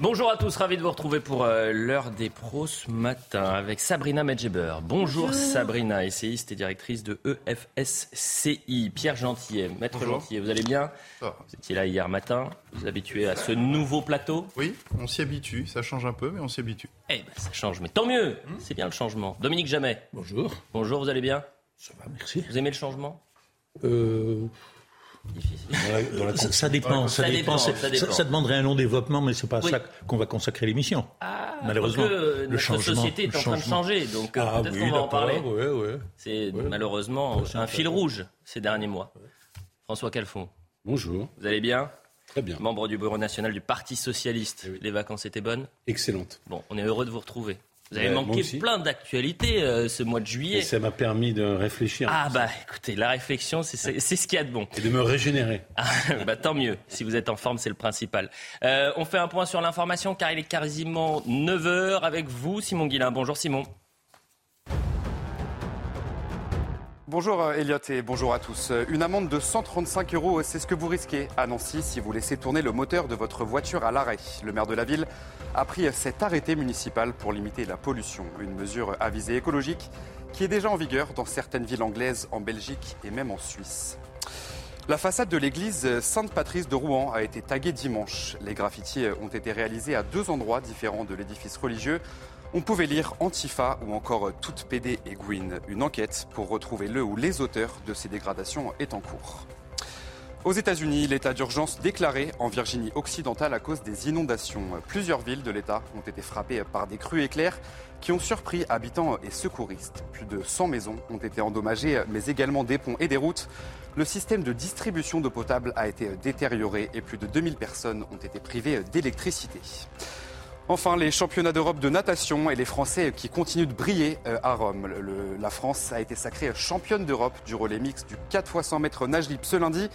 Bonjour à tous, ravi de vous retrouver pour euh, l'heure des pros ce matin avec Sabrina Medjeber. Bonjour, Sabrina, essayiste et directrice de EFSCI. Pierre Gentillet, maître Bonjour. Gentillet, vous allez bien Ça va. Vous étiez là hier matin, vous vous habituez à ce nouveau plateau? Oui, on s'y habitue. Ça change un peu, mais on s'y habitue. Eh ben ça change, mais tant mieux C'est bien le changement. Dominique Jamais, Bonjour, bonjour, vous allez bien? Ça va, merci. Vous aimez le changement? Euh, Difficile. dans la- dans la- ça, ça dépend, ça, Ça dépend, ça ça, dépend. ça demanderait un long développement, mais c'est pas Oui. ça qu'on va consacrer l'émission. Ah, Malheureusement, que, le notre changement- société est le en train de changer, donc euh, ah peut-être oui, qu'on va en parler. ouais, ouais. C'est Ouais. malheureusement un fil rouge ces derniers mois. François Calfon, Bonjour, vous allez bien? Très bien, Membre du bureau national du Parti socialiste. Eh oui. Les vacances étaient bonnes? Excellente. Bon, on est heureux de vous retrouver. Vous avez Ouais, manqué plein d'actualités euh, ce mois de Et juillet. ça m'a permis de réfléchir Ah bah écoutez, la réflexion, c'est ce qu'il y a de bon. et de me régénérer. Ah, bah, tant mieux. Si vous êtes en forme, c'est le principal. Euh, on fait un point sur l'information car il est quasiment 9h avec vous, Simon Guillain. Bonjour Simon. Bonjour euh, Elliot et bonjour à tous. Une amende de 135 euros, c'est ce que vous risquez à Nancy si vous laissez tourner le moteur de votre voiture à l'arrêt. Le maire de la ville a pris cet arrêté municipal pour limiter la pollution, une mesure à visée écologique qui est déjà en vigueur dans certaines villes anglaises, en Belgique et même en Suisse. La façade de l'église Sainte-Patrice de Rouen a été taguée dimanche. Les graffitis ont été réalisés à deux endroits différents de l'édifice religieux. On pouvait lire Antifa ou encore Toute PD et Gwyn. Une enquête pour retrouver le ou les auteurs de ces dégradations est en cours. Aux États-Unis, l'état d'urgence déclaré en Virginie occidentale à cause des inondations. Plusieurs villes de l'État ont été frappées par des crues éclairs qui ont surpris habitants et secouristes. Plus de 100 maisons ont été endommagées, mais également des ponts et des routes. Le système de distribution d'eau potable a été détérioré et plus de 2000 personnes ont été privées d'électricité. Enfin, les championnats d'Europe de natation et les Français qui continuent de briller euh, à Rome. La France a été sacrée championne d'Europe du relais mix du 4 x 100 mètres nage libre ce lundi.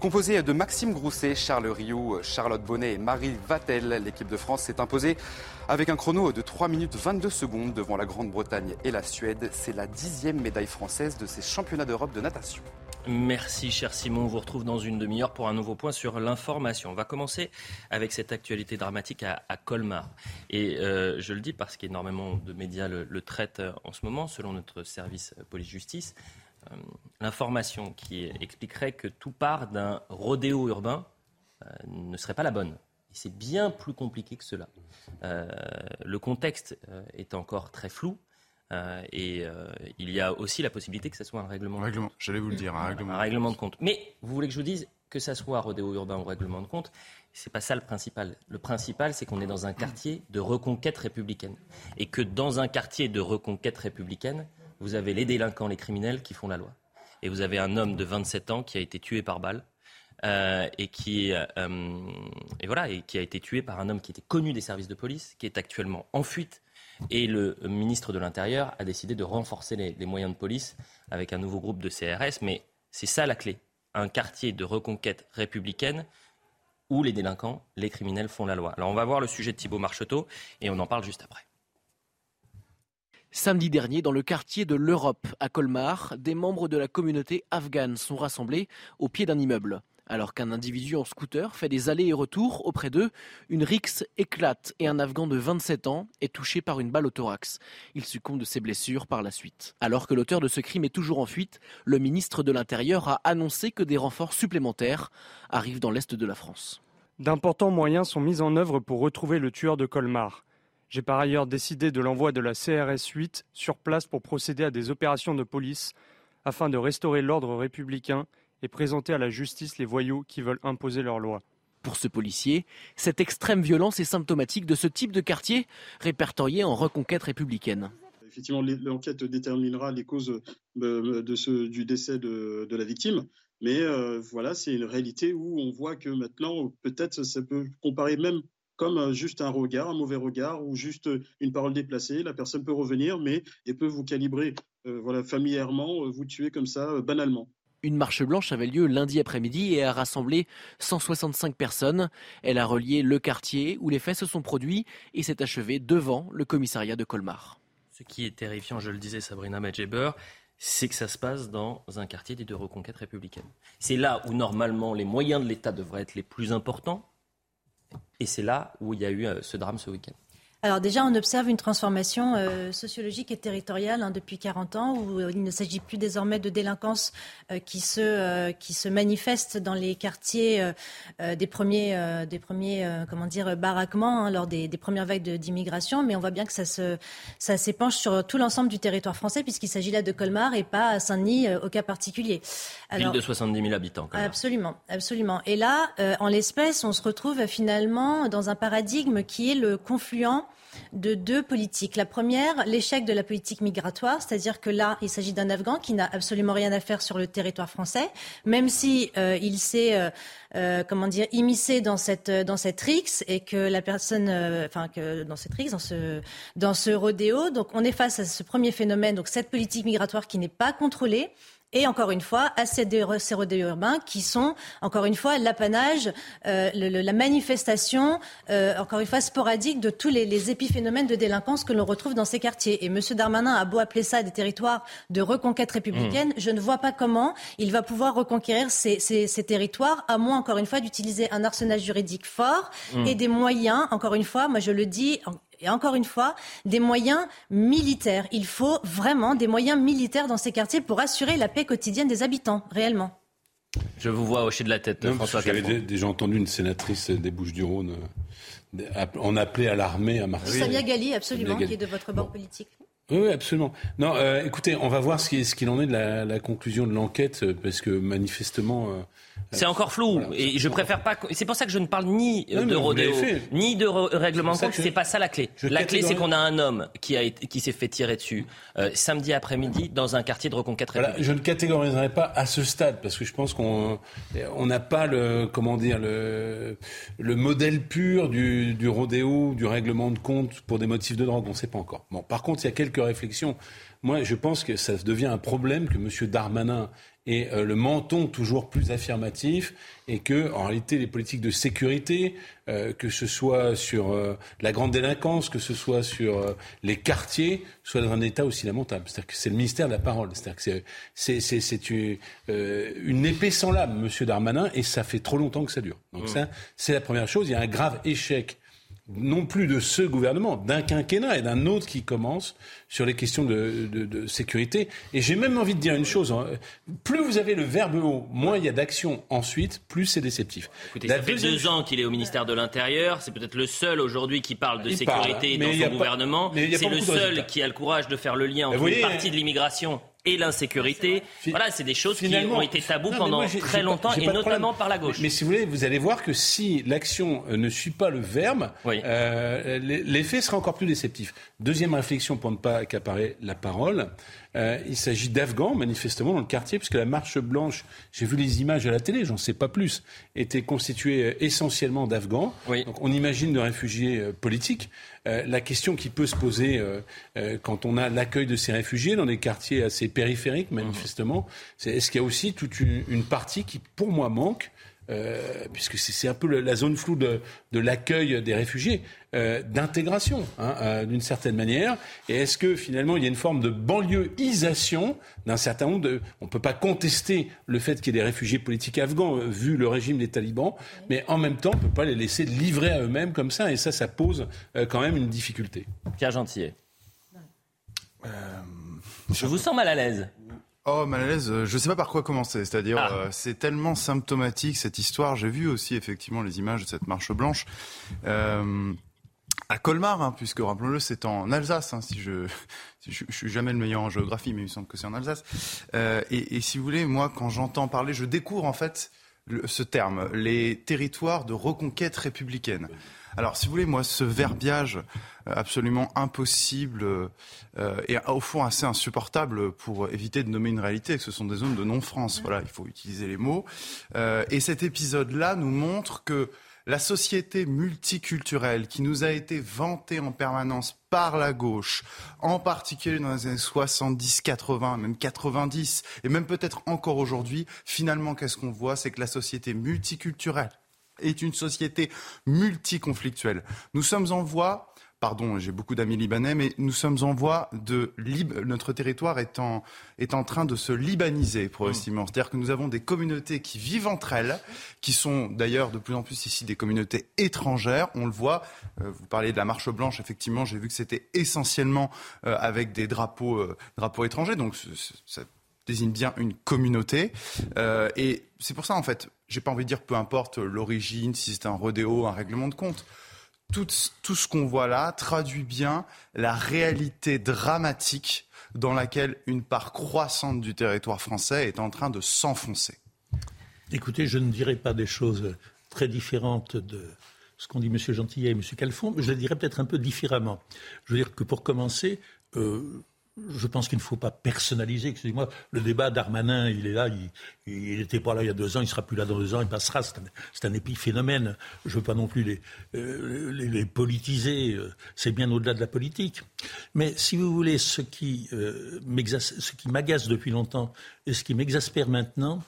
Composée de Maxime Grousset, Charles Rioux, Charlotte Bonnet et Marie Vatel, l'équipe de France s'est imposée avec un chrono de 3 minutes 22 secondes devant la Grande-Bretagne et la Suède. C'est la dixième médaille française de ces championnats d'Europe de natation. Merci cher Simon, on vous retrouve dans une demi-heure pour un nouveau point sur l'information. On va commencer avec cette actualité dramatique à, Colmar. Et euh, je le dis parce qu'énormément de médias le, le traitent en ce moment, selon notre service police-justice. Euh, L'information qui expliquerait que tout part d'un rodéo urbain euh, ne serait pas la bonne. Et c'est bien plus compliqué que cela. Euh, le contexte est encore très flou. euh, et euh, il y a aussi la possibilité que ce soit un règlement. de Règlement, j'allais vous le dire, un règlement. un règlement de compte. Mais vous voulez que je vous dise que ça soit rodéo urbain ou règlement de compte, c'est pas ça le principal. Le principal, c'est qu'on est dans un quartier de reconquête républicaine. Et que dans un quartier de reconquête républicaine, vous avez les délinquants, les criminels qui font la loi. Et vous avez un homme de 27 ans qui a été tué par balle. euh, et qui euh, et voilà et qui a été tué par un homme qui était connu des services de police, qui est actuellement en fuite. Et le ministre de l'Intérieur a décidé de renforcer les, moyens de police avec un nouveau groupe de CRS. Mais c'est ça la clé. Un quartier de reconquête républicaine où les délinquants, les criminels font la loi. Alors on va voir le sujet de Thibault Marcheteau et on en parle juste après. Samedi dernier, dans le quartier de l'Europe, à Colmar, des membres de la communauté afghane sont rassemblés au pied d'un immeuble. Alors qu'un individu en scooter fait des allers et retours auprès d'eux, une rixe éclate et un Afghan de 27 ans est touché par une balle au thorax. Il succombe de ses blessures par la suite. Alors que l'auteur de ce crime est toujours en fuite, le ministre de l'Intérieur a annoncé que des renforts supplémentaires arrivent dans l'est de la France. D'importants moyens sont mis en œuvre pour retrouver le tueur de Colmar. J'ai par ailleurs décidé de l'envoi de la CRS 8 sur place pour procéder à des opérations de police afin de restaurer l'ordre républicain et présenter à la justice les voyous qui veulent imposer leur loi. Pour ce policier, cette extrême violence est symptomatique de ce type de quartier répertorié en reconquête républicaine. Effectivement, l'enquête déterminera les causes euh, de ce, du décès de, de la victime. Mais voilà, c'est une réalité où on voit que maintenant, peut-être, ça peut comparer même comme juste un regard, un mauvais regard ou juste une parole déplacée. La personne peut revenir, mais elle peut vous calibrer, voilà, familièrement, vous tuer comme ça, banalement. Une marche blanche avait lieu lundi après-midi et a rassemblé 165 personnes. Elle a relié le quartier où les faits se sont produits et s'est achevée devant le commissariat de Colmar. Ce qui est terrifiant, je le disais, Sabrina Medjeber, c'est que ça se passe dans un quartier dit de reconquête républicaine. C'est là où normalement les moyens de l'État devraient être les plus importants. Et c'est là où il y a eu euh, ce drame ce week-end. Alors déjà, on observe une transformation euh, sociologique et territoriale hein, depuis 40 ans, où euh, il ne s'agit plus désormais de délinquance euh, qui, se, qui se manifeste dans les quartiers des premiers, des premiers comment dire, baraquements hein, lors des, des, premières vagues d'immigration, mais on voit bien que ça, se, ça s'épanche sur tout l'ensemble du territoire français, puisqu'il s'agit là de Colmar et pas à Saint-Denis au cas particulier. Ville de 70 000 habitants. Quand même. Absolument, absolument. Et là, en l'espèce, on se retrouve finalement dans un paradigme qui est le confluent de deux politiques. La première, l'échec de la politique migratoire, c'est-à-dire que là, il s'agit d'un Afghan qui n'a absolument rien à faire sur le territoire français, même si euh, il s'est, euh, euh, comment dire, immiscé dans cette dans cette et que la personne, enfin que dans cette rix, dans ce dans ce rodéo, donc on est face à ce premier phénomène, donc cette politique migratoire qui n'est pas contrôlée et encore une fois à ces rodéos urbains qui sont encore une fois l'apanage, euh, la manifestation, euh, encore une fois sporadique de tous les, épiphénomènes de délinquance que l'on retrouve dans ces quartiers. Et M. Darmanin a beau appeler ça des territoires de reconquête républicaine, mmh. je ne vois pas comment il va pouvoir reconquérir ces, territoires, à moins encore une fois d'utiliser un arsenal juridique fort mmh. et des moyens, encore une fois, moi je le dis et encore une fois, des moyens militaires. Il faut vraiment des moyens militaires dans ces quartiers pour assurer la paix quotidienne des habitants, réellement. Je vous vois hocher de la tête, François J'avais déjà entendu une sénatrice des Bouches-du-Rhône euh, en appeler à l'armée à Marseille. Samia Gali, absolument, qui est de votre bord politique. Oui, absolument. Non, euh, écoutez, on va voir ce qu'il en est de la, la conclusion de l'enquête, euh, parce que manifestement, c'est encore flou. Et je préfère pas. C'est pour ça que je ne parle ni de rodéo, ni de règlement de compte. C'est pas ça la clé. La clé, c'est qu'on a un homme qui a été, qui s'est fait tirer dessus euh, samedi après-midi dans un quartier de reconquête voilà, Je ne catégoriserai pas à ce stade parce que je pense qu'on on n'a pas le comment dire le le modèle pur du, du rodéo, du règlement de compte pour des motifs de drogue. On ne sait pas encore. Bon, par contre, il y a quelques réflexions. Moi, je pense que ça devient un problème que M. Darmanin et euh, le menton toujours plus affirmatif et que en réalité les politiques de sécurité euh, que ce soit sur euh, la grande délinquance que ce soit sur les quartiers soient dans un état aussi lamentable c'est-à-dire que c'est le ministère de la parole c'est-à-dire que c'est c'est c'est une, une épée sans lame monsieur Darmanin et ça fait trop longtemps que ça dure donc mmh. ça c'est la première chose il y a un grave échec non plus de ce gouvernement, d'un quinquennat et d'un autre qui commence sur les questions de, sécurité. Et j'ai même envie de dire une chose, hein. plus vous avez le verbe haut, moins il y a d'action ensuite, plus c'est déceptif. Écoutez, ça fait deux ans qu'il est au ministère de l'Intérieur, c'est peut-être le seul aujourd'hui qui parle de sécurité dans son gouvernement, c'est le seul qui a le courage de faire le lien entre une partie de l'immigration et l'insécurité. Voilà, c'est des choses qui ont été tabous pendant très longtemps et notamment par la gauche. Mais, si vous voulez, vous allez voir que si l'action euh, ne suit pas le verbe, euh, l'effet sera encore plus déceptif. Deuxième réflexion pour ne pas accaparer la parole. Euh, il s'agit d'Afghans, manifestement, dans le quartier, puisque la marche blanche, j'ai vu les images à la télé, j'en sais pas plus, était constituée essentiellement d'Afghans. Donc on imagine de réfugiés politiques. Euh, la question qui peut se poser euh, euh, quand on a l'accueil de ces réfugiés dans des quartiers assez périphériques, manifestement, c'est est-ce qu'il y a aussi toute une, partie qui, pour moi, manque puisque c'est un peu la zone floue de, l'accueil des réfugiés, d'intégration, hein, d'une certaine manière. Et est-ce que finalement il y a une forme de banlieusisation d'un certain nombre de... On ne peut pas contester le fait qu'il y ait des réfugiés politiques afghans, vu le régime des talibans, mais en même temps, on ne peut pas les laisser livrer à eux-mêmes comme ça, et ça, ça pose quand même une difficulté. Pierre Gentillet. Euh, je vous sens mal à l'aise. Oh, mal à l'aise, euh, je ne sais pas par quoi commencer. C'est-à-dire, ah. euh, c'est tellement symptomatique cette histoire. J'ai vu aussi effectivement les images de cette marche blanche. à Colmar, hein, puisque rappelons-le, c'est en Alsace. Hein, si je, je, suis jamais le meilleur en géographie, mais il me semble que c'est en Alsace. et, et, si vous voulez, moi, quand j'entends parler, je découvre en fait ce terme, les territoires de reconquête républicaine. Alors, si vous voulez, moi, ce verbiage euh, absolument impossible euh, et au fond assez insupportable pour éviter de nommer une réalité, que ce sont des zones de non-France. Voilà, il faut utiliser les mots. Euh, et cet épisode-là nous montre que la société multiculturelle qui nous a été vantée en permanence par la gauche, en particulier dans les années 70, 80, même 90, et même peut-être encore aujourd'hui, finalement, qu'est-ce qu'on voit? C'est que la société multiculturelle est une société multiconflictuelle. Nous sommes en voie pardon, j'ai beaucoup d'amis libanais, mais nous sommes en voie de notre territoire est en, est en train de se libaniser progressivement. C'est-à-dire que nous avons des communautés qui vivent entre elles, qui sont d'ailleurs de plus en plus ici des communautés étrangères. On le voit. Euh, vous parliez de la marche blanche, effectivement, j'ai vu que c'était essentiellement euh, avec des drapeaux, euh, drapeaux étrangers. Donc ça désigne bien une communauté. et c'est pour ça, en fait, j'ai pas envie de dire peu importe l'origine, si c'est un rodéo, un règlement de compte. Tout, tout ce qu'on voit là traduit bien la réalité dramatique dans laquelle une part croissante du territoire français est en train de s'enfoncer. Écoutez, je ne dirais pas des choses très différentes de ce qu'ont dit M. Gentillet et M. Calfon, mais je le dirais peut-être un peu différemment. Je veux dire que pour commencer, euh, je pense qu'il ne faut pas personnaliser. Excusez-moi, le débat d'Armanin, il est là, il n'était pas là il y a deux ans, il sera plus là dans deux ans, il passera. C'est un, épiphénomène. Je ne veux pas non plus les, euh, les, politiser. Euh, c'est bien au-delà de la politique. Mais si vous voulez, ce qui, euh, ce qui m'agace depuis longtemps et ce qui m'exaspère maintenant,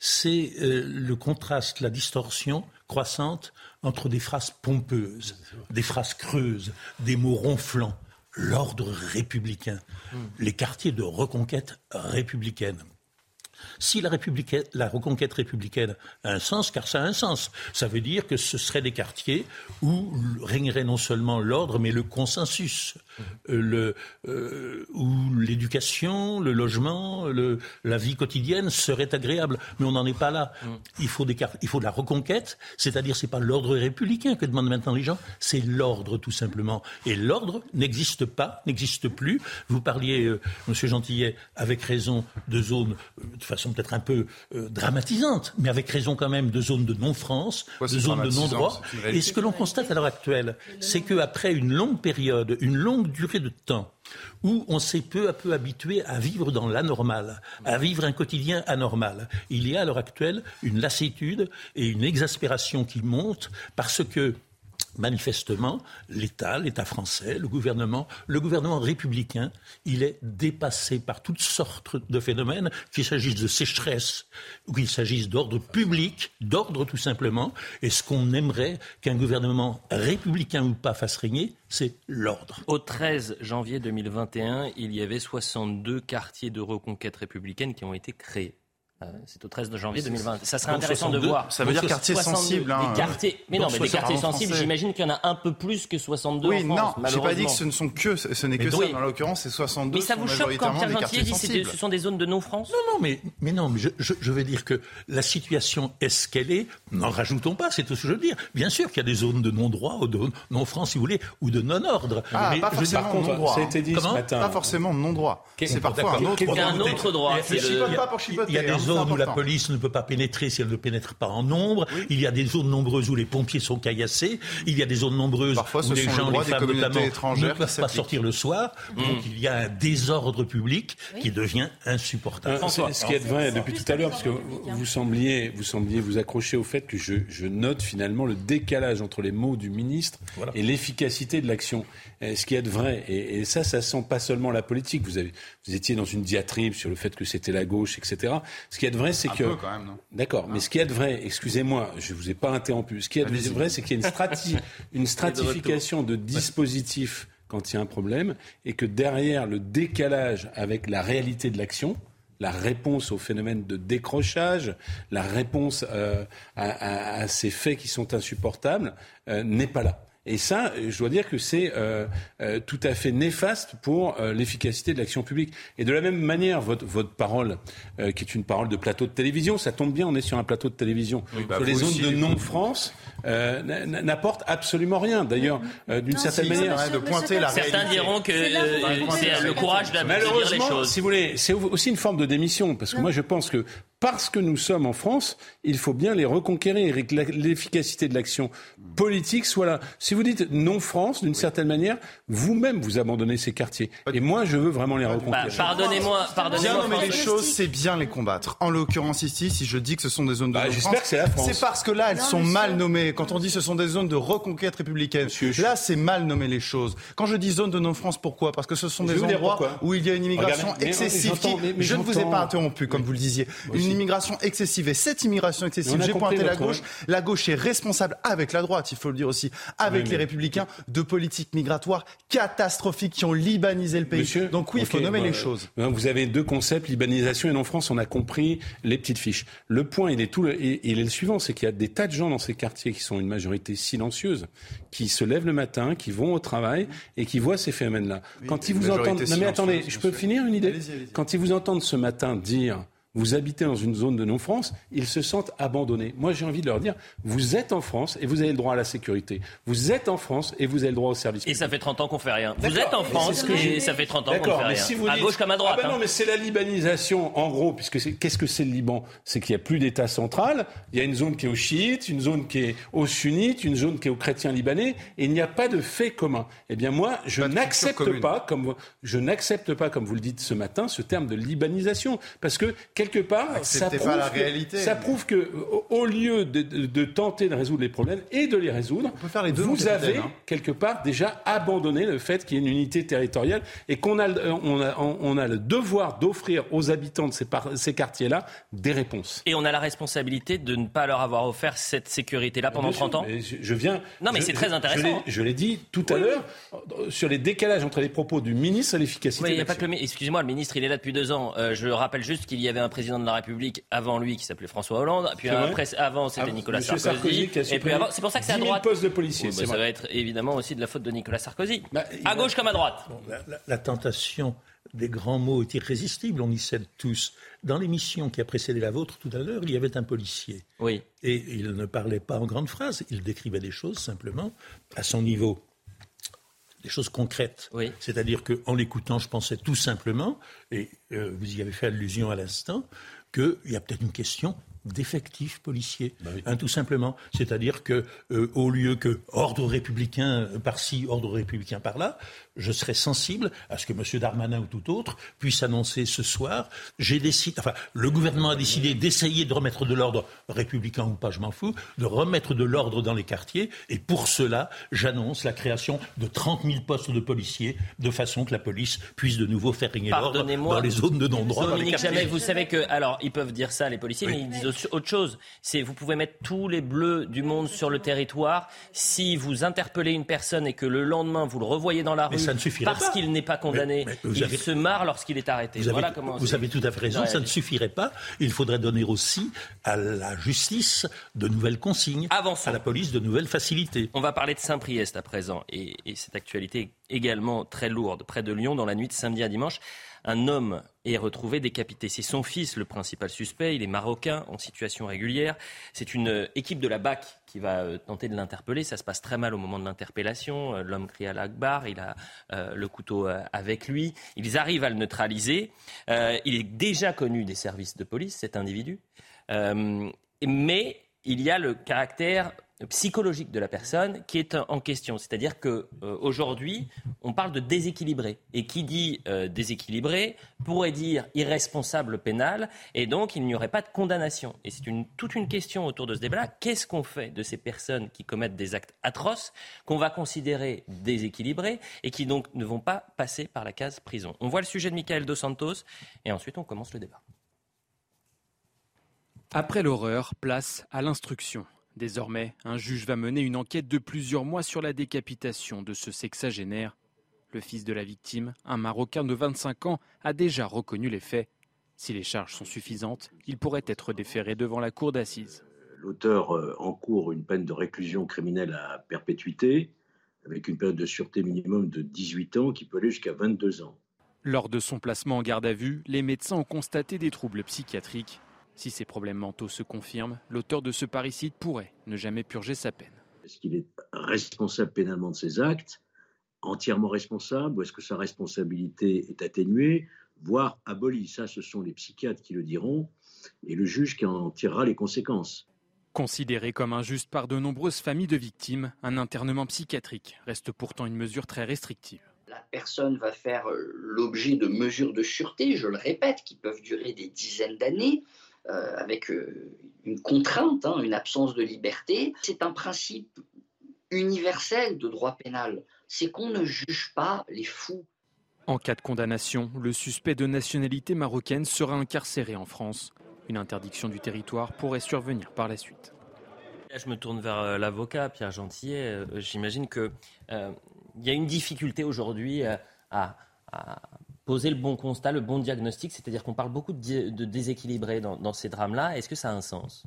c'est le contraste, la distorsion croissante entre des phrases pompeuses, des phrases creuses, des mots ronflants l'ordre républicain, les quartiers de reconquête républicaine. Si la, la, reconquête républicaine a un sens, car ça a un sens, ça veut dire que ce seraient des quartiers où régnerait non seulement l'ordre, mais le consensus. Euh, le, euh, où l'éducation, le logement, le, la vie quotidienne serait agréable. Mais on n'en est pas là. Mm. Il faut, des, il faut de la reconquête, c'est-à-dire c'est pas l'ordre républicain que demandent maintenant les gens, c'est l'ordre tout simplement. Et l'ordre n'existe pas, n'existe plus. Vous parliez, euh, Monsieur Gentillet, avec raison de zones, de façon peut-être un peu dramatisante, mais avec raison quand même de zones de non-France, de zones de non-droit. Et ce que l'on constate à l'heure actuelle, c'est qu'après une longue période, une longue durée de temps où on s'est peu à peu habitué à vivre dans l'anormal, à vivre un quotidien anormal. Il y a à l'heure actuelle une lassitude et une exaspération qui montent parce que manifestement, l'État, l'État français, le gouvernement, le gouvernement républicain, il est dépassé par toutes sortes de phénomènes, qu'il s'agisse de sécheresse ou qu'il s'agisse d'ordre public, d'ordre tout simplement. Et ce qu'on aimerait qu'un gouvernement républicain ou pas fasse régner, c'est l'ordre. Au 13 janvier 2021, il y avait 62 quartiers de reconquête républicaine qui ont été créés. Euh, c'est au 13 janvier 2020. Ça serait intéressant de voir. Ça veut dire quartier sensible. Hein, des quartiers, mais non, mais des quartiers sensibles, j'imagine qu'il y en a un peu plus que 62 oui, en France. Non, j'ai pas dit que ce ne sont que, ce n'est que ça. Dans l'occurrence, c'est 62. Mais ça vous choque quand Pierre Gentillet dit que ce sont des zones de non-France Non, non, mais, mais non, mais je, je, je, veux dire que la situation est ce qu'elle est. N'en rajoutons pas, c'est tout ce que je veux dire. Bien sûr qu'il y a des zones de non-droit ou de non-France, si vous voulez, ou de non-ordre. Ah, pas forcément non-droit. Ça a été dit ce matin. Pas forcément non-droit. C'est parfois un autre droit. un autre droit. Il y a des hein, zones où la police ne peut pas pénétrer si elle ne pénètre pas en nombre. Il y a des zones nombreuses où les pompiers sont caillassés. Il y a des zones nombreuses où les gens, les femmes notamment, ne peuvent pas sortir le soir. Donc mmh. il y a un désordre public qui devient insupportable. Euh, ce qui est vrai depuis tout à l'heure, parce que vous sembliez, vous sembliez vous accrocher au fait que je, note finalement le décalage entre les mots du ministre et l'efficacité de l'action. Ce qui est vrai, et, ça, ça sent pas seulement la politique. Vous, avez, vous étiez dans une diatribe sur le fait que c'était la gauche, etc. Ce qui est vrai, c'est que D'accord, mais ce qui est vrai, excusez-moi, je ne vous ai pas interrompu. Ce qui est vrai, c'est qu'il y a une, une stratification de dispositifs quand il y a un problème, et que derrière le décalage avec la réalité de l'action, la réponse au phénomène de décrochage, la réponse euh, à, ces faits qui sont insupportables, euh, n'est pas là. Et ça, je dois dire que c'est euh, euh, tout à fait néfaste pour euh, l'efficacité de l'action publique. Et de la même manière, votre, votre parole, qui est une parole de plateau de télévision, ça tombe bien, on est sur un plateau de télévision. Bah, sur les zones de non-France, n'apporte absolument rien. D'ailleurs, d'une certaine manière, de pointer la Certains diront que c'est le courage Malheureusement, les choses. si vous voulez, c'est aussi une forme de démission, parce que moi, je pense que parce que nous sommes en France, il faut bien les reconquérir et que l'efficacité de l'action politique soit là. Si vous dites non France, d'une certaine manière, vous-même vous abandonnez ces quartiers. Et moi, je veux vraiment les bah, reconquérir. pardonnez-moi, pardonnez-moi. Bien nommer les choses, c'est bien les combattre. En l'occurrence ici, si je dis que ce sont des zones de bah, J'espère que c'est la France. C'est parce que là, elles sont mal nommées. Quand on dit ce sont des zones de reconquête républicaine, là, c'est mal nommé les choses. Quand je dis zone de non-France, pourquoi? Parce que ce sont des endroits où il y a une immigration excessive. je ne vous ai pas interrompu, comme vous le disiez une immigration excessive. Et cette immigration excessive, j'ai pointé la gauche, la gauche est responsable avec la droite, il faut le dire aussi, avec les républicains, de politiques migratoires catastrophiques qui ont libanisé le pays. Donc oui, il faut nommer les choses. Vous avez deux concepts, libanisation et non-France, on a compris les petites fiches. Le point, il est, tout le, il est le suivant, c'est qu'il y a des tas de gens dans ces quartiers qui sont une majorité silencieuse, qui se lèvent le matin, qui vont au travail et qui voient ces phénomènes-là. Quand ils vous entendent... Non mais attendez, je peux finir une idée Quand ils vous entendent ce matin dire vous habitez dans une zone de non-France, ils se sentent abandonnés. Moi, j'ai envie de leur dire, vous êtes en France et vous avez le droit à la sécurité. Vous êtes en France et vous avez le droit au service Et ça fait 30 ans qu'on fait rien. Vous êtes en France et ça fait 30 ans qu'on fait rien. Si vous à gauche comme à droite. Ah ben non, hein. mais c'est la libanisation, en gros, puisque qu'est-ce que c'est le Liban? C'est qu'il n'y a plus d'État central, il y a une zone qui est aux chiites, une zone qui est aux sunnites, une zone qui est aux chrétiens libanais, et il n'y a pas de fait commun. Eh bien, moi, je n'accepte pas, comme je n'accepte pas, comme vous le dites ce matin, ce terme de libanisation, parce que quelque part, ça prouve, la réalité, ça prouve que, au lieu de, tenter de résoudre les problèmes et de les résoudre, vous avez hein. quelque part déjà abandonné le fait qu'il y ait une unité territoriale et qu'on a, on a, on a le devoir d'offrir aux habitants de ces, ces quartiers-là des réponses. Et on a la responsabilité de ne pas leur avoir offert cette sécurité-là pendant 30 ans. je, viens. Non, mais c'est très intéressant. Je l'ai dit tout à l'heure sur les décalages entre les propos du ministre et l'efficacité. Oui, il n'y a pas que le. Excusez-moi, le ministre, il est là depuis deux ans. Euh, je rappelle juste qu'il y avait un président de la République avant lui qui s'appelait François Hollande, puis après, avant c'était ah, Nicolas Sarkozy, et puis avant, c'est pour ça que c'est à droite. postes de policiers. ça va être évidemment aussi de la faute de Nicolas Sarkozy. Bah, à gauche comme à droite. la, tentation des grands mots est irrésistible, on y cède tous. Dans l'émission qui a précédé la vôtre tout à l'heure, il y avait un policier. Oui. Et il ne parlait pas en grandes phrases, il décrivait des choses simplement à son niveau des choses concrètes. C'est-à-dire qu'en l'écoutant, je pensais tout simplement, et euh, vous y avez fait allusion à l'instant, qu'il y a peut-être une question d'effectifs policiers, bah hein, tout simplement. C'est-à-dire que euh, au lieu que ordre républicain par-ci, ordre républicain par-là, je serais sensible à ce que M. Darmanin ou tout autre puisse annoncer ce soir. J'ai décidé, enfin, le gouvernement a décidé d'essayer de remettre de l'ordre républicain ou pas, je m'en fous, de remettre de l'ordre dans les quartiers. Et pour cela, j'annonce la création de 30 000 postes de policiers, de façon que la police puisse de nouveau faire régner l'ordre dans les zones de non-droit. Dominique Jamais, vous savez que, alors, ils peuvent dire ça, les policiers, mais ils disent autre chose. C'est vous pouvez mettre tous les bleus du monde sur le territoire. Si vous interpellez une personne et que le lendemain vous le revoyez dans la rue parce qu'il n'est pas condamné, il se marre lorsqu'il est arrêté. Vous, avez, vous avez tout à fait raison. Ça ne suffirait pas. Il faudrait donner aussi à la justice de nouvelles consignes, à la police de nouvelles facilités. On va parler de Saint-Priest à présent et, et cette actualité également très lourde près de Lyon dans la nuit de samedi à dimanche un homme est retrouvé décapité. C'est son fils le principal suspect. Il est marocain en situation régulière. C'est une équipe de la BAC qui va euh, tenter de l'interpeller. Ça se passe très mal au moment de l'interpellation. Euh, l'homme crie à l'Akbar. Il a euh, le couteau avec lui. Ils arrivent à le neutraliser. il est déjà connu des services de police, cet individu. mais il y a le caractère psychologique de la personne qui est en question. C'est-à-dire que euh, aujourd'hui, on parle de déséquilibré. Et qui dit euh, déséquilibré pourrait dire irresponsable pénal, et donc il n'y aurait pas de condamnation. Et c'est toute une question autour de ce débat-là. Qu'est-ce qu'on fait de ces personnes qui commettent des actes atroces, qu'on va considérer déséquilibrés, et qui donc ne vont pas passer par la case prison? On voit le sujet de Michael Dos Santos, et ensuite on commence le débat. Après l'horreur, place à l'instruction. Désormais, un juge va mener une enquête de plusieurs mois sur la décapitation de ce sexagénaire. Le fils de la victime, un Marocain de 25 ans, a déjà reconnu les faits. Si les charges sont suffisantes, il pourrait être déféré devant la cour d'assises. L'auteur euh, encourt une peine de réclusion criminelle à perpétuité, avec une période de sûreté minimum de 18 ans qui peut aller jusqu'à 22 ans. Lors de son placement en garde à vue, les médecins ont constaté des troubles psychiatriques. Si ces problèmes mentaux se confirment, l'auteur de ce parricide pourrait ne jamais purger sa peine. Est-ce qu'il est responsable pénalement de ses actes Entièrement responsable Ou est-ce que sa responsabilité est atténuée, voire abolie? Ça, ce sont les psychiatres qui le diront. et le juge qui en tirera les conséquences. Considéré comme injuste par de nombreuses familles de victimes, un internement psychiatrique reste pourtant une mesure très restrictive. La personne va faire euh, l'objet de mesures de sûreté, je le répète, qui peuvent durer des dizaines d'années, avec euh, une contrainte, hein, une absence de liberté. C'est un principe universel de droit pénal, c'est qu'on ne juge pas les fous. En cas de condamnation, le suspect de nationalité marocaine sera incarcéré en France. Une interdiction du territoire pourrait survenir par la suite. je me tourne vers euh, l'avocat Pierre Gentillet. Euh, j'imagine qu'il euh, y a une difficulté aujourd'hui à, poser le bon constat, le bon diagnostic. C'est-à-dire qu'on parle beaucoup de, de déséquilibré dans, ces drames-là. Est-ce que ça a un sens?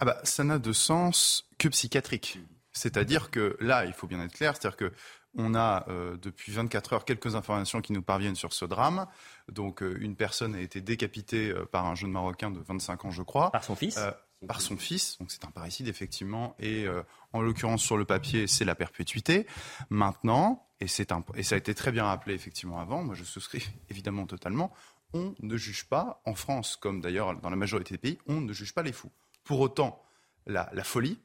Ah bah, Ça n'a de sens que psychiatrique. C'est-à-dire que là, il faut bien être clair, c'est-à-dire que on a euh, depuis 24 heures quelques informations qui nous parviennent sur ce drame. Donc euh, une personne a été décapitée euh, par un jeune Marocain de 25 ans, je crois. Par son fils? Par son fils. Donc c'est un parricide, effectivement. Et en l'occurrence, sur le papier, c'est la perpétuité. Maintenant, et, un, et ça a été très bien rappelé effectivement avant, moi je souscris évidemment totalement, on ne juge pas, en France comme d'ailleurs dans la majorité des pays, on ne juge pas les fous. Pour autant, la, la folie,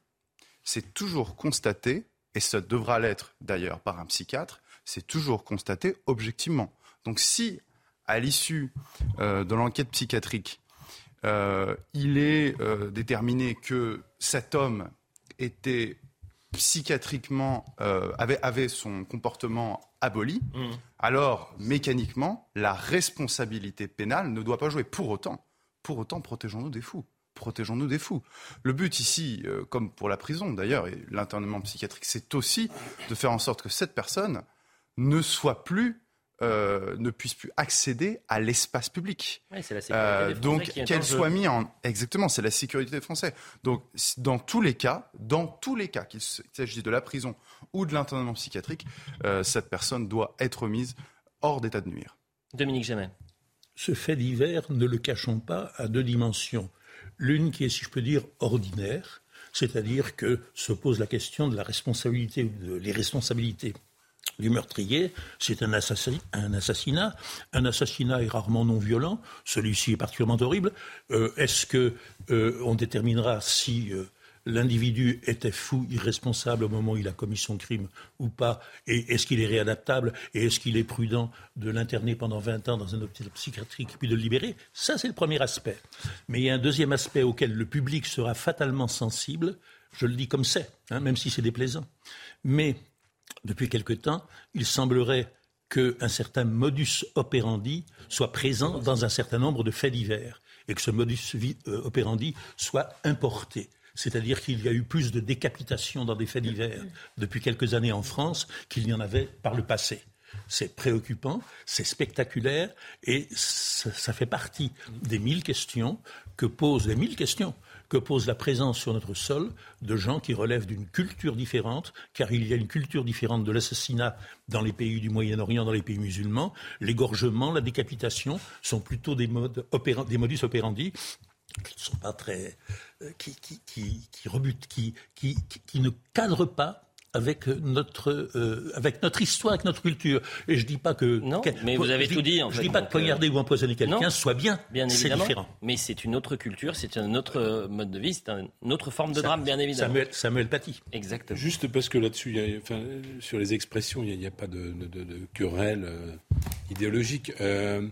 c'est toujours constaté et ça devra l'être d'ailleurs par un psychiatre, c'est toujours constaté objectivement. Donc si, à l'issue euh, de l'enquête psychiatrique, euh, il est euh, déterminé que cet homme était psychiatriquement, avait, son comportement aboli, mmh. alors mécaniquement, la responsabilité pénale ne doit pas jouer. Pour autant, pour autant, protégeons-nous des fous protégeons-nous des fous. Le but ici, euh, comme pour la prison d'ailleurs, et l'internement psychiatrique, c'est aussi de faire en sorte que cette personne ne soit plus euh, ne puisse plus accéder à l'espace public. Oui, c'est la sécurité euh, donc qu'elle soit mise en exactement, c'est la sécurité des Français. Donc dans tous les cas, dans tous les cas, qu'il s'agisse de la prison ou de l'internement psychiatrique, cette personne doit être mise hors d'état de nuire. Dominique Jamais. Ce fait divers, ne le cachons pas, à deux dimensions. L'une qui est, si je peux dire, ordinaire, c'est-à-dire que se pose la question de la responsabilité, de les responsabilités du meurtrier, c'est un, assassinat. Un assassinat est rarement non violent. Celui-ci est particulièrement horrible. Euh, est-ce que euh, on déterminera si euh, l'individu était fou, irresponsable au moment où il a commis son crime ou pas, et est-ce qu'il est réadaptable, et est-ce qu'il est prudent de l'interner pendant 20 ans dans un hôpital psychiatrique puis de le libérer? Ça, c'est le premier aspect. Mais il y a un deuxième aspect auquel le public sera fatalement sensible, je le dis comme c'est, hein, même si c'est déplaisant. Mais depuis quelque temps, il semblerait qu'un certain modus operandi soit présent dans un certain nombre de faits divers et que ce modus euh, operandi soit importé. C'est-à-dire qu'il y a eu plus de décapitations dans des faits divers depuis quelques années en France qu'il n'y en avait par le passé. C'est préoccupant, c'est spectaculaire et ça, fait partie des mille questions que pose les mille questions que pose la présence sur notre sol de gens qui relèvent d'une culture différente, car il y a une culture différente de l'assassinat dans les pays du Moyen-Orient, dans les pays musulmans. L'égorgement, la décapitation sont plutôt des, modes des modus operandi qui ne sont pas très, euh, qui, qui, qui, qui rebutent, qui, qui, qui, ne cadrent pas avec notre, euh, avec notre histoire, avec notre culture. Et je dis pas que. Non, mais vous avez tout dit. En je ne dis pas que poignarder ou empoisonner quelqu'un soit bien. Bien évidemment. C'est différent. Mais c'est une autre culture, c'est un autre mode de vie, c'est une autre forme de drame, bien évidemment. Samuel, Samuel Paty. Exactement. Juste parce que là-dessus, enfin, sur les expressions, il n'y a, pas de, de, de, querelle euh, idéologique. Euh,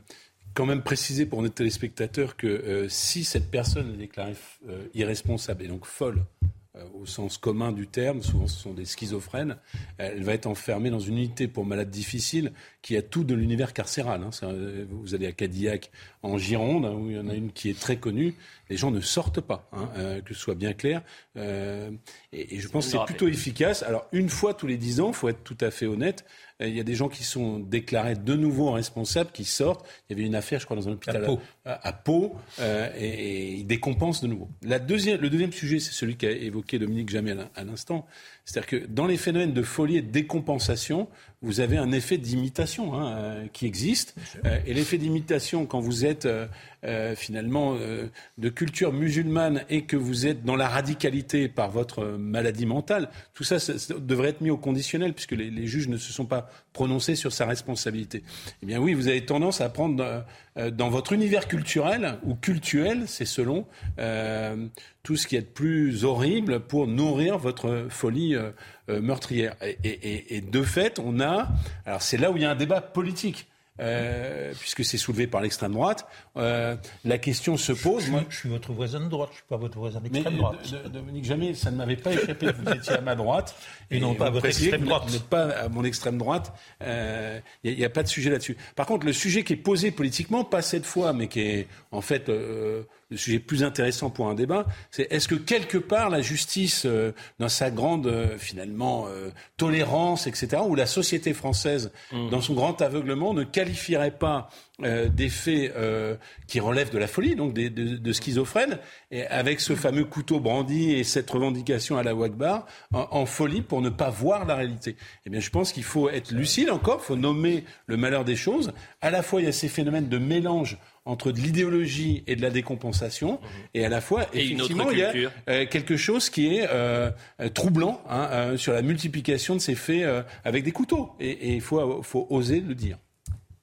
quand même préciser pour nos téléspectateurs que euh, si cette personne est déclarée euh, irresponsable et donc folle, euh, au sens commun du terme, souvent ce sont des schizophrènes, elle va être enfermée dans une unité pour malades difficiles qui a tout de l'univers carcéral. Hein. Vous allez à Cadillac en Gironde, hein, où il y en a une qui est très connue, les gens ne sortent pas, hein, que ce soit bien clair. et, et, je pense que c'est plutôt efficace. Alors une fois tous les dix ans, il faut être tout à fait honnête, euh, il y a des gens qui sont déclarés de nouveau responsables, qui sortent. Il y avait une affaire, je crois, dans un hôpital à Pau, euh, et, ils décompensent de nouveau. La deuxième, le deuxième sujet, c'est celui qu'a évoqué Dominique Jamais à l'instant. C'est-à-dire que dans les phénomènes de folie et de décompensation, vous avez un effet d'imitation hein, euh, qui existe. Euh, et l'effet d'imitation, quand vous êtes euh, finalement de culture musulmane et que vous êtes dans la radicalité par votre maladie mentale, tout ça, devrait être mis au conditionnel puisque les, les, juges ne se sont pas prononcés sur sa responsabilité. Eh bien oui, vous avez tendance à prendre dans votre univers culturel ou cultuel, c'est selon tout ce qui est plus horrible pour nourrir votre folie euh, meurtrière. Et, de fait, on a. Alors c'est là où il y a un débat politique. Euh, puisque c'est soulevé par l'extrême droite, euh, la question se pose. Moi, je suis votre voisin de droite, je suis pas votre voisin d'extrême droite. Dominique, jamais, ça ne m'avait pas échappé que vous étiez à ma droite. Et, non pas à votre extrême droite. Vous n'êtes pas à mon extrême droite. Il n'y a, pas de sujet là-dessus. Par contre, le sujet qui est posé politiquement, pas cette fois, mais qui est en fait le sujet plus intéressant pour un débat, c'est est-ce que quelque part la justice, euh, dans sa grande euh, finalement euh, tolérance, etc., ou la société française, mmh. dans son grand aveuglement, ne qualifierait pas des faits qui relèvent de la folie, donc de, de, schizophrène, et avec ce fameux couteau brandi et cette revendication à la Wagbar, en, en, folie pour ne pas voir la réalité. Eh bien, je pense qu'il faut être lucide encore, il faut nommer le malheur des choses. À la fois, il y a ces phénomènes de mélange entre de l'idéologie et de la décompensation, mhm. et à la fois, effectivement, il y a euh, quelque chose qui est euh, euh, troublant hein, sur la multiplication de ces faits avec des couteaux. Et il faut, faut oser le dire.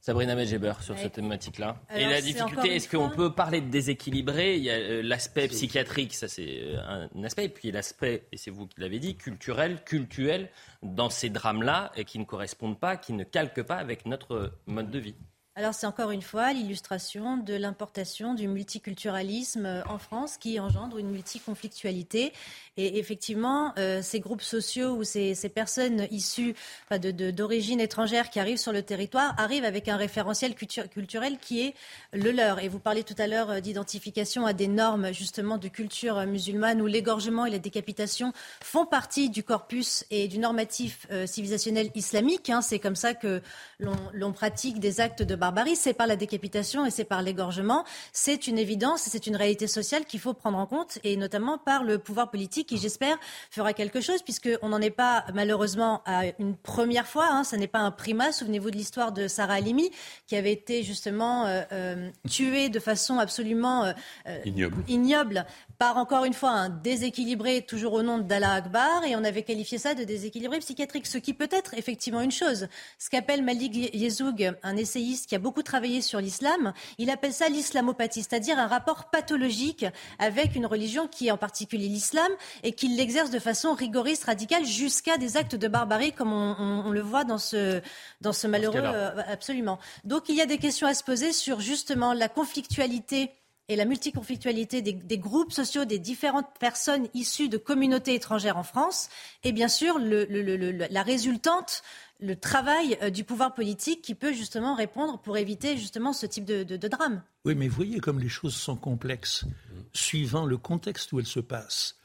Sabrina Medjeber sur cette thématique-là. Et la difficulté, est-ce qu'on peut parler de déséquilibré Il y a l'aspect psychiatrique, ça c'est un aspect, et puis l'aspect, et c'est vous qui l'avez dit, culturel, cultuel, dans ces drames-là, et qui ne correspondent pas, qui ne calquent pas avec notre mode de vie. Alors c'est encore une fois l'illustration de l'importation du multiculturalisme euh, en France qui engendre une multiconflictualité. Et effectivement, euh, ces groupes sociaux ou ces, personnes issues d'origine étrangère qui arrivent sur le territoire arrivent avec un référentiel culturel qui est le leur. Et vous parlez tout à l'heure euh, d'identification à des normes justement de culture musulmane où l'égorgement et la décapitation font partie du corpus et du normatif civilisationnel islamique. Hein. C'est comme ça que l'on pratique des actes de barbarie, c'est par la décapitation et c'est par l'égorgement. C'est une évidence, c'est une réalité sociale qu'il faut prendre en compte et notamment par le pouvoir politique qui, j'espère, fera quelque chose puisqu'on n'en est pas malheureusement à une première fois. Hein, ça n'est pas un primat. Souvenez-vous de l'histoire de Sarah Halimi qui avait été justement euh, euh, tuée de façon absolument euh, ignoble. ignoble par encore une fois un déséquilibré toujours au nom d'Allah Akbar et on avait qualifié ça de déséquilibré psychiatrique, ce qui peut être effectivement une chose. Ce qu'appelle Malik Yezoug, un essayiste qui a beaucoup travaillé sur l'islam, il appelle ça l'islamopathie, c'est-à-dire un rapport pathologique avec une religion qui est en particulier l'islam et qui l'exerce de façon rigoriste, radicale, jusqu'à des actes de barbarie comme on, le voit dans ce, dans ce malheureux... Euh, absolument. Donc il y a des questions à se poser sur justement la conflictualité et la multiconflictualité des, groupes sociaux des différentes personnes issues de communautés étrangères en France, et bien sûr la résultante, le travail euh, du pouvoir politique qui peut justement répondre pour éviter justement ce type de, drame. Oui, mais voyez comme les choses sont complexes, suivant le contexte où elles se passent.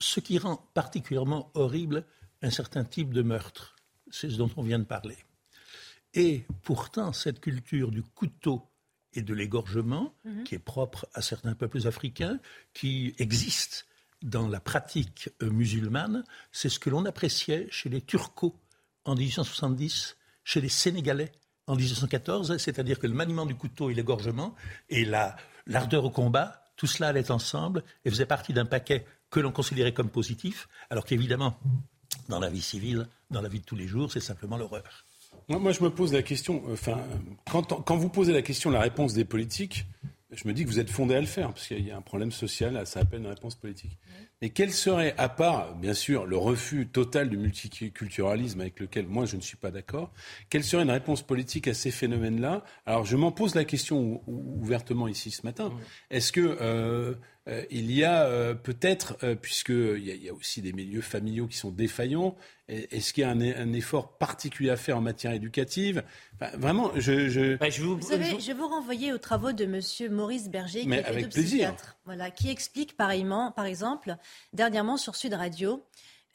Ce qui rend particulièrement horrible un certain type de meurtre, c'est ce dont on vient de parler. Et pourtant, cette culture du couteau et de l'égorgement, mhm. qui est propre à certains peuples africains, qui existe dans la pratique euh, musulmane. C'est ce que l'on appréciait chez les Turcos en 1870, chez les Sénégalais en 1914, c'est-à-dire que le maniement du couteau et l'égorgement et l'ardeur au combat, tout cela allait ensemble et faisait partie d'un paquet que l'on considérait comme positif, alors qu'évidemment, dans la vie civile, dans la vie de tous les jours, c'est simplement l'horreur. Moi, je me pose la question, enfin, quand, vous posez la question, la réponse des politiques, je me dis que vous êtes fondé à le faire, parce qu'il y a un problème social, ça appelle une réponse politique. Mais quel serait, à part, bien sûr, le refus total du multiculturalisme avec lequel moi je ne suis pas d'accord, quelle serait une réponse politique à ces phénomènes-là? Alors, je m'en pose la question ouvertement ici ce matin. Est-ce que euh, euh, il y a euh, peut-être, euh, puisqu'il y, y, a aussi des milieux familiaux qui sont défaillants, est-ce qu'il y a un, effort particulier à faire en matière éducative? Vraiment, je... je... Bah, je, vous, vous savez, je... vais vous renvoyer aux travaux de M. Maurice Berger, qui est. Voilà, qui explique pareillement, par exemple, dernièrement sur Sud Radio,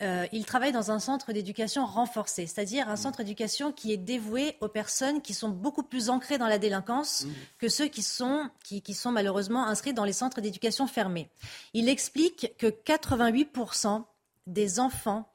euh, il travaille dans un centre d'éducation renforcé, c'est-à-dire un centre d'éducation qui est dévoué aux personnes qui sont beaucoup plus ancrées dans la délinquance mmh. que ceux qui sont, qui, sont malheureusement inscrits dans les centres d'éducation fermés. Il explique que 88% des enfants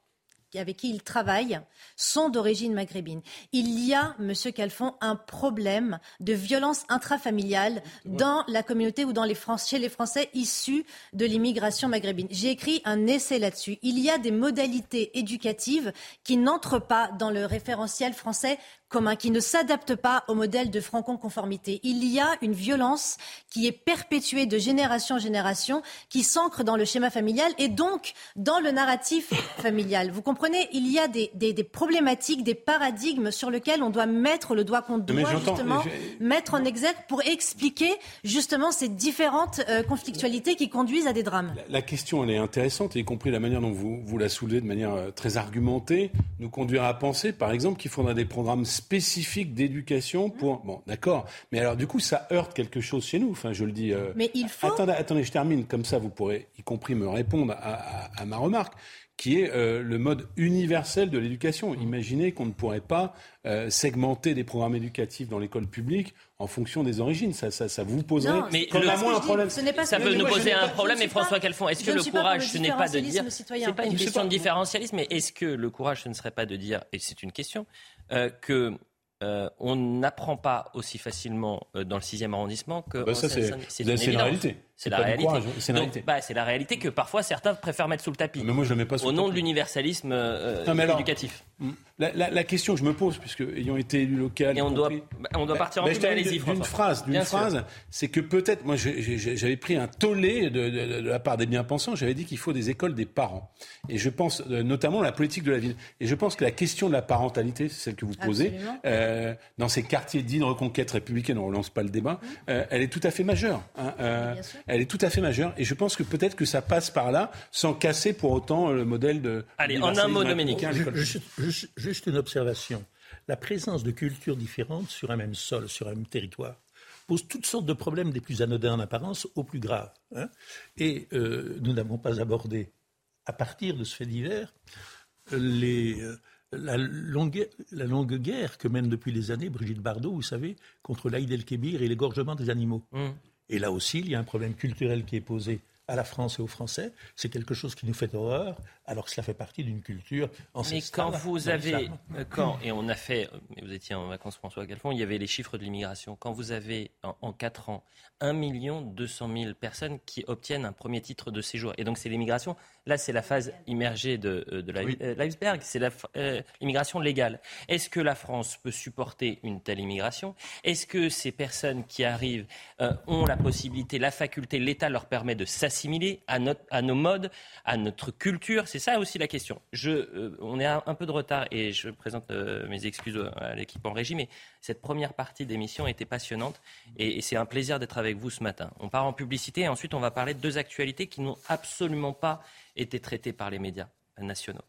avec qui il travaille sont d'origine maghrébine. Il y a, Monsieur Calfon, un problème de violence intrafamiliale dans la communauté ou dans les chez les Français issus de l'immigration maghrébine. J'ai écrit un essai là-dessus. Il y a des modalités éducatives qui n'entrent pas dans le référentiel français commun, qui ne s'adapte pas au modèle de franco-conformité. Il y a une violence qui est perpétuée de génération en génération, qui s'ancre dans le schéma familial et donc dans le narratif familial. Vous comprenez, il y a des, problématiques, des paradigmes sur lesquels on doit mettre le doigt, qu'on doit justement mettre en exergue pour expliquer justement ces différentes euh, conflictualités qui conduisent à des drames. La, question, elle est intéressante, y compris la manière dont vous, vous la soulevez de manière euh, très argumentée, nous conduira à penser, par exemple, qu'il faudra des programmes spécifique d'éducation pour. Bon, d'accord. Mais alors, du coup, ça heurte quelque chose chez nous. Enfin, je le dis. Euh, Mais il faut. Attendez, attendez, je termine. Comme ça, vous pourrez, y compris, me répondre à ma remarque qui est euh, le mode universel de l'éducation. Imaginez qu'on ne pourrait pas euh, segmenter des programmes éducatifs dans l'école publique en fonction des origines. Ça, ça, ça vous poserait non, mais le, un problème. ça peut nous poser un problème. Et François Calfon, est-ce que le courage, ce n'est pas de dire, c'est pas une question de différentialisme, mais est-ce que le courage, ce ne serait pas de dire, et c'est une question, euh, que euh, on n'apprend pas aussi facilement euh, dans le 6e arrondissement que bah ça, c'est, la réalité. C'est la réalité. Bah, c'est la réalité. que parfois certains préfèrent mettre sous le tapis. Mais moi, je le mets pas sous Au nom de l'universalisme euh, éducatif. Hmm. La, question que je me pose, puisque ayant été élu local, et on doit, bah, on doit partir en pub, allez-y, D'une phrase, d'une phrase, c'est que peut-être, moi, j'avais pris un tollé de, de, la part des bien-pensants. J'avais dit qu'il faut des écoles des parents, et je pense notamment la politique de la ville. Et je pense que la question de la parentalité, c'est celle que vous posez, euh, dans ces quartiers dits de reconquête républicaine, on relance pas le débat, mmh. euh, elle est tout à fait majeure. Hein, euh, elle est tout à fait majeure. Et je pense que peut-être que ça passe par là, sans casser pour autant le modèle de. Allez, en un mot, Dominique. Juste, une observation. La présence de cultures différentes sur un même sol, sur un même territoire, pose toutes sortes de problèmes des plus anodins en apparence aux plus graves. Hein. Et nous n'avons pas abordé, à partir de ce fait divers, les, la longue, la longue guerre que mène depuis des années Brigitte Bardot, vous savez, contre l'Aïd el-Kébir et l'égorgement des animaux. Mmh. Et là aussi, il y a un problème culturel qui est posé à la France et aux Français. C'est quelque chose qui nous fait horreur, alors que cela fait partie d'une culture ancestrale. Mais quand vous avez, euh, quand, et on a fait, vous étiez en vacances François Galfond, il y avait les chiffres de l'immigration. Quand vous avez en, en 4 ans 1 200 000 personnes qui obtiennent un premier titre de séjour, et donc c'est l'immigration. Là, c'est la phase immergée de, euh, de euh, l'iceberg, c'est euh, l'immigration légale. Est-ce que la France peut supporter une telle immigration? Est-ce que ces personnes qui arrivent ont la possibilité, la faculté, l'État leur permet de s'assimiler à, à, nos modes, à notre culture? C'est ça aussi la question. Je, on est un, peu de retard et je présente mes excuses à l'équipe en régie, mais cette première partie d'émission était passionnante et, c'est un plaisir d'être avec vous ce matin. On part en publicité et ensuite on va parler de deux actualités qui n'ont absolument pas été traité par les médias nationaux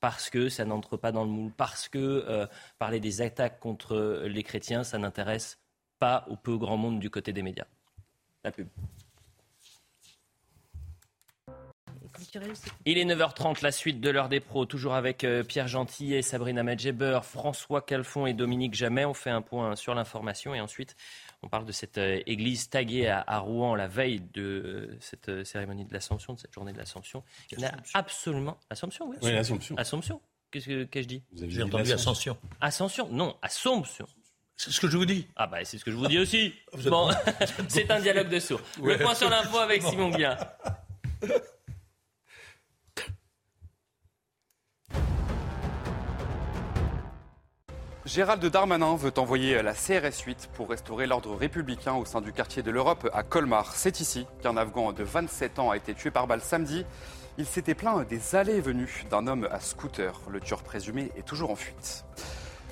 parce que ça n'entre pas dans le moule, parce que euh, parler des attaques contre les chrétiens, ça n'intéresse pas au peu grand monde du côté des médias. La pub. Il est 9h30, la suite de l'heure des pros, toujours avec euh, Pierre Gentillet, Sabrina Medjeber, François Calfon et Dominique Jamais. On fait un point sur l'information et ensuite on parle de cette euh, église taguée à, Rouen la veille de euh, cette cérémonie de l'Assomption, de cette journée de l'Assomption. Il n'a absolument. Assomption, oui. Oui, l'Assomption. Assomption. Qu'est-ce que, je dis J'ai entendu Ascension. Ascension Non, Assomption. C'est ce que je vous dis. Ah bah c'est ce que je vous dis aussi. bon, c'est un dialogue de sourds. Le point sur l'info avec Simon Guillain. Gérald Darmanin veut envoyer la CRS 8 pour restaurer l'ordre républicain au sein du quartier de l'Europe à Colmar. C'est ici qu'un Afghan de 27 ans a été tué par balle samedi. Il s'était plaint des allées venues d'un homme à scooter. Le tueur présumé est toujours en fuite.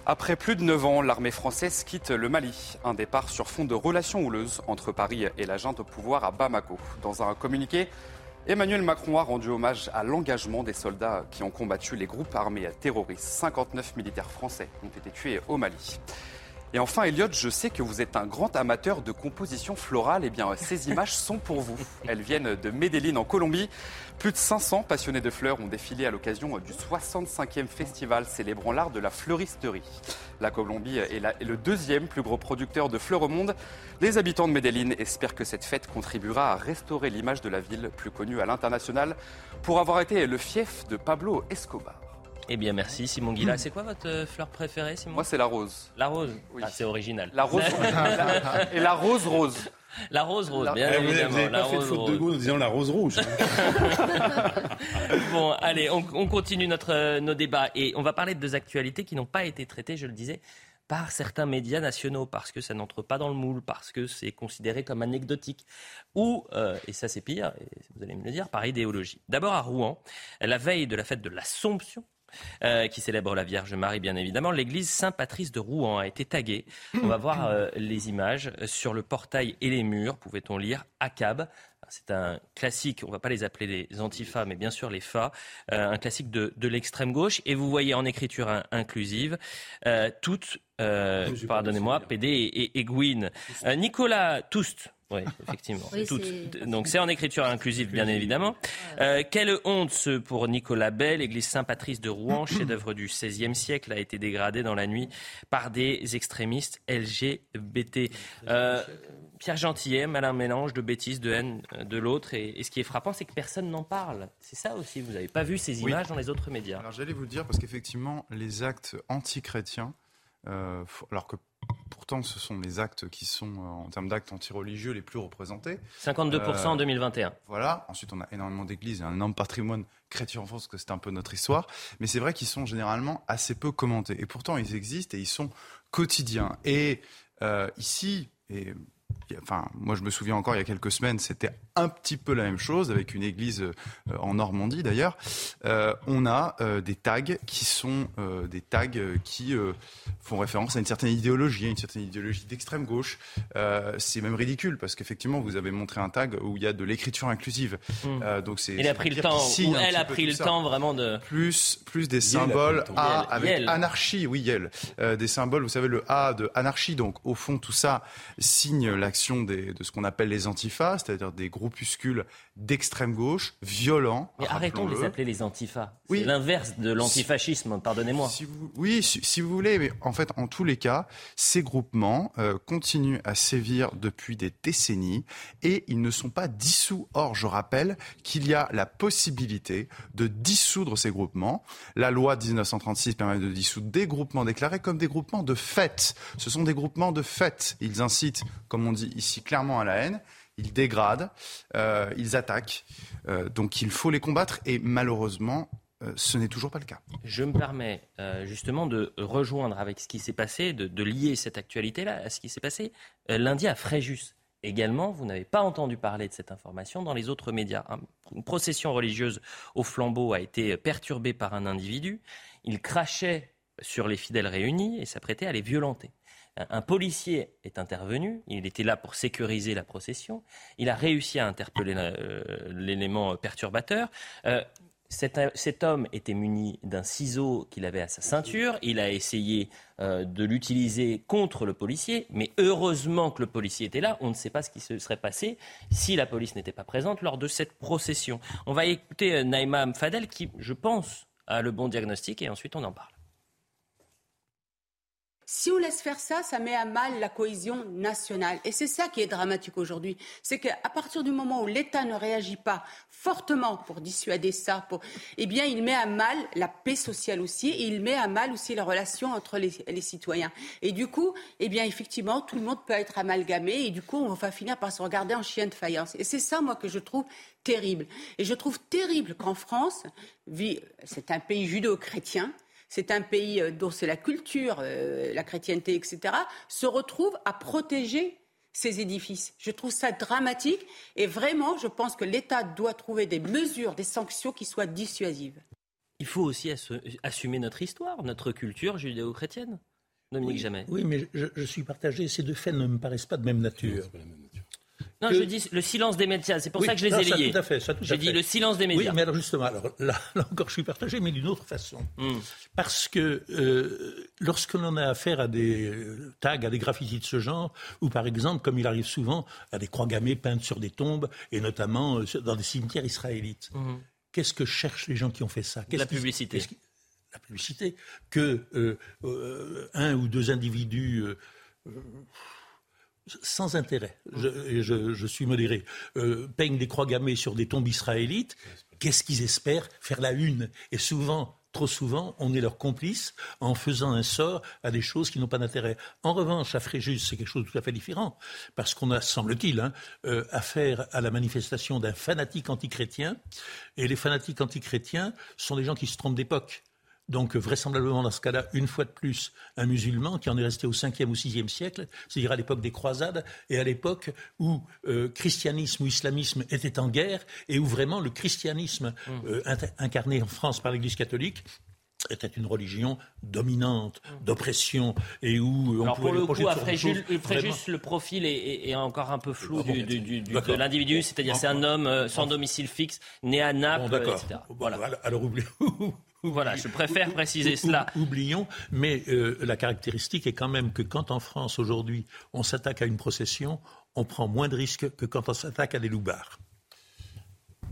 Après plus de 9 ans, l'armée française quitte le Mali. Un départ sur fond de relations houleuses entre Paris et la junte au pouvoir à Bamako. Dans un communiqué, Emmanuel Macron a rendu hommage à l'engagement des soldats qui ont combattu les groupes armés terroristes. 59 militaires français ont été tués au Mali. Et enfin, Elliot, je sais que vous êtes un grand amateur de composition florale. Eh bien, ces images sont pour vous. Elles viennent de Medellín, en Colombie. Plus de 500 passionnés de fleurs ont défilé à l'occasion du 65e festival célébrant l'art de la fleuristerie. La Colombie est, le deuxième plus gros producteur de fleurs au monde. Les habitants de Medellín espèrent que cette fête contribuera à restaurer l'image de la ville, plus connue à l'international, pour avoir été le fief de Pablo Escobar. Eh bien, merci Simon Guilla. C'est quoi votre euh, fleur préférée, Simon? Moi, c'est la rose. La rose? Ah, C'est original. La rose. et la rose rose. La rose rose, bien eh, évidemment. Vous n'avez pas fait de faute de goût en disant la rose rouge. bon, allez, on, on continue notre, euh, nos débats et on va parler de deux actualités qui n'ont pas été traitées, je le disais, par certains médias nationaux parce que ça n'entre pas dans le moule, parce que c'est considéré comme anecdotique, ou, euh, et ça c'est pire, et vous allez me le dire, par idéologie. D'abord à Rouen, la veille de la fête de l'Assomption, euh, qui célèbre la Vierge Marie, bien évidemment. L'église Saint-Patrice de Rouen a été taguée. On va voir euh, les images sur le portail et les murs. Pouvait-on lire ACAB c'est un classique, on ne va pas les appeler les antifas, mais bien sûr les FA, euh, un classique de, l'extrême gauche. Et vous voyez en écriture inclusive, euh, toutes, euh, pardonnez-moi, PD et, et, Gwyn. Nicolas Toust, oui, effectivement. Donc c'est en écriture inclusive, bien évidemment. Euh, quelle honte pour Nicolas Bell, l'église Saint-Patrice de Rouen, chef-d'œuvre du XVIe siècle, a été dégradée dans la nuit par des extrémistes LGBT. Euh, Pierre Gentillet, malin mélange de bêtises, de haine euh, de l'autre. Et, ce qui est frappant, c'est que personne n'en parle. C'est ça aussi, vous n'avez pas vu ces images dans les autres médias. Alors j'allais vous le dire, parce qu'effectivement, les actes anti-chrétiens, alors que Pourtant, ce sont les actes qui sont, euh, en termes d'actes antireligieux, les plus représentés. 52% en 2021. Euh, voilà. Ensuite, on a énormément d'églises et un énorme patrimoine chrétien en France, parce que c'est un peu notre histoire. Mais c'est vrai qu'ils sont généralement assez peu commentés. Et pourtant, ils existent et ils sont quotidiens. Et euh, ici, et enfin, moi je me souviens encore il y a quelques semaines, c'était un petit peu la même chose avec une église euh, en Normandie d'ailleurs. Euh, on a euh, des tags qui sont des tags qui font référence à une certaine idéologie, à une certaine idéologie d'extrême gauche. c'est même ridicule parce qu'effectivement vous avez montré un tag où il y a de l'écriture inclusive. Hmm. donc c'est. Il a pris le temps. Ou elle a pris le temps vraiment de. Plus plus des symboles A avec anarchie, oui Yel, des symboles. Vous savez le A de anarchie. Donc au fond tout ça signe l'action de ce qu'on appelle les antifas, c'est-à-dire des groupuscules d'extrême gauche, violents. Mais arrêtons de les appeler les antifas. Oui. C'est l'inverse de l'antifascisme, pardonnez-moi. oui, si, vous voulez, mais en fait, en tous les cas, ces groupements euh, continuent à sévir depuis des décennies et ils ne sont pas dissous. Or, je rappelle qu'il y a la possibilité de dissoudre ces groupements. La loi de 1936 permet de dissoudre des groupements déclarés comme des groupements de fait. Ce sont des groupements de fait. Ils incitent, comme on dit ici, clairement à la haine ils dégradent, euh, ils attaquent. Euh, donc il faut les combattre et malheureusement, euh, ce n'est toujours pas le cas. Je me permets justement de rejoindre avec ce qui s'est passé, de, lier cette actualité-là à ce qui s'est passé lundi à Fréjus. Également, vous n'avez pas entendu parler de cette information dans les autres médias. Une procession religieuse au flambeau a été perturbée par un individu. Il crachait sur les fidèles réunis et s'apprêtait à les violenter un policier est intervenu, il était là pour sécuriser la procession, il a réussi à interpeller euh, l'élément perturbateur. Euh, cet, homme était muni d'un ciseau qu'il avait à sa ceinture. Il a essayé euh, de l'utiliser contre le policier, mais heureusement que le policier était là. On ne sait pas ce qui se serait passé si la police n'était pas présente lors de cette procession. On va écouter Naïma Fadel qui, je pense, a le bon diagnostic et ensuite on en parle. Si on laisse faire ça, ça met à mal la cohésion nationale. Et c'est ça qui est dramatique aujourd'hui. C'est qu'à partir du moment où l'État ne réagit pas fortement pour dissuader ça, eh bien, il met à mal la paix sociale aussi, et il met à mal aussi la relation entre les, citoyens. Et du coup, eh bien, effectivement, tout le monde peut être amalgamé, et du coup, on va finir par se regarder en chien de faïence. Et c'est ça, moi, que je trouve terrible. Et je trouve terrible qu'en France, c'est un pays judéo-chrétien, c'est un pays euh, dont c'est la culture, euh, la chrétienté, etc., se retrouve à protéger ces édifices. Je trouve ça dramatique et vraiment, je pense que l'État doit trouver des mesures, des sanctions qui soient dissuasives. Il faut aussi assumer notre histoire, notre culture judéo-chrétienne. Dominique oui, Jamais. Oui, mais je, suis partagé. Ces deux faits ne me paraissent pas de même nature. Non, je dis le silence des médias. C'est pour ça que je les ai liés. tout à fait. J'ai dit le silence des médias. Oui, mais alors justement, alors, là, encore, je suis partagé, mais d'une autre façon. Hmm. Parce que euh, lorsque l'on a affaire à des euh, tags, à des graffitis de ce genre, ou par exemple, comme il arrive souvent, à des croix gammées peintes sur des tombes, et notamment euh, dans des cimetières israélites, hmm. qu'est-ce que cherchent les gens qui ont fait ça? La publicité. la publicité. Que un ou deux individus sans intérêt, je, je, suis modéré, euh, peignent des croix gammées sur des tombes israélites, qu'est-ce qu'ils espèrent Faire la une. Et souvent, trop souvent, on est leur complice en faisant un sort à des choses qui n'ont pas d'intérêt. En revanche, à Fréjus, c'est quelque chose de tout à fait différent, parce qu'on a, semble-t-il, hein, euh, affaire à la manifestation d'un fanatique antichrétien, et les fanatiques antichrétiens sont des gens qui se trompent d'époque. Donc vraisemblablement dans ce cas-là, une fois de plus, un musulman qui en est resté au 5e ou 6e siècle, c'est-à-dire à, l'époque des croisades et à l'époque où euh, christianisme ou islamisme était en guerre et où vraiment le christianisme mmh. euh, incarné en France par l'Église catholique était une religion dominante, mmh. d'oppression, et où on Alors pour le coup, à Fréjus, le profil est, encore un peu flou du, de l'individu, c'est-à-dire c'est un homme euh, sans domicile fixe, né à Naples, etc. voilà. Alors oubliez, Voilà, je préfère préciser cela. Oublions, mais euh, la caractéristique est quand même que quand en France aujourd'hui on s'attaque à une procession, on prend moins de risques que quand on s'attaque à des loupards.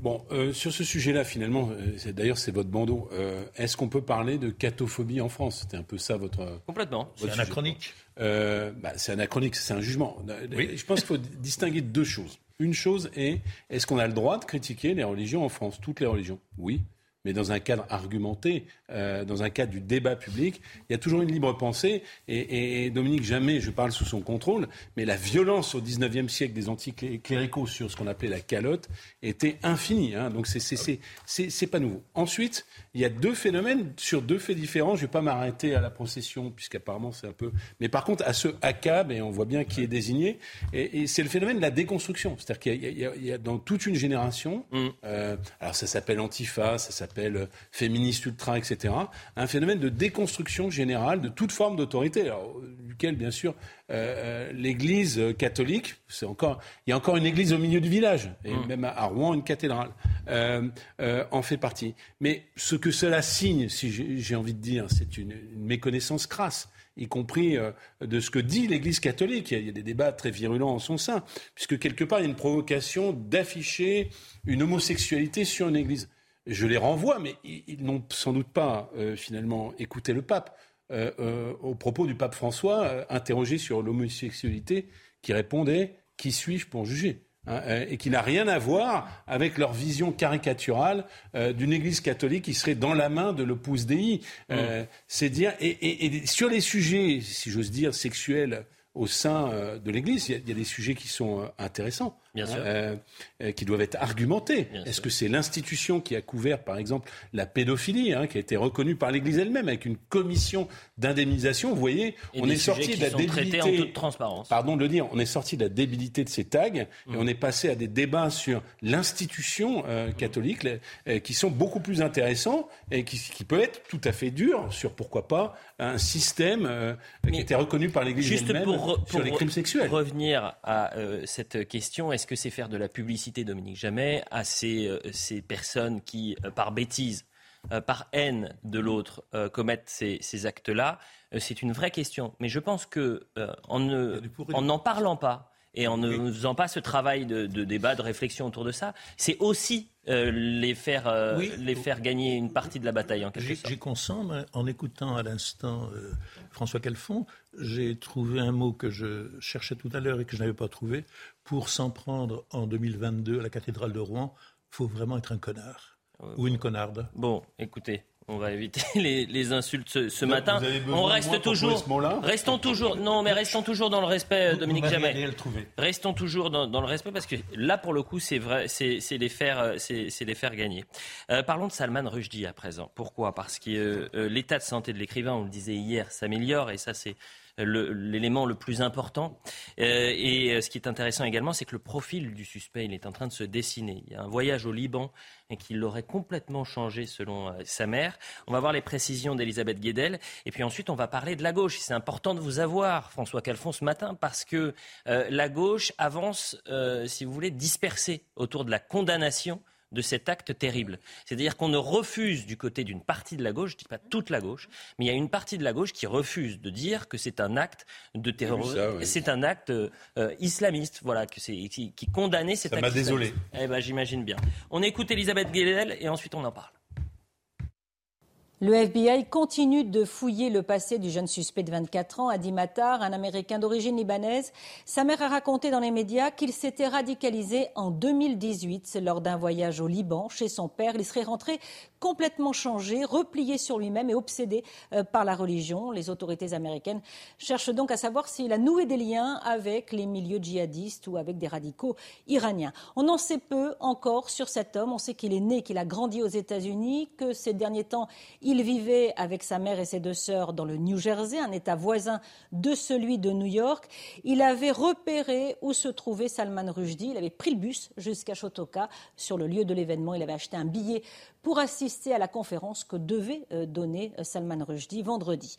Bon, euh, sur ce sujet-là, finalement, euh, d'ailleurs, c'est votre bandeau. Est-ce qu'on peut parler de catophobie en France? C'était un peu ça votre. Complètement. C'est anachronique. Bah, c'est anachronique, c'est un jugement. Oui. Je pense qu'il faut distinguer deux choses. Une chose est est-ce qu'on a le droit de critiquer les religions en France, toutes les religions? Oui mais dans un cadre argumenté, euh, dans un cadre du débat public, il y a toujours une libre pensée. Et, et, Dominique, jamais je parle sous son contrôle, mais la violence au XIXe siècle des anticléricaux sur ce qu'on appelait la calotte était infinie. Hein, donc c'est pas nouveau. Ensuite, il y a deux phénomènes sur deux faits différents. Je ne vais pas m'arrêter à la procession, puisqu'apparemment c'est un peu. Mais par contre, à ce ACAB, et on voit bien qui est désigné, et, c'est le phénomène de la déconstruction. C'est-à-dire qu'il y, y, a dans toute une génération, mmh. euh, alors ça s'appelle Antifa, ça s'appelle s'appelle féministe ultra, etc. Un phénomène de déconstruction générale de toute forme d'autorité, duquel, bien sûr, euh, euh, l'Église catholique, c'est encore, il y a encore une Église au milieu du village, et mmh. même à, Rouen, une cathédrale, euh, en fait partie. Mais ce que cela signe, si j'ai envie de dire, c'est une, méconnaissance crasse y compris de ce que dit l'Église catholique. Il y, a, des débats très virulents en son sein, puisque quelque part, il y a une provocation d'afficher une homosexualité sur une Église je les renvoie, mais ils, n'ont sans doute pas euh, finalement écouté le pape euh, euh, au propos du pape François, interrogé sur l'homosexualité, qui répondait Qui suis-je pour juger hein, et qui n'a rien à voir avec leur vision caricaturale d'une Église catholique qui serait dans la main de l'opus Dei. Mmh. C'est dire et, sur les sujets, si j'ose dire, sexuels au sein de l'Église, il y, a des sujets qui sont intéressants. Bien sûr. Euh, euh, qui doivent être argumentés. Est-ce que c'est l'institution qui a couvert, par exemple, la pédophilie, hein, qui a été reconnue par l'Église elle-même avec une commission d'indemnisation? Vous voyez, on est sorti de la débilité. En toute transparence. Pardon de le dire, on est sorti de la débilité de ces tags et mmh. on est passé à des débats sur l'institution euh, catholique qui sont beaucoup plus intéressants et qui, qui peuvent être tout à fait durs sur pourquoi pas un système qui a été reconnu par l'Église elle-même sur les crimes sexuels. Revenir à cette question est-ce que c'est faire de la publicité, Dominique Jamais, à ces, euh, ces personnes qui, euh, par bêtise, euh, par haine de l'autre, commettent ces, ces actes-là C'est une vraie question. Mais je pense que en n'en parlant pas, et en ne faisant pas ce travail de, débat, de réflexion autour de ça, c'est aussi les, faire, les faire gagner une partie de la bataille en quelque sorte. J'y consens, en écoutant à l'instant François Calfon, j'ai trouvé un mot que je cherchais tout à l'heure et que je n'avais pas trouvé. Pour s'en prendre en 2022 à la cathédrale de Rouen, il faut vraiment être un connard ou une connarde. Bon, écoutez, on va éviter les, insultes ce, matin. On reste toujours. Restons toujours. Non, mais restons toujours dans le respect, Dominique Jamais. Restons toujours dans, le respect parce que là, pour le coup, c'est vrai, c'est les faire, c'est les faire gagner. Euh, parlons de Salman Rushdie à présent. Pourquoi? Parce que euh, euh, l'état de santé de l'écrivain, on le disait hier, s'améliore et ça, c'est l'élément le, plus important. Euh, et euh, ce qui est intéressant également, c'est que le profil du suspect, il est en train de se dessiner. Il y a un voyage au Liban qui l'aurait complètement changé selon euh, sa mère. On va voir les précisions d'Elisabeth Guedel. Et puis ensuite, on va parler de la gauche. C'est important de vous avoir, François Calfon, ce matin, parce que la gauche avance, si vous voulez, dispersée autour de la condamnation de cet acte terrible. C'est-à-dire qu'on ne refuse du côté d'une partie de la gauche, je ne dis pas toute la gauche, mais il y a une partie de la gauche qui refuse de dire que c'est un acte de terrorisme, c'est un acte euh, islamiste, voilà, que c'est qui, qui condamnait cet acte. Ça m'a désolé. Eh ben, j'imagine bien. On écoute Elisabeth Guedel et ensuite on en parle. Le FBI continue de fouiller le passé du jeune suspect de 24 ans, Adi Matar, un Américain d'origine libanaise. Sa mère a raconté dans les médias qu'il s'était radicalisé en 2018 lors d'un voyage au Liban chez son père. Il serait rentré complètement changé, replié sur lui-même et obsédé euh, par la religion. Les autorités américaines cherchent donc à savoir s'il a noué des liens avec les milieux djihadistes ou avec des radicaux iraniens. On en sait peu encore sur cet homme. On sait qu'il est né, qu'il a grandi aux États-Unis, que ces derniers temps, il vivait avec sa mère et ses deux sœurs dans le New Jersey, un État voisin de celui de New York. Il avait repéré où se trouvait Salman Rushdie. Il avait pris le bus jusqu'à Shotoka sur le lieu de l'événement. Il avait acheté un billet pour assister à la conférence que devait euh, donner euh, Salman Rushdie vendredi.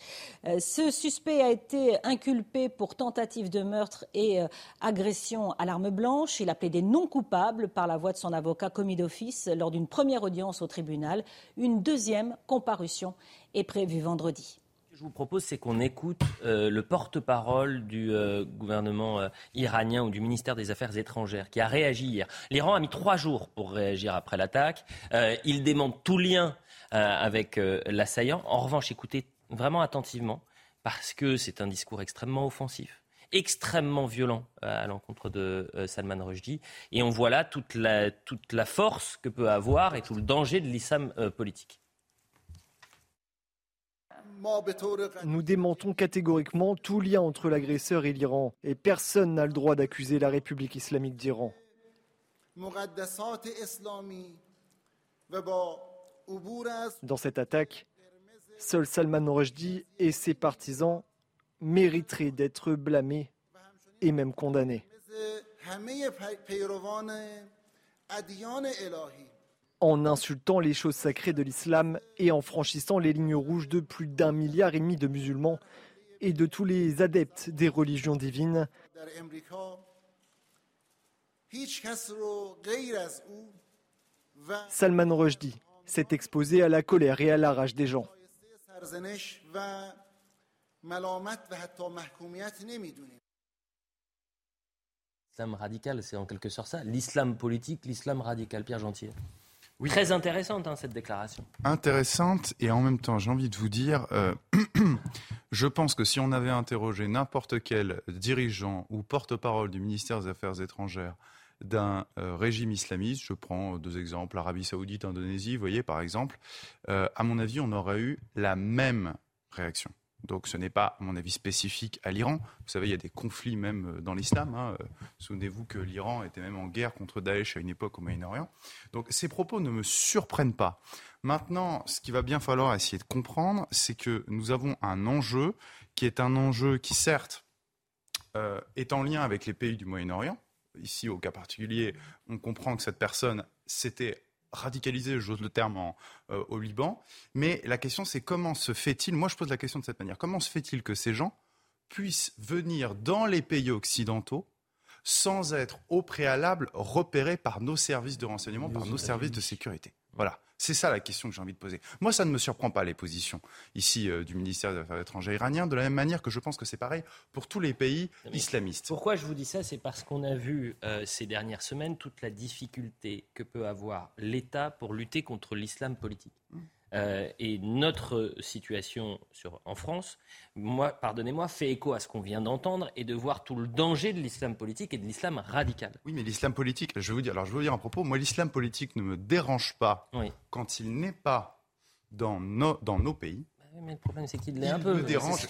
Euh, ce suspect a été inculpé pour tentative de meurtre et agression à l'arme blanche. Il a plaidé non coupable par la voix de son avocat commis d'office lors d'une première audience au tribunal. Une deuxième comparution est prévue vendredi je vous propose, c'est qu'on écoute euh, le porte-parole du euh, gouvernement euh, iranien ou du ministère des Affaires étrangères qui a réagi hier. L'Iran a mis trois jours pour réagir après l'attaque. il demande tout lien avec l'assaillant. En revanche, écoutez vraiment attentivement parce que c'est un discours extrêmement offensif extrêmement violent à l'encontre de Salman Rushdie. Et on voit là toute la force que peut avoir et tout le danger de l'islam politique. Nous démentons catégoriquement tout lien entre l'agresseur et l'Iran et personne n'a le droit d'accuser la République islamique d'Iran. Dans cette attaque, seul Salman Rushdie et ses partisans mériteraient d'être blâmés et même condamnés en insultant les choses sacrées de l'islam et en franchissant les lignes rouges de plus d'un milliard et demi de musulmans et de tous les adeptes des religions divines. Salman Rushdie s'est exposé à la colère et à la rage des gens. L'islam radical, c'est en quelque sorte ça. L'islam politique, l'islam radical. Pierre Gentil. Très intéressante hein, cette déclaration. Intéressante et en même temps, j'ai envie de vous dire, euh, je pense que si on avait interrogé n'importe quel dirigeant ou porte-parole du ministère des Affaires étrangères d'un euh, régime islamiste, je prends deux exemples, Arabie Saoudite, Indonésie, vous voyez par exemple, euh, à mon avis, on aurait eu la même réaction. Donc ce n'est pas, mon avis, spécifique à l'Iran. Vous savez, il y a des conflits même euh, dans l'islam. Hein. Euh, souvenez-vous que l'Iran était même en guerre contre Daesh à une époque au Moyen-Orient. Donc ces propos ne me surprennent pas. Maintenant, ce qu'il va bien falloir essayer de comprendre, c'est que nous avons un enjeu qui est un enjeu qui, certes, euh, est en lien avec les pays du Moyen-Orient. Ici, au cas particulier, on comprend que cette personne s'était radicalisé, j'ose le terme, euh, au Liban. Mais la question, c'est comment se fait-il, moi je pose la question de cette manière, comment se fait-il que ces gens puissent venir dans les pays occidentaux sans être au préalable repérés par nos services de renseignement, par nos services de sécurité? Voilà. C'est ça la question que j'ai envie de poser. Moi, ça ne me surprend pas les positions ici euh, du ministère des Affaires étrangères iranien, de la même manière que je pense que c'est pareil pour tous les pays islamistes. Pourquoi je vous dis ça? C'est parce qu'on a vu euh, ces dernières semaines toute la difficulté que peut avoir l'État pour lutter contre l'islam politique. Mmh. Euh, et notre situation sur, en France, moi, pardonnez-moi, fait écho à ce qu'on vient d'entendre et de voir tout le danger de l'islam politique et de l'islam radical. Oui, mais l'islam politique, je vais vous dire, alors je vais vous dire un propos, moi l'islam politique ne me dérange pas quand il n'est pas dans nos, dans nos pays. Bah mais le problème, c'est qu'il est un peu. dérange,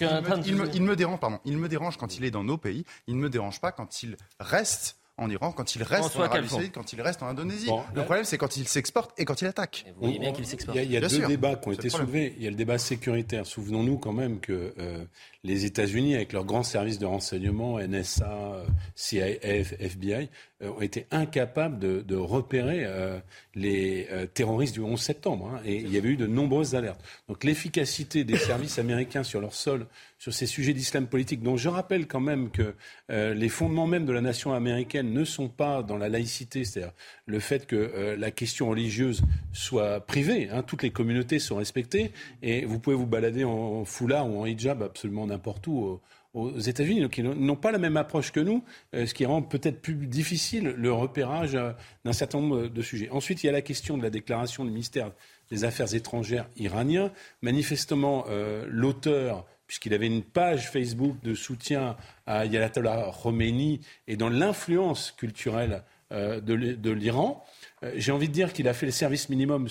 il, me, il me dérange, pardon. Il me dérange quand il est dans nos pays. Il ne me dérange pas quand il reste en Iran, quand il reste en, Arabie Saoudite, quand il reste en Indonésie. le problème, c'est quand il s'exporte et quand il attaque. Il y a, deux débats qui ont été soulevés. Il y a le débat sécuritaire. Souvenons-nous quand même que euh, les États-Unis, avec leurs grands services de renseignement, NSA, CIA, FBI, euh, ont été incapables de, repérer euh, les terroristes du 11 septembre. Hein, et il y avait eu de nombreuses alertes. Donc l'efficacité des services américains sur leur sol sur ces sujets d'islam politique, dont je rappelle quand même que euh, les fondements même de la nation américaine ne sont pas dans la laïcité, c'est-à-dire le fait que euh, la question religieuse soit privée, hein, toutes les communautés sont respectées, et vous pouvez vous balader en foulard ou en hijab absolument n'importe où aux États-Unis, donc ils n'ont pas la même approche que nous, euh, ce qui rend peut-être plus difficile le repérage d'un certain nombre de sujets. Ensuite, il y a la question de la déclaration du ministère des Affaires étrangères iranien. Manifestement, l'auteur puisqu'il avait une page Facebook de soutien à Ayatollah Khomeini et dans l'influence culturelle euh, de l'Iran. Euh, j'ai envie de dire qu'il a fait le service minimum.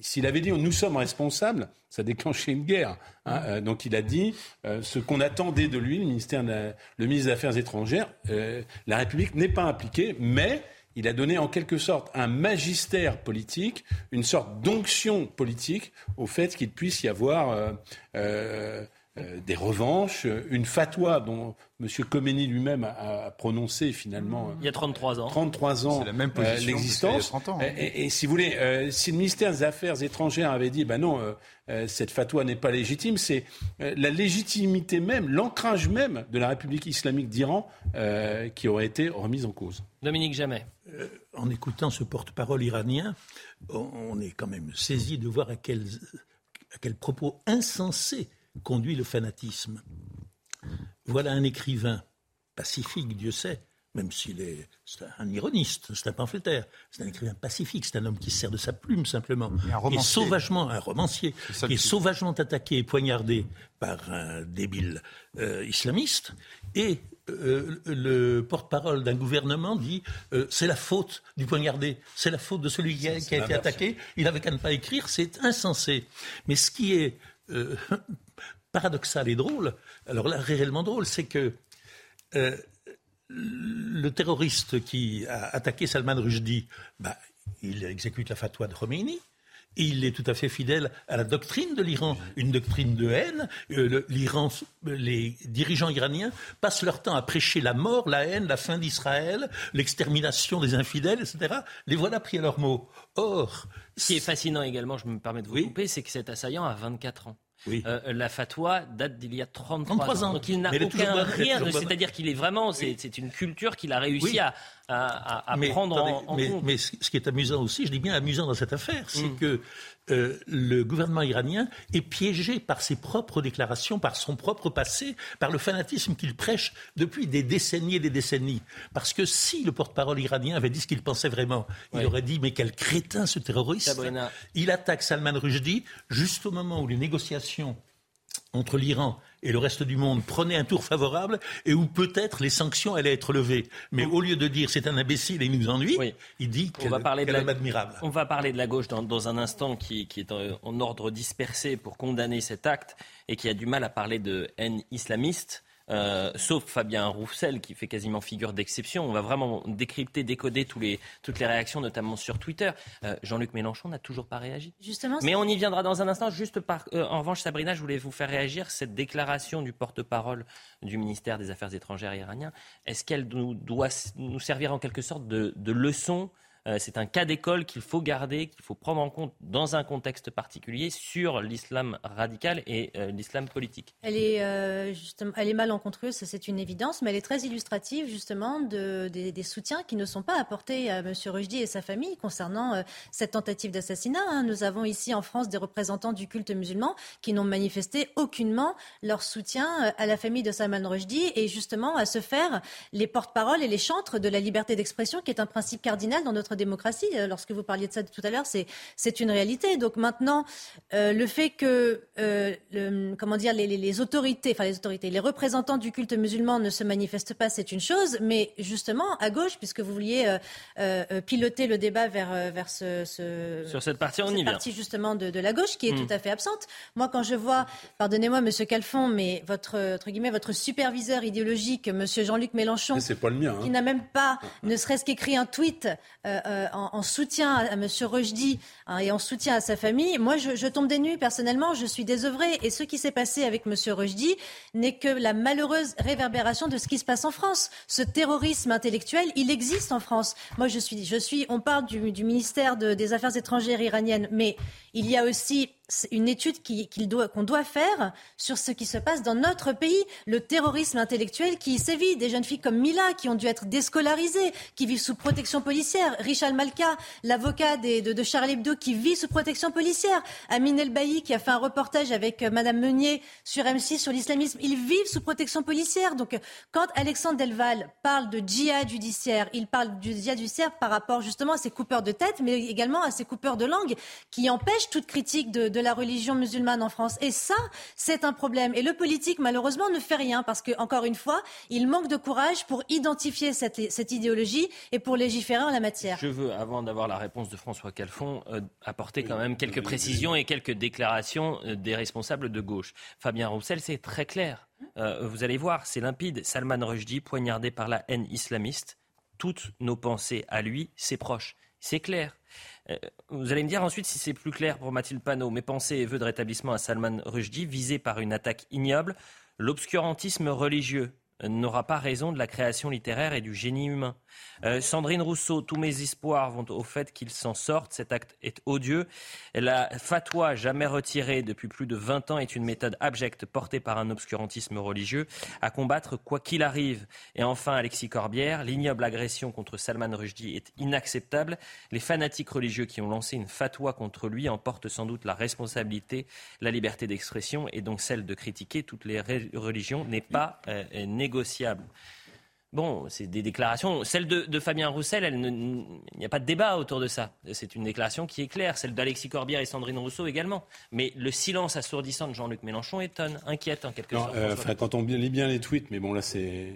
S'il avait dit nous sommes responsables, ça déclenchait une guerre. Hein. Euh, donc il a dit euh, ce qu'on attendait de lui, le, ministère le ministre des Affaires étrangères, la République n'est pas impliquée, mais il a donné en quelque sorte un magistère politique, une sorte d'onction politique au fait qu'il puisse y avoir des revanches, une fatwa dont M. Khomeini lui-même a, prononcé finalement. Il y a 33 ans. 33 ans. Euh, l'existence. Hein. Et, si vous voulez, euh, si le ministère des Affaires étrangères avait dit, ben non, cette fatwa n'est pas légitime, c'est la légitimité même, l'ancrage même de la République islamique d'Iran qui aurait été remise en cause. Dominique Jamais. en écoutant ce porte-parole iranien, on, est quand même saisi de voir à quel, à quel propos insensé conduit le fanatisme. Voilà un écrivain pacifique, Dieu sait, même s'il est, un ironiste, c'est un pamphlétaire, c'est un écrivain pacifique, c'est un homme qui sert de sa plume simplement, un qui est sauvagement, un romancier, qui est sauvagement attaqué et poignardé par un débile euh, islamiste, et euh, le porte-parole d'un gouvernement dit euh, c'est la faute du poignardé, c'est la faute de celui qui a, qui a été attaqué, il avait qu'à ne pas écrire, c'est insensé. Mais ce qui est paradoxal et drôle, alors là, réellement drôle, c'est que euh, le terroriste qui a attaqué Salman Rushdie, bah, il exécute la fatwa de Khomeini. Il est tout à fait fidèle à la doctrine de l'Iran, une doctrine de haine. Euh, L'Iran, les dirigeants iraniens passent leur temps à prêcher la mort, la haine, la fin d'Israël, l'extermination des infidèles, etc. Les voilà pris à leurs mots. Or, ce qui est fascinant également, je me permets de vous couper, c'est que cet assaillant a 24 ans. Euh, la fatwa date d'il y a 33, ans. Donc il n'a aucun rien. C'est-à-dire qu'il est vraiment, c'est une culture qu'il a réussi à, prendre en, mais, compte. Mais ce qui est amusant aussi, je dis bien amusant dans cette affaire, c'est mm. que euh, le gouvernement iranien est piégé par ses propres déclarations, par son propre passé, par le fanatisme qu'il prêche depuis des décennies et des décennies. Parce que si le porte-parole iranien avait dit ce qu'il pensait vraiment, il aurait dit mais quel crétin ce terroriste. Il attaque Salman Rushdie juste au moment où les négociations entre l'Iran et le reste du monde prenaient un tour favorable et où peut-être les sanctions allaient être levées. Mais au lieu de dire c'est un imbécile et il nous ennuie, il dit qu'on va parler de la... admirable. On va parler de la gauche dans, un instant qui, qui est en ordre dispersé pour condamner cet acte et qui a du mal à parler de haine islamiste. Euh, sauf Fabien Roussel qui fait quasiment figure d'exception. On va vraiment décrypter, décoder tous les, toutes les réactions, notamment sur Twitter. Euh, Jean-Luc Mélenchon n'a toujours pas réagi. Justement. Mais on y viendra dans un instant. Juste par, euh, en revanche, Sabrina, je voulais vous faire réagir cette déclaration du porte-parole du ministère des Affaires étrangères iranien. Est-ce qu'elle nous doit nous servir en quelque sorte de, de leçon euh, c'est un cas d'école qu'il faut garder, qu'il faut prendre en compte dans un contexte particulier sur l'islam radical et euh, l'islam politique. Elle est, euh, justement, elle est malencontreuse, c'est une évidence, mais elle est très illustrative justement de, des, soutiens qui ne sont pas apportés à M. Rushdie et sa famille concernant cette tentative d'assassinat. Hein. Nous avons ici en France des représentants du culte musulman qui n'ont manifesté aucunement leur soutien à la famille de Salman Rushdie et justement à se faire les porte-paroles et les chantres de la liberté d'expression qui est un principe cardinal dans notre démocratie. Euh, lorsque vous parliez de ça tout à l'heure, c'est une réalité. Donc maintenant, euh, le fait que euh, comment dire les, autorités, enfin les autorités, les représentants du culte musulman ne se manifestent pas, c'est une chose. Mais justement, à gauche, puisque vous vouliez piloter le débat vers vers ce, sur cette partie, on y partie justement de, la gauche qui est hmm. tout à fait absente. Moi, quand je vois, pardonnez-moi, Monsieur Calfon, mais votre entre guillemets votre superviseur idéologique, Monsieur Jean-Luc Mélenchon, c'est pas le mien, qui hein. n'a même pas, ne serait-ce qu'écrit un tweet euh, en, soutien à, M. Rochdy hein, et en soutien à sa famille, moi, je, tombe des nuits. Personnellement, je suis désœuvrée. Et ce qui s'est passé avec M. Rochdy n'est que la malheureuse réverbération de ce qui se passe en France. Ce terrorisme intellectuel, il existe en France. Moi, je suis, je suis on parle du, ministère des Affaires étrangères iraniennes, mais il y a aussi une étude qu'on doit, faire sur ce qui se passe dans notre pays, le terrorisme intellectuel qui sévit, des jeunes filles comme Mila qui ont dû être déscolarisées, qui vivent sous protection policière, Richard Malka, l'avocat de, de, Charlie Hebdo qui vit sous protection policière, Amine El Bailly qui a fait un reportage avec euh, Madame Meunier sur M6 sur l'islamisme, ils vivent sous protection policière. Donc quand Alexandre Delval parle de djihad judiciaire, il parle du djihad judiciaire par rapport justement à ces coupeurs de tête, mais également à ces coupeurs de langue qui empêchent toute critique de la religion musulmane en France. Et ça, c'est un problème. Et le politique, malheureusement, ne fait rien parce que, encore une fois, il manque de courage pour identifier cette, cette idéologie et pour légiférer en la matière. je veux, avant d'avoir la réponse de François Calfon, euh, apporter quand même quelques précisions et quelques déclarations euh, des responsables de gauche. Fabien Roussel, c'est très clair. Euh, vous allez voir, c'est limpide. Salman Rushdie, poignardé par la haine islamiste. Toutes nos pensées à lui, ses proches. C'est clair. Vous allez me dire ensuite si c'est plus clair pour Mathilde Panot. Mes pensées et vœux de rétablissement à Salman Rushdie, visé par une attaque ignoble. L'obscurantisme religieux, n'aura pas raison de la création littéraire et du génie humain. Euh, Sandrine Rousseau, tous mes espoirs vont au fait qu'il s'en sorte. Cet acte est odieux. La fatwa jamais retirée depuis plus de 20 ans est une méthode abjecte portée par un obscurantisme religieux à combattre quoi qu'il arrive. Et enfin, Alexis Corbière, l'ignoble agression contre Salman Rushdie est inacceptable. Les fanatiques religieux qui ont lancé une fatwa contre lui en portent sans doute la responsabilité. La liberté d'expression et donc celle de critiquer toutes les religions n'est pas euh, négociable. Bon, c'est des déclarations. Celle de, Fabien Roussel, il n'y a pas de débat autour de ça. C'est une déclaration qui est claire. Celle d'Alexis Corbière et Sandrine Rousseau également. Mais le silence assourdissant de Jean-Luc Mélenchon étonne, inquiète en quelque sorte. Euh, quand on lit bien les tweets, mais bon là c'est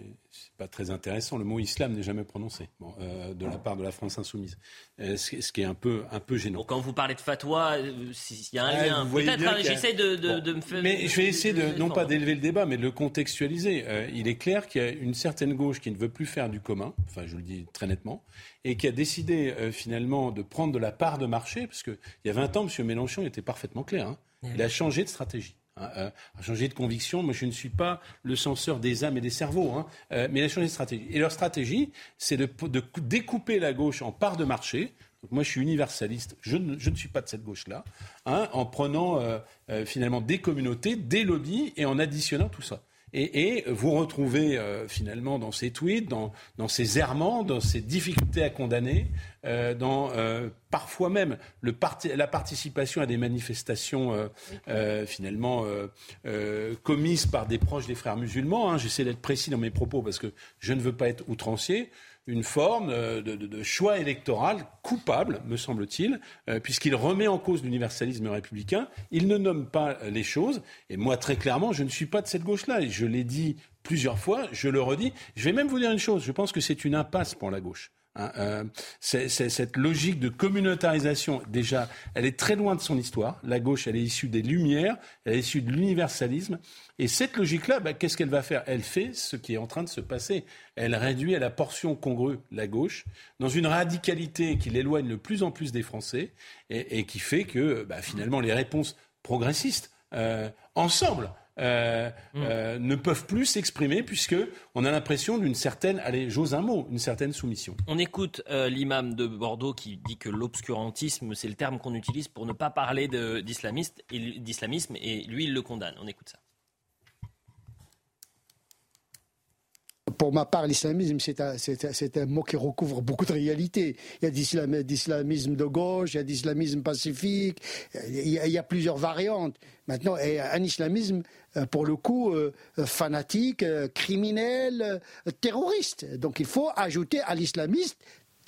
pas très intéressant. Le mot islam n'est jamais prononcé euh, de la part de la France insoumise, euh, ce, qui est un peu, un peu gênant. quand vous parlez de fatwa, euh, il y a un lien. Peut-être, hein, j'essaie de, me faire. Mais je vais essayer de, non pas d'élever le débat, mais de le contextualiser. il est clair qu'il y a une certaine gauche qui ne veut plus faire du commun, enfin je le dis très nettement, et qui a décidé finalement de prendre de la part de marché, parce qu'il y a 20 ans, M. Mélenchon était parfaitement clair. Hein. Il a changé de stratégie. Hein, euh, a changé de conviction. Moi, je ne suis pas le censeur des âmes et des cerveaux, hein, euh, mais il a changé de stratégie. Et leur stratégie, c'est de, découper la gauche en parts de marché. moi, je suis universaliste. Je ne, suis pas de cette gauche-là, hein, en prenant euh, finalement des communautés, des lobbies et en additionnant tout ça. Et, vous retrouvez euh, finalement dans ces tweets, dans, ces errements, dans ces difficultés à condamner, euh, dans euh, parfois même le la participation à des manifestations finalement commises par des proches des frères musulmans. Hein. J'essaie d'être précis dans mes propos parce que je ne veux pas être outrancier une forme euh, de, choix électoral coupable, me semble-t-il, euh, puisqu'il remet en cause l'universalisme républicain. Il ne nomme pas les choses. Et moi, très clairement, je ne suis pas de cette gauche-là. Et je l'ai dit plusieurs fois, je le redis. Je vais même vous dire une chose. Je pense que c'est une impasse pour la gauche. Hein, euh, cette logique de communautarisation, déjà, elle est très loin de son histoire. La gauche, elle est issue des Lumières, elle est issue de l'universalisme. Et cette logique-là, bah, qu'est-ce qu'elle va faire? Elle fait ce qui est en train de se passer. Elle réduit à la portion congrue la gauche, dans une radicalité qui l'éloigne de plus en plus des Français, et, qui fait que bah, finalement les réponses progressistes, euh, ensemble, euh, mm. euh, ne peuvent plus s'exprimer puisque on a l'impression d'une certaine, allez, j'ose un mot, une certaine soumission. On écoute euh, l'imam de Bordeaux qui dit que l'obscurantisme, c'est le terme qu'on utilise pour ne pas parler d'islamisme, et lui, il le condamne. On écoute ça. Pour ma part, l'islamisme, c'est un, mot qui recouvre beaucoup de réalités. Il y a d'islamisme de gauche, il y a d'islamisme pacifique, il y a, plusieurs variantes. Maintenant, un islamisme, euh, pour le coup, euh, fanatique, euh, criminel, terroriste. Donc il faut ajouter à l'islamiste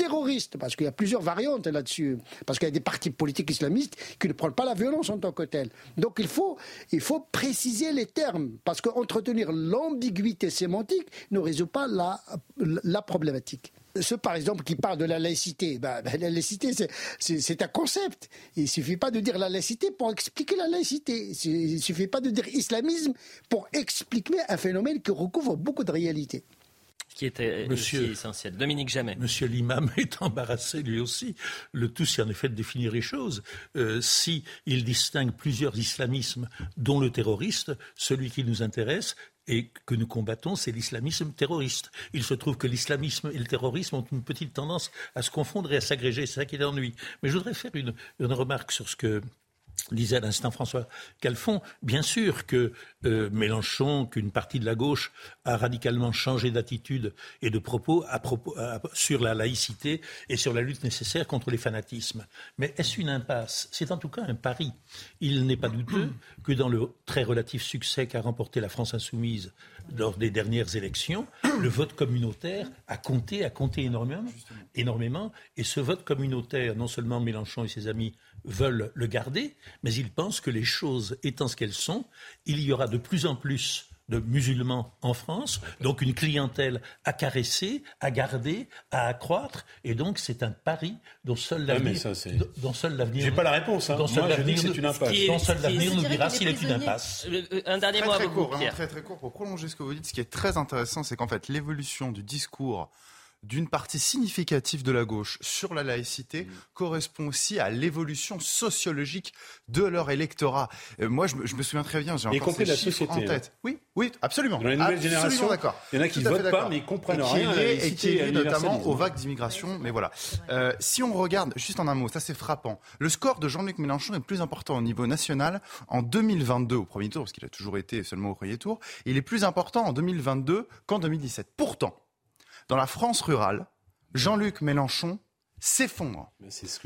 terroriste, parce qu'il y a plusieurs variantes là-dessus, parce qu'il y a des partis politiques islamistes qui ne prennent pas la violence en tant que telle. Donc il faut, il faut préciser les termes, parce qu'entretenir l'ambiguïté sémantique ne résout pas la, problématique ceux, par exemple, qui parlent de la laïcité, ben, ben, la laïcité, c'est un concept. Il suffit pas de dire la laïcité pour expliquer la laïcité. Il ne suffit pas de dire islamisme pour expliquer un phénomène qui recouvre beaucoup de réalités qui était Monsieur, essentiel. Dominique Jamais. Monsieur l'imam est embarrassé lui aussi. Le tout, c'est en effet de définir les choses. Euh, si il distingue plusieurs islamismes, dont le terroriste, celui qui nous intéresse, et que nous combattons, c'est l'islamisme terroriste. Il se trouve que l'islamisme et le terrorisme ont une petite tendance à se confondre et à s'agréger. C'est ça qui l'ennuie. Mais je voudrais faire une, une remarque sur ce que disait à l'instant François Calfon, bien sûr que euh, Mélenchon, qu'une partie de la gauche a radicalement changé d'attitude et de propos, sur la laïcité et sur la lutte nécessaire contre les fanatismes. Mais est-ce une impasse? C'est en tout cas un pari. Il n'est pas douteux que dans le très relatif succès qu'a remporté la France insoumise lors des dernières élections, le vote communautaire a compté, a compté énormément, énormément. Et ce vote communautaire, non seulement Mélenchon et ses amis veulent le garder, mais ils pensent que les choses étant ce qu'elles sont, il y aura de plus en plus de musulmans en France, donc une clientèle à caresser, à garder, à accroître, et donc c'est un pari dont seul l'avenir, dont seul l'avenir. J'ai pas la réponse. Hein. Dont seul l'avenir, c'est une impasse. Dont seul l'avenir nous dira s'il est une impasse. Un dernier mot très, à vous, court, très très court pour prolonger ce que vous dites. Ce qui est très intéressant, c'est qu'en fait l'évolution du discours d'une partie significative de la gauche sur la laïcité mmh. correspond aussi à l'évolution sociologique de leur électorat. Euh, moi, je me, souviens très bien, j'ai encore ces la société, en hein. tête. Oui, oui, absolument. Dans la nouvelle génération, d'accord. Il y en a qui ne votent pas, mais ils comprennent rien. et qui est notamment aux vagues d'immigration. Mais voilà. Euh, si on regarde, juste en un mot, ça c'est frappant. Le score de Jean-Luc Mélenchon est plus important au niveau national en 2022 au premier tour, parce qu'il a toujours été seulement au premier tour. Il est plus important en 2022 qu'en 2017. Pourtant, dans la France rurale, Jean-Luc Mélenchon s'effondre.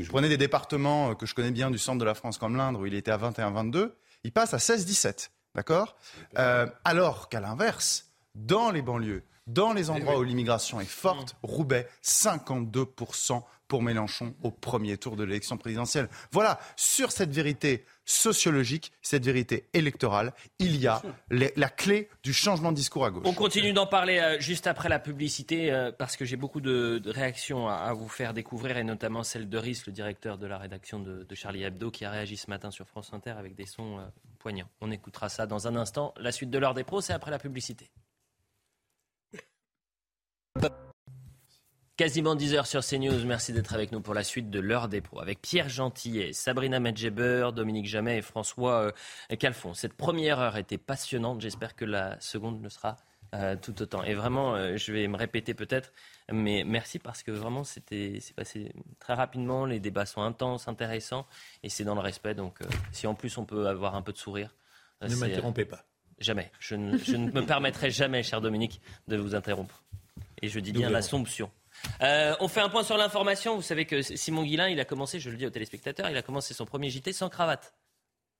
Prenez des départements euh, que je connais bien du centre de la France comme l'Indre où il était à 21-22, il passe à 16-17, d'accord? Euh, Alors qu'à l'inverse, dans les banlieues, dans les endroits où l'immigration est forte, Roubaix, 52% pour Mélenchon au premier tour de l'élection présidentielle. Voilà, sur cette vérité sociologique, cette vérité électorale, il y a la clé du changement de discours à gauche. On continue d'en parler euh, juste après la publicité euh, parce que j'ai beaucoup de, réactions à, vous faire découvrir et notamment celle de Rhys, le directeur de la rédaction de, Charlie Hebdo, qui a réagi ce matin sur France Inter avec des sons euh, poignants. On écoutera ça dans un instant. La suite de l'heure des pros, c'est après la publicité. Quasiment 10 heures sur CNews. Merci d'être avec nous pour la suite de l'heure des pros. Avec Pierre Gentillet, Sabrina Medjeber, Dominique Jamet et François euh, Calfon. Cette première heure était passionnante. J'espère que la seconde le sera euh, tout autant. Et vraiment, euh, je vais me répéter peut-être, mais merci parce que vraiment, c'était, c'est passé très rapidement. Les débats sont intenses, intéressants et c'est dans le respect. Donc, si en plus on peut avoir un peu de sourire. Ne m'interrompez pas. Jamais. Je ne, je ne me permettrai jamais, cher Dominique, de vous interrompre. Et je dis bien l'assomption. Euh, on fait un point sur l'information. Vous savez que Simon Guillain, il a commencé, je le dis aux téléspectateurs, il a commencé son premier JT sans cravate.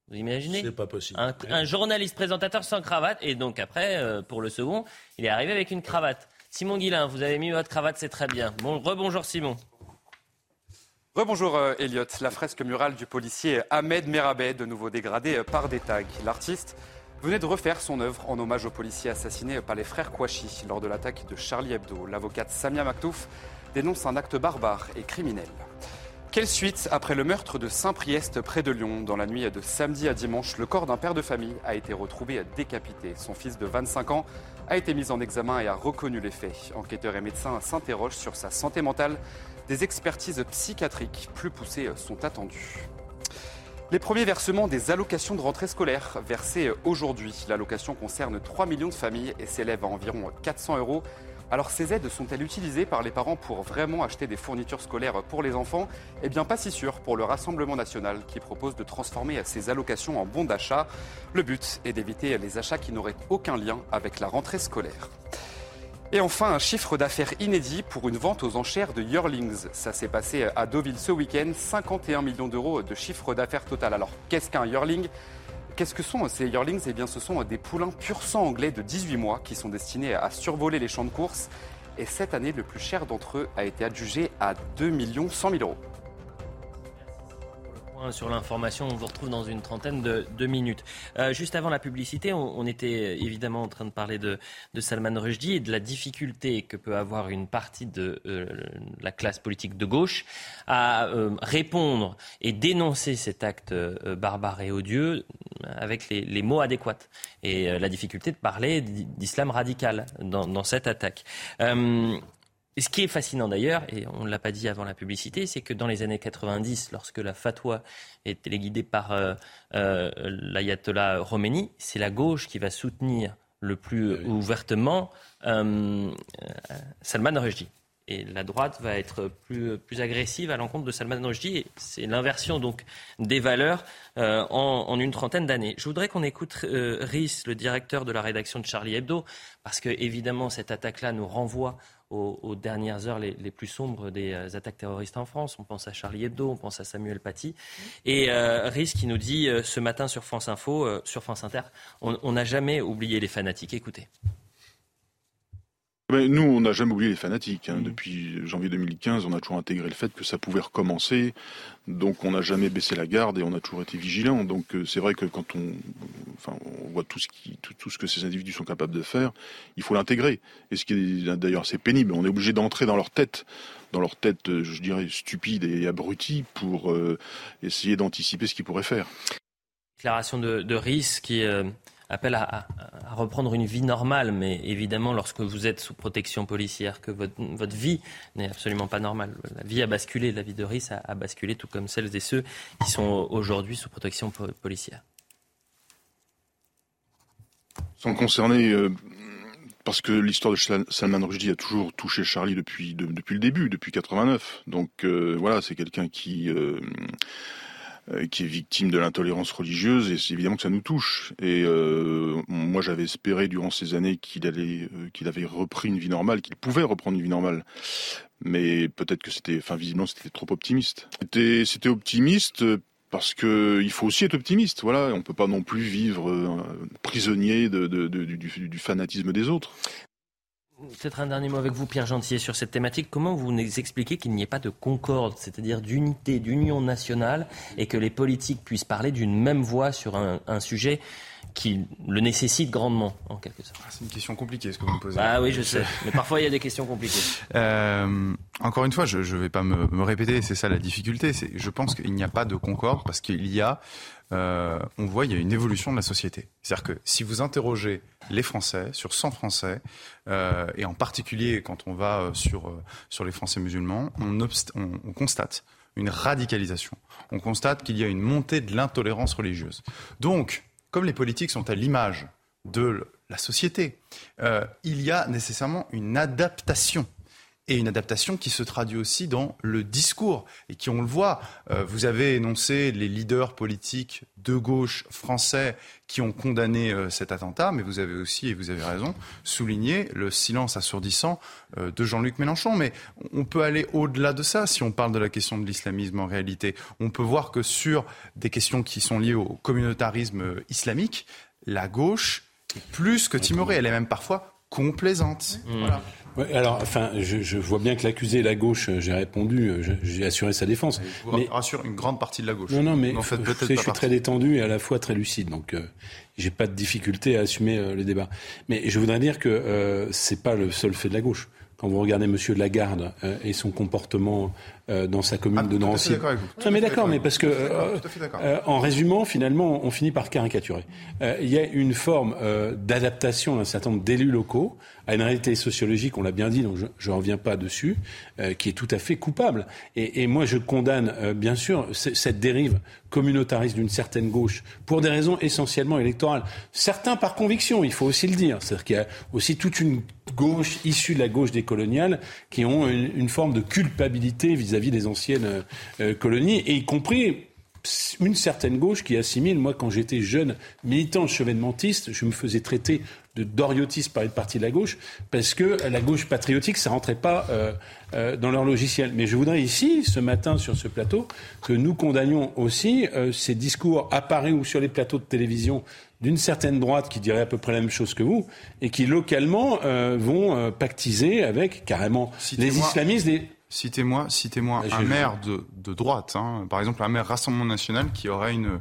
Vous imaginez C'est pas possible. Un, journaliste présentateur sans cravate. Et donc après, euh, pour le second, il est arrivé avec une cravate. Simon Guillain, vous avez mis votre cravate, c'est très bien. Bon, rebonjour Simon. Rebonjour euh, Elliot. La fresque murale du policier Ahmed Merabet, de nouveau dégradée par des tags. L'artiste venait de refaire son œuvre en hommage aux policiers assassinés par les frères Kouachi lors de l'attaque de Charlie Hebdo. L'avocate Samia Maktouf dénonce un acte barbare et criminel. Quelle suite après le meurtre de Saint-Priest près de Lyon? Dans la nuit de samedi à dimanche, le corps d'un père de famille a été retrouvé décapité. Son fils de 25 ans a été mis en examen et a reconnu les faits. Enquêteurs et médecins s'interrogent sur sa santé mentale. Des expertises psychiatriques plus poussées sont attendues. Les premiers versements des allocations de rentrée scolaire versés aujourd'hui. L'allocation concerne 3 millions de familles et s'élève à environ 400 euros. Alors ces aides sont-elles utilisées par les parents pour vraiment acheter des fournitures scolaires pour les enfants? Eh bien pas si sûr pour le Rassemblement national qui propose de transformer ces allocations en bons d'achat. Le but est d'éviter les achats qui n'auraient aucun lien avec la rentrée scolaire. Et enfin, un chiffre d'affaires inédit pour une vente aux enchères de Yearlings. Ça s'est passé à Deauville ce week-end, 51 millions d'euros de chiffre d'affaires total. Alors, qu'est-ce qu'un Yearling? Qu'est-ce que sont ces yearlings? Eh bien, ce sont des poulains pur sang anglais de 18 mois qui sont destinés à survoler les champs de course. Et cette année, le plus cher d'entre eux a été adjugé à 2 100 000 euros sur l'information. On vous retrouve dans une trentaine de, minutes. Euh, juste avant la publicité, on, était évidemment en train de parler de, Salman Rushdie et de la difficulté que peut avoir une partie de euh, la classe politique de gauche à euh, répondre et dénoncer cet acte barbare et odieux avec les, mots adéquats et la difficulté de parler d'islam radical dans cette attaque. Et ce qui est fascinant d'ailleurs, et on ne l'a pas dit avant la publicité, c'est que dans les années 90, lorsque la fatwa est téléguidée par euh, euh, l'ayatollah Khomeini, c'est la gauche qui va soutenir le plus ouvertement euh, Salman Rushdie. Et la droite va être plus, plus agressive à l'encontre de Salman Rushdie. C'est l'inversion donc des valeurs en, en, une trentaine d'années. Je voudrais qu'on écoute Rhys, le directeur de la rédaction de Charlie Hebdo, parce que évidemment cette attaque-là nous renvoie aux, dernières heures les, plus sombres des euh, attaques terroristes en France. On pense à Charlie Hebdo, on pense à Samuel Paty. Et euh, qui nous dit euh, ce matin sur France Info, euh, sur France Inter, on n'a jamais oublié les fanatiques. Écoutez. nous, on n'a jamais oublié les fanatiques. Hein. Mmh. Depuis janvier 2015, on a toujours intégré le fait que ça pouvait recommencer. Donc, on n'a jamais baissé la garde et on a toujours été vigilant. Donc, c'est vrai que quand on, enfin, on voit tout ce, que ces individus sont capables de faire, il faut l'intégrer. Et ce qui est d'ailleurs assez pénible, on est obligé d'entrer dans leur tête, dans leur tête, euh, je dirais, stupide et abrutie pour euh, essayer d'anticiper ce qu'ils pourraient faire. Déclaration de, de risque qui appelle à, reprendre une vie normale, mais évidemment, lorsque vous êtes sous protection policière, que votre, vie n'est absolument pas normale. La vie a basculé, la vie de Riss a, basculé, tout comme celles et ceux qui sont aujourd'hui sous protection policière. Sont concernés, euh, parce que l'histoire de Salman Rushdie a toujours touché Charlie depuis, depuis le début, depuis 89. Donc euh, voilà, c'est quelqu'un qui... Euh, qui est victime de l'intolérance religieuse, et c'est évidemment que ça nous touche. Et moi, j'avais espéré durant ces années qu'il allait, qu'il avait repris une vie normale, qu'il pouvait reprendre une vie normale. Mais peut-être que c'était, enfin, visiblement, c'était trop optimiste. C'était, c'était optimiste parce que il faut aussi être optimiste. Voilà, on peut pas non plus vivre prisonnier de, du, du, fanatisme des autres. Peut-être un dernier mot avec vous, Pierre Gentier, sur cette thématique. Comment vous nous expliquez qu'il n'y ait pas de concorde, c'est-à-dire d'unité, d'union nationale, et que les politiques puissent parler d'une même voix sur un, sujet qui le nécessite grandement, en quelque sorte ah, C'est une question compliquée, ce que vous me posez. Ah oui, je sais. Mais parfois, il y a des questions compliquées. Euh, encore une fois, je ne vais pas me, me répéter, c'est ça la difficulté. Je pense qu'il n'y a pas de concorde parce qu'il y a euh, on voit il y a une évolution de la société. C'est-à-dire que si vous interrogez les Français sur 100 Français, euh, et en particulier quand on va sur, sur les Français musulmans, on, on, constate une radicalisation. On constate qu'il y a une montée de l'intolérance religieuse. Donc, comme les politiques sont à l'image de la société, il y a nécessairement une adaptation et une adaptation qui se traduit aussi dans le discours et qui, on le voit, euh, vous avez énoncé les leaders politiques de gauche français qui ont condamné euh, cet attentat, mais vous avez aussi, et vous avez raison, souligné le silence assourdissant euh, de Jean-Luc Mélenchon. Mais on peut aller au-delà de ça si on parle de la question de l'islamisme en réalité. On peut voir que sur des questions qui sont liées au communautarisme islamique, la gauche est plus que timorée, elle est même parfois complaisante. Mmh. Voilà alors, enfin, je, vois bien que l'accusé est la gauche. Euh, j'ai répondu, euh, j'ai assuré sa défense. Vous mais rassure une grande partie de la gauche. Non, non, mais fait, je, suis très détendu et à la fois très lucide, donc euh, j'ai pas de difficulté à assumer le débat. Mais je voudrais dire que euh, c'est pas le seul fait de la gauche. Quand vous regardez Monsieur Lagarde et son comportement dans sa commune ah, de Nancy. Non, mais d'accord, mais parce que en résumant, finalement, on finit par caricaturer. Il y a une forme d'adaptation d'un certain nombre d'élus locaux à une réalité sociologique, on l'a bien dit, donc je ne reviens pas dessus, euh, qui est tout à fait coupable. Et, moi, je condamne euh, bien sûr cette dérive communautariste d'une certaine gauche pour des raisons essentiellement électorales. Certains par conviction, il faut aussi le dire. C'est-à-dire qu'il y a aussi toute une gauche issue de la gauche des coloniales qui ont une, une forme de culpabilité vis-à-vis des anciennes euh, colonies, et y compris une certaine gauche qui assimile, moi quand j'étais jeune militant chevènementiste, je me faisais traiter de doriotiste par une partie de la gauche, parce que la gauche patriotique, ça rentrait pas euh, euh, dans leur logiciel. Mais je voudrais ici, ce matin, sur ce plateau, que nous condamnions aussi euh, ces discours apparus ou sur les plateaux de télévision d'une certaine droite qui dirait à peu près la même chose que vous, et qui localement vont pactiser avec carrément les islamistes. Citez-moi, citez-moi un maire de, de droite, hein. par exemple un maire Rassemblement National qui aurait une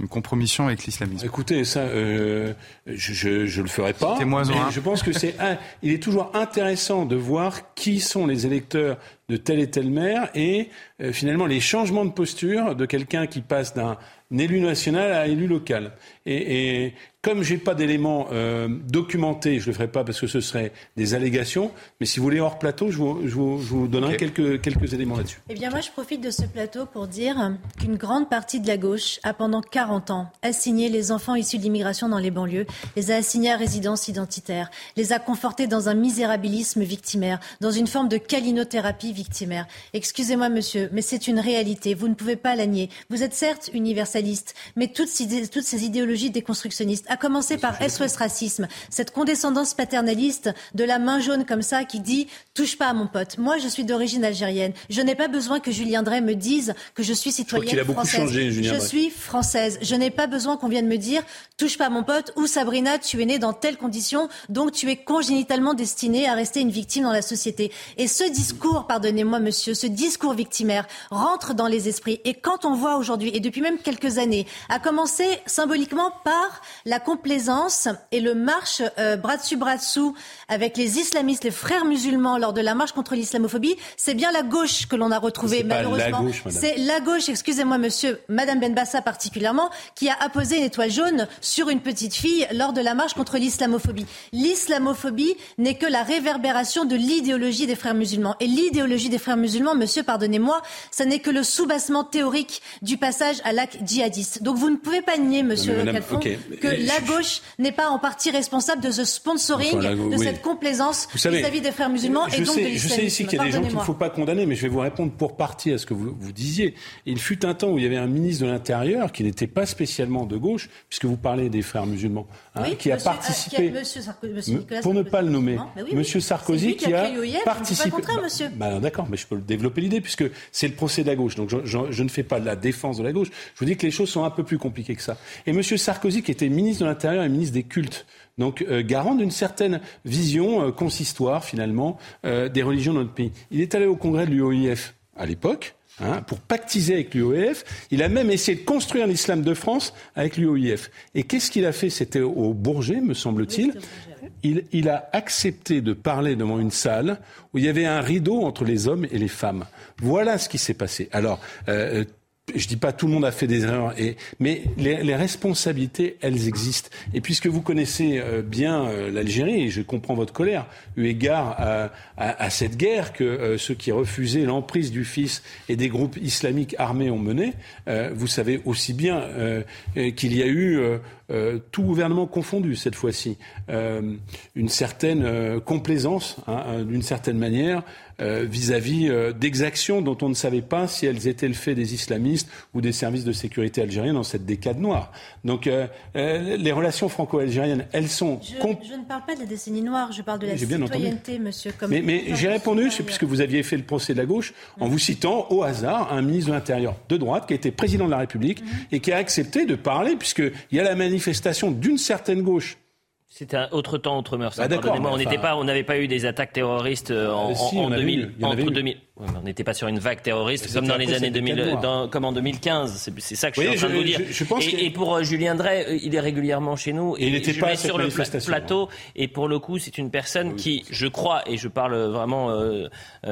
une compromission avec l'islamisme Écoutez, ça, euh, je, je, le ferai pas. Mais je pense que c'est il est toujours intéressant de voir qui sont les électeurs de tel et tel maire et euh, finalement les changements de posture de quelqu'un qui passe d'un élu national à élu local. Et, et comme j'ai pas d'éléments euh, documentés, je le ferai pas parce que ce serait des allégations. Mais si vous voulez hors plateau, je vous, je vous, je vous donnerai quelques, quelques éléments là-dessus. Eh bien, moi, je profite de ce plateau pour dire qu'une grande partie de la gauche a pendant 40 ans assigné les enfants issus de l'immigration dans les banlieues, les a assignés à résidence identitaire, les a confortés dans un misérabilisme victimaire, dans une forme de calinothérapie victimaire. Excusez-moi, monsieur, mais c'est une réalité. Vous ne pouvez pas la nier. Vous êtes certes universaliste, mais toutes ces, toutes ces idéologies déconstructionnistes à commencer par SOS Racisme, cette condescendance paternaliste de la main jaune comme ça qui dit touche pas à mon pote. Moi, je suis d'origine algérienne. Je n'ai pas besoin que Julien Drey me dise que je suis citoyenne je française. Changé, je suis française. Je n'ai pas besoin qu'on vienne me dire touche pas à mon pote ou Sabrina, tu es née dans telles conditions, donc tu es congénitalement destinée à rester une victime dans la société. Et ce discours, pardonnez-moi monsieur, ce discours victimaire rentre dans les esprits. Et quand on voit aujourd'hui, et depuis même quelques années, a commencé symboliquement par la complaisance et le marche euh, bras dessus bras dessous avec les islamistes, les frères musulmans lors de la marche contre l'islamophobie. C'est bien la gauche que l'on a retrouvée malheureusement. C'est la gauche, excusez-moi monsieur, Madame Benbassa particulièrement, qui a apposé une étoile jaune sur une petite fille lors de la marche contre l'islamophobie. L'islamophobie n'est que la réverbération de l'idéologie des frères musulmans. Et l'idéologie des frères musulmans, monsieur, pardonnez-moi, ça n'est que le soubassement théorique du passage à l'acte djihadiste. Donc vous ne pouvez pas nier, monsieur Le Calfon, que la gauche n'est pas en partie responsable de ce sponsoring, de cette complaisance vis-à-vis des frères musulmans et donc de l'islamisme. Je sais ici qu'il y a des gens qu'il ne faut pas condamner, mais je vais vous répondre pour partie à ce que vous, vous disiez. Il fut un temps où il y avait un ministre de l'Intérieur qui n'était pas spécialement de gauche, puisque vous parlez des frères musulmans, hein, qui a participé, pour ne pas le nommer, Monsieur Sarkozy qui a participé. monsieur. Bah, D'accord, mais je peux développer l'idée puisque c'est le procès de la gauche. Donc je, je, ne fais pas la défense de la gauche. Je vous dis que les choses sont un peu plus compliquées que ça. Et Monsieur Sarkozy, qui était ministre de l'Intérieur et ministre des cultes, donc euh, garant d'une certaine vision euh, consistoire finalement euh, des religions de notre pays. Il est allé au congrès de l'UOIF à l'époque. Hein, pour pactiser avec l'UOIF. Il a même essayé de construire l'islam de France avec l'UOIF. Et qu'est-ce qu'il a fait? C'était au Bourget, me semble-t-il. Il, il, a accepté de parler devant une salle où il y avait un rideau entre les hommes et les femmes. Voilà ce qui s'est passé. Alors, euh, je dis pas tout le monde a fait des erreurs, mais les, responsabilités, elles existent. Et puisque vous connaissez euh, bien euh, l'Algérie, et je comprends votre colère, eu égard à, cette guerre que euh, ceux qui refusaient l'emprise du fils et des groupes islamiques armés ont menée, vous savez aussi bien qu'il y a eu tout gouvernement confondu cette fois-ci, une certaine complaisance, hein, d'une certaine manière, vis-à-vis d'exactions dont on ne savait pas si elles étaient le fait des islamistes ou des services de sécurité algériens dans cette décade noire. Donc les relations franco-algériennes, elles sont... Je, je, ne parle pas de la décennie noire, je parle de la citoyenneté, monsieur. Comme mais, mais j'ai répondu, puisque vous aviez fait le procès de la gauche, en vous citant au hasard un ministre de l'Intérieur de droite qui a été président de la République mhm. et qui a accepté de parler, puisqu'il y a la manifestation d'une certaine gauche c'était un autre temps, autre mœurs. Bah on n'était pas, on n'avait pas eu des attaques terroristes euh, en, si, en, 2000, entre 2000. on n'était pas sur une vague terroriste comme dans les années 2000, dans, comme en 2015. C'est ça que je suis en train de vous dire. Je, et, et, pour euh, Julien Drey, euh, il est régulièrement chez nous. Et, il n'était pas sur le plateau. Et pour le coup, c'est une personne qui, je crois, et je parle vraiment, euh,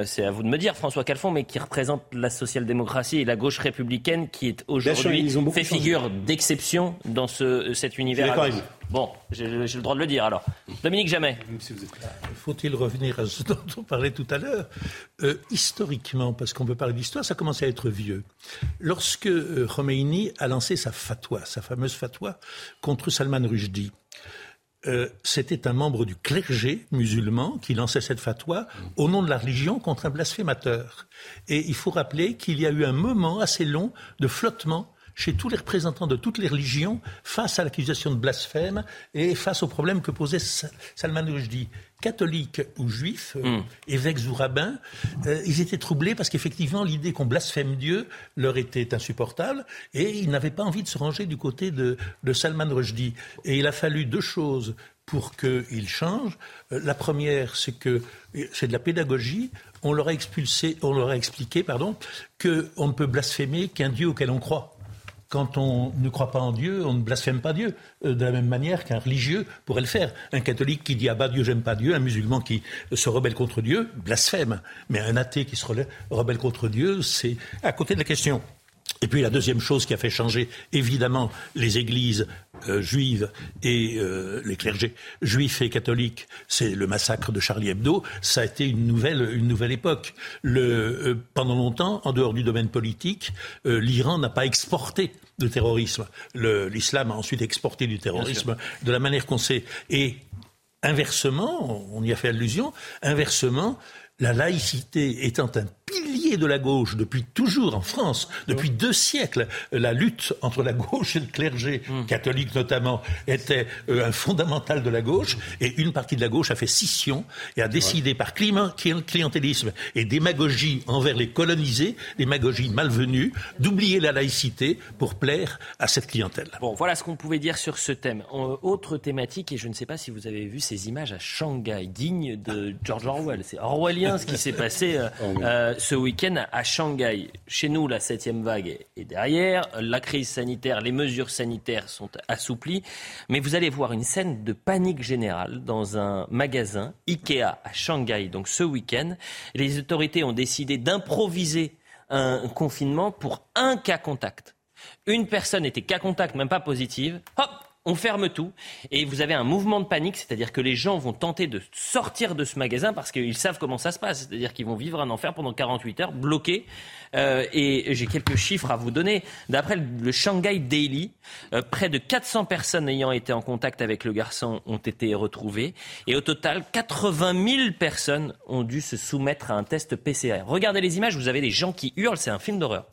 c'est à vous de me dire, François Calfon, mais qui représente la social-démocratie et la gauche républicaine, qui est aujourd'hui fait figure d'exception dans ce, cet univers. Bon, j'ai le droit de le dire alors. Dominique Jamais. Faut-il revenir à ce dont on parlait tout à l'heure euh, Historiquement, parce qu'on peut parler d'histoire, ça commence à être vieux. Lorsque euh, Khomeini a lancé sa fatwa, sa fameuse fatwa contre Salman Rushdie, euh, c'était un membre du clergé musulman qui lançait cette fatwa au nom de la religion contre un blasphémateur. Et il faut rappeler qu'il y a eu un moment assez long de flottement chez tous les représentants de toutes les religions face à l'accusation de blasphème et face au problème que posait Salman Rushdie. Catholiques ou juifs, euh, hmm. évêques ou rabbins, euh, ils étaient troublés parce qu'effectivement l'idée qu'on blasphème Dieu leur était insupportable et ils n'avaient pas envie de se ranger du côté de, Salman Rushdie. Et il a fallu deux choses pour qu'ils changent. Euh, la première, c'est que c'est de la pédagogie. On leur a expulsé, on leur a expliqué, pardon, qu'on ne peut blasphémer qu'un Dieu auquel on croit quand on ne croit pas en Dieu, on ne blasphème pas Dieu, euh, de la même manière qu'un religieux pourrait le faire. Un catholique qui dit ah bah Dieu j'aime pas Dieu, un musulman qui se rebelle contre Dieu, blasphème. Mais un athée qui se rebelle contre Dieu, c'est à côté de la question. Et puis la deuxième chose qui a fait changer évidemment les églises euh, juives et euh, les clergés juifs et catholiques, c'est le massacre de Charlie Hebdo. Ça a été une nouvelle, une nouvelle époque. Le, euh, pendant longtemps, en dehors du domaine politique, l'Iran n'a pas exporté de terrorisme. L'islam a ensuite exporté du terrorisme de la manière qu'on sait. Et inversement, on y a fait allusion, inversement, la laïcité étant un pilier de la gauche depuis toujours en France, depuis deux siècles, la lutte entre la gauche et le clergé, hmm. catholique notamment, était euh, un fondamental de la gauche, et une partie de la gauche a fait scission et a décidé par clientélisme et démagogie envers les colonisés, démagogie malvenue, d'oublier la laïcité pour plaire à cette clientèle. Bon, voilà ce qu'on pouvait dire sur ce thème. autre thématique, et je ne sais pas si vous avez vu ces images à Shanghai, dignes de George Orwell. C'est Ce qui s'est passé euh, oh, euh, ce week-end à Shanghai. Chez nous, la septième vague est derrière. La crise sanitaire, les mesures sanitaires sont assouplies. Mais vous allez voir une scène de panique générale dans un magasin Ikea à Shanghai. Donc ce week-end, les autorités ont décidé d'improviser un confinement pour un cas contact. Une personne était cas contact, même pas positive. Hop, on ferme tout et vous avez un mouvement de panique, c'est-à-dire que les gens vont tenter de sortir de ce magasin parce qu'ils savent comment ça se passe, c'est-à-dire qu'ils vont vivre un enfer pendant 48 heures bloqués. Euh, et j'ai quelques chiffres à vous donner. D'après le Shanghai Daily, euh, près de 400 personnes ayant été en contact avec le garçon ont été retrouvées et au total, 80 000 personnes ont dû se soumettre à un test PCR. Regardez les images, vous avez des gens qui hurlent, c'est un film d'horreur.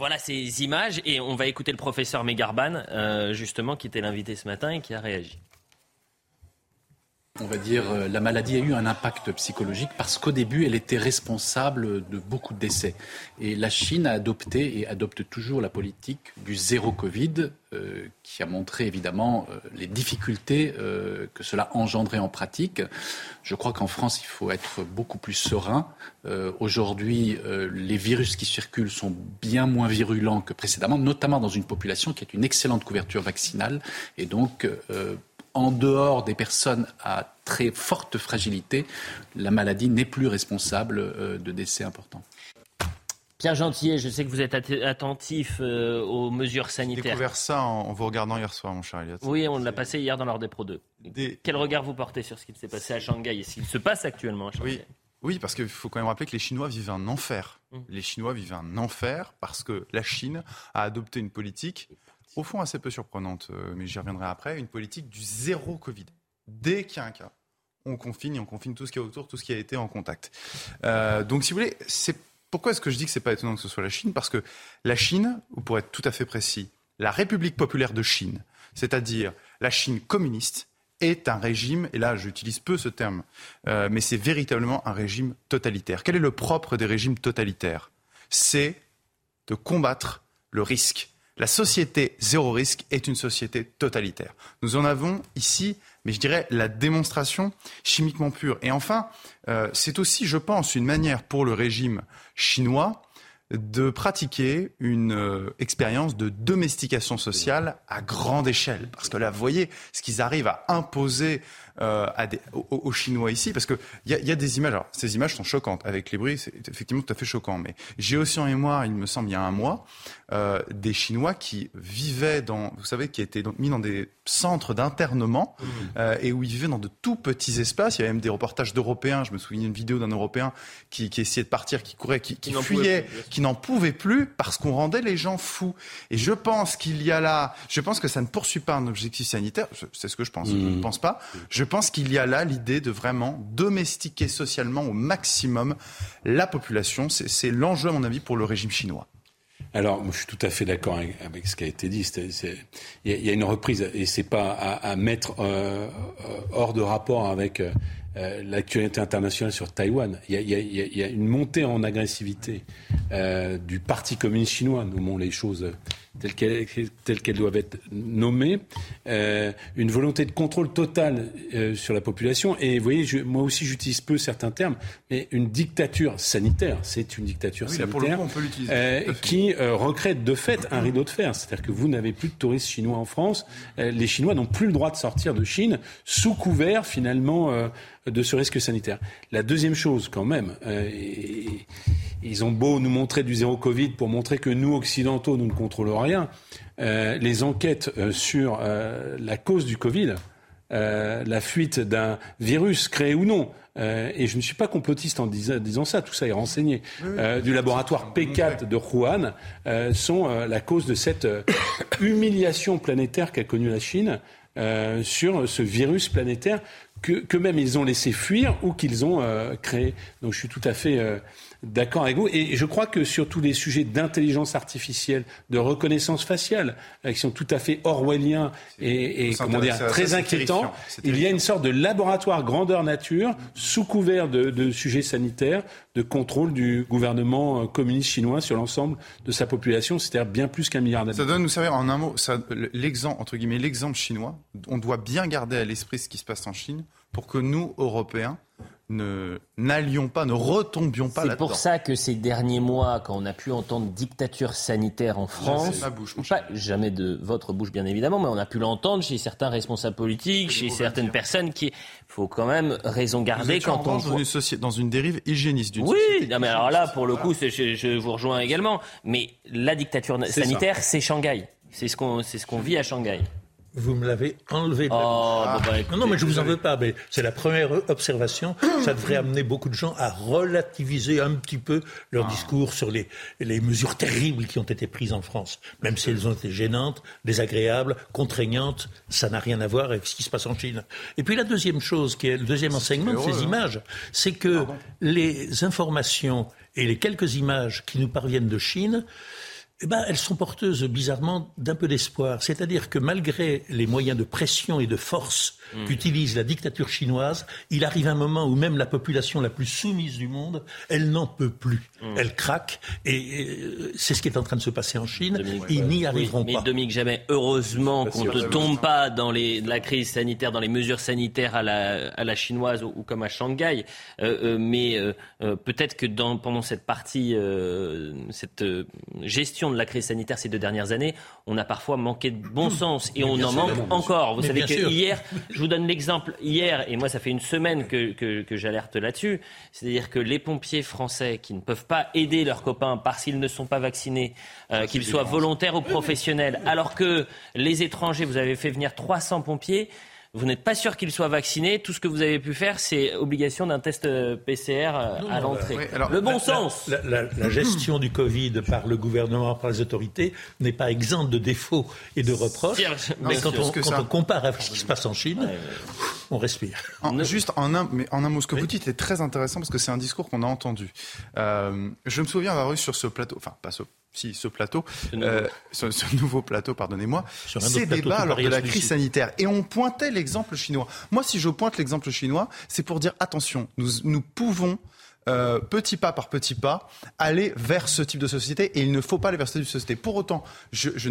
Voilà ces images et on va écouter le professeur Megarban, euh, justement, qui était l'invité ce matin et qui a réagi. On va dire, euh, la maladie a eu un impact psychologique parce qu'au début, elle était responsable de beaucoup de décès. Et la Chine a adopté et adopte toujours la politique du zéro Covid, euh, qui a montré évidemment les difficultés que cela engendrait en pratique. Je crois qu'en France, il faut être beaucoup plus serein. Aujourd'hui, les virus qui circulent sont bien moins virulents que précédemment, notamment dans une population qui a une excellente couverture vaccinale. Et donc, en dehors des personnes à très forte fragilité, la maladie n'est plus responsable euh, de décès importants. Pierre Gentillet, je sais que vous êtes attentif euh, aux mesures sanitaires. J'ai découvert ça en, vous regardant hier soir, mon cher Elliot. Oui, on l'a passé hier dans l'ordre des Pro 2. Quel regard vous portez sur ce qui s'est passé à Shanghai et ce qui se passe actuellement à Shanghai? Oui. parce qu'il faut quand même rappeler que les Chinois vivent un enfer. Mmh. Les Chinois vivent un enfer parce que la Chine a adopté une politique au fond assez peu surprenante, euh, mais j'y reviendrai après, une politique du zéro Covid. Dès qu'il y a un cas, on confine et on confine tout ce qui est autour, tout ce qui a été en contact. Euh, donc, si vous voulez, pourquoi est-ce que je dis que c'est pas étonnant que ce soit la Chine? Parce que la Chine, ou pour être tout à fait précis, la République populaire de Chine, c'est-à-dire la Chine communiste, est un régime, et là j'utilise peu ce terme, euh, mais c'est véritablement un régime totalitaire. Quel est le propre des régimes totalitaires? C'est de combattre le risque. La société zéro risque est une société totalitaire. Nous en avons ici, mais je dirais, la démonstration chimiquement pure. Et enfin, euh, c'est aussi, je pense, une manière pour le régime chinois de pratiquer une euh, expérience de domestication sociale à grande échelle. Parce que là, vous voyez ce qu'ils arrivent à imposer euh, aux, Chinois ici, parce qu'il y y a des images. Alors, ces images sont choquantes. Avec les bruits, c'est effectivement tout à fait choquant. Mais j'ai aussi en mémoire, il me semble, il y a un mois, euh, des Chinois qui vivaient dans, vous savez, qui étaient mis dans des centres d'internement mmh. euh, et où ils vivaient dans de tout petits espaces. Il y avait même des reportages d'Européens. Je me souviens d'une vidéo d'un Européen qui, qui, essayait de partir, qui courait, qui, qui, fuyait, qui n'en pouvait plus parce qu'on rendait les gens fous. Et je pense qu'il y a là, je pense que ça ne poursuit pas un objectif sanitaire. C'est ce que je pense. Je ne mmh. pense pas. Je pense qu'il y a là l'idée de vraiment domestiquer socialement au maximum la population. C'est l'enjeu, à mon avis, pour le régime chinois. Alors, je suis tout à fait d'accord avec, ce qui a été dit. Il y, a une reprise, et c'est pas à, mettre euh, hors de rapport avec euh, euh, l'actualité internationale sur Taïwan. Il y, a, une montée en agressivité du Parti communiste chinois, nommons les choses telles qu'elles, doivent être nommées, euh, une volonté de contrôle total euh, sur la population. Et vous voyez, moi aussi j'utilise peu certains termes, mais une dictature sanitaire, c'est une dictature sanitaire euh, qui recrée de fait un rideau de fer. C'est-à-dire que vous n'avez plus de touristes chinois en France. les Chinois n'ont plus le droit de sortir de Chine sous couvert finalement de ce risque sanitaire. La deuxième chose, quand même, ils ont beau nous montrer du zéro Covid pour montrer que nous, occidentaux, nous ne rien. Euh, les enquêtes euh, sur euh, la cause du Covid, la fuite d'un virus créé ou non, et je ne suis pas complotiste en disant, ça, tout ça est renseigné, du laboratoire P4 de Wuhan, sont la cause de cette humiliation planétaire qu'a connue la Chine sur ce virus planétaire qu'eux-mêmes ils ont laissé fuir ou qu'ils ont créé. Donc je suis tout à fait d'accord avec vous. Et je crois que sur tous les sujets d'intelligence artificielle, de reconnaissance faciale, euh, qui sont tout à fait orwelliens et, comment dire, très inquiétants, il y a une sorte de laboratoire grandeur nature, sous couvert de, de sujets sanitaires, de contrôle du gouvernement communiste chinois sur l'ensemble de sa population, c'est-à-dire bien plus qu'un milliard d'habitants. Ça doit nous servir en un mot, l'exemple, entre guillemets, l'exemple chinois. On doit bien garder à l'esprit ce qui se passe en Chine pour que nous, Européens, ne n'allions pas, ne retombions pas là-dedans. C'est pour ça que ces derniers mois, quand on a pu entendre dictature sanitaire en France, pas jamais de votre bouche bien évidemment, mais on a pu l'entendre chez certains responsables politiques, chez certaines personnes qui, faut quand même raison garder quand on dans une, société, dans une dérive hygiéniste d'une oui. Oui, mais alors là, pour le coup, je, je, vous rejoins également. Mais la dictature sanitaire, c'est Shanghai. C'est ce qu'on, c'est ce qu'on vit à Shanghai. Vous me l'avez enlevé de oh, bah, bah, Non, non, mais je vous en veux pas. Mais c'est la première observation. Ça devrait amener beaucoup de gens à relativiser un petit peu leur ah. discours sur les, les mesures terribles qui ont été prises en France. Même si elles ont été gênantes, désagréables, contraignantes, ça n'a rien à voir avec ce qui se passe en Chine. Et puis la deuxième chose, qui est le deuxième enseignement de ces hein. images, c'est que les informations et les quelques images qui nous parviennent de Chine eh ben, elles sont porteuses bizarrement d'un peu d'espoir. C'est-à-dire que malgré les moyens de pression et de force mmh. qu'utilise la dictature chinoise, il arrive un moment où même la population la plus soumise du monde, elle n'en peut plus. Mmh. Elle craque et c'est ce qui est en train de se passer en Chine. Ils n'y arriveront pas. Mais Dominique Jamais, heureusement qu'on ne tombe pas dans les, la crise sanitaire, dans les mesures sanitaires à la, à la chinoise ou, comme à Shanghai. Euh, euh, mais euh, peut-être que dans, pendant cette partie, cette gestion de la crise sanitaire ces deux dernières années, on a parfois manqué de bon sens et on en manque encore. Vous savez que hier, je vous donne l'exemple, hier, et moi ça fait une semaine que, que, j'alerte là-dessus, c'est-à-dire que les pompiers français qui ne peuvent pas aider leurs copains parce qu'ils ne sont pas vaccinés, euh, qu'ils soient volontaires ou professionnels, alors que les étrangers, vous avez fait venir 300 pompiers, vous n'êtes pas sûr qu'il soit vacciné. Tout ce que vous avez pu faire, c'est obligation d'un test euh, PCR euh, à l'entrée. le bon sens. La, gestion du Covid par le gouvernement, par les autorités, n'est pas exempte de défauts et de reproches. mais quand, on, compare avec ce qui se passe en Chine, on respire. juste en un, mais en un mot, ce que vous dites est très intéressant parce que c'est un discours qu'on a entendu. Euh, je me souviens avoir eu sur ce plateau, enfin pas ce si ce plateau, ce nouveau, euh, ce, nouveau plateau, pardonnez-moi, ces débats lors de la crise sanitaire. Et on pointait l'exemple chinois. Moi, si je pointe l'exemple chinois, c'est pour dire attention, nous, nous pouvons euh, petit pas par petit pas, aller vers ce type de société et il ne faut pas aller vers ce type de société. Pour autant, je, je,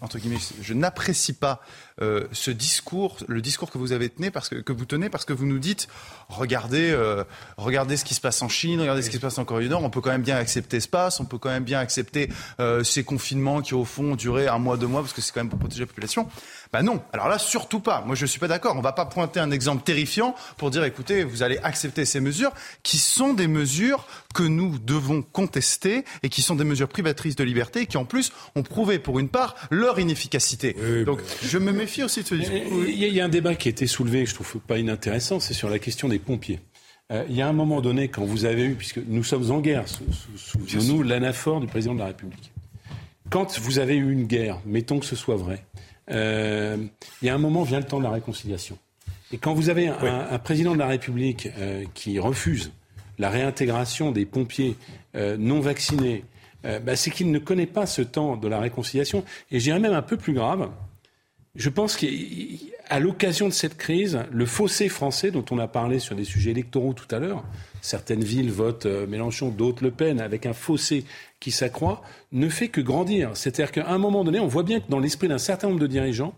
entre guillemets, je n'apprécie pas euh, ce discours, le discours que vous avez tenu parce que, que vous tenez, parce que vous nous dites, regardez, euh, regardez ce qui se passe en Chine, regardez ce qui se passe en Corée du Nord, on peut quand même bien accepter ce passe, on peut quand même bien accepter euh, ces confinements qui au fond duraient un mois, deux mois, parce que c'est quand même pour protéger la population. Ben non, alors là surtout pas. Moi je suis pas d'accord. On va pas pointer un exemple terrifiant pour dire, écoutez, vous allez accepter ces mesures qui sont des mesures que nous devons contester et qui sont des mesures privatrices de liberté et qui en plus ont prouvé pour une part leur inefficacité. Donc je me aussi Il y, a un débat qui a été soulevé, je trouve pas inintéressant, c'est sur la question des pompiers. Euh, il y a un moment donné, quand vous avez eu, puisque nous sommes en guerre, sous, nous, l'anaphore du président de la République. Quand vous avez eu une guerre, mettons que ce soit vrai, euh, il y a un moment, vient le temps de la réconciliation. Et quand vous avez un, président de la République euh, qui refuse la réintégration des pompiers non vaccinés, bah, c'est qu'il ne connaît pas ce temps de la réconciliation. Et j'irais même un peu plus grave, je pense qu'à l'occasion de cette crise, le fossé français dont on a parlé sur des sujets électoraux tout à l'heure, certaines villes votent euh, Mélenchon, d'autres Le Pen, avec un fossé qui s'accroît, ne fait que grandir. C'est-à-dire qu'à un moment donné, on voit bien que dans l'esprit d'un certain nombre de dirigeants,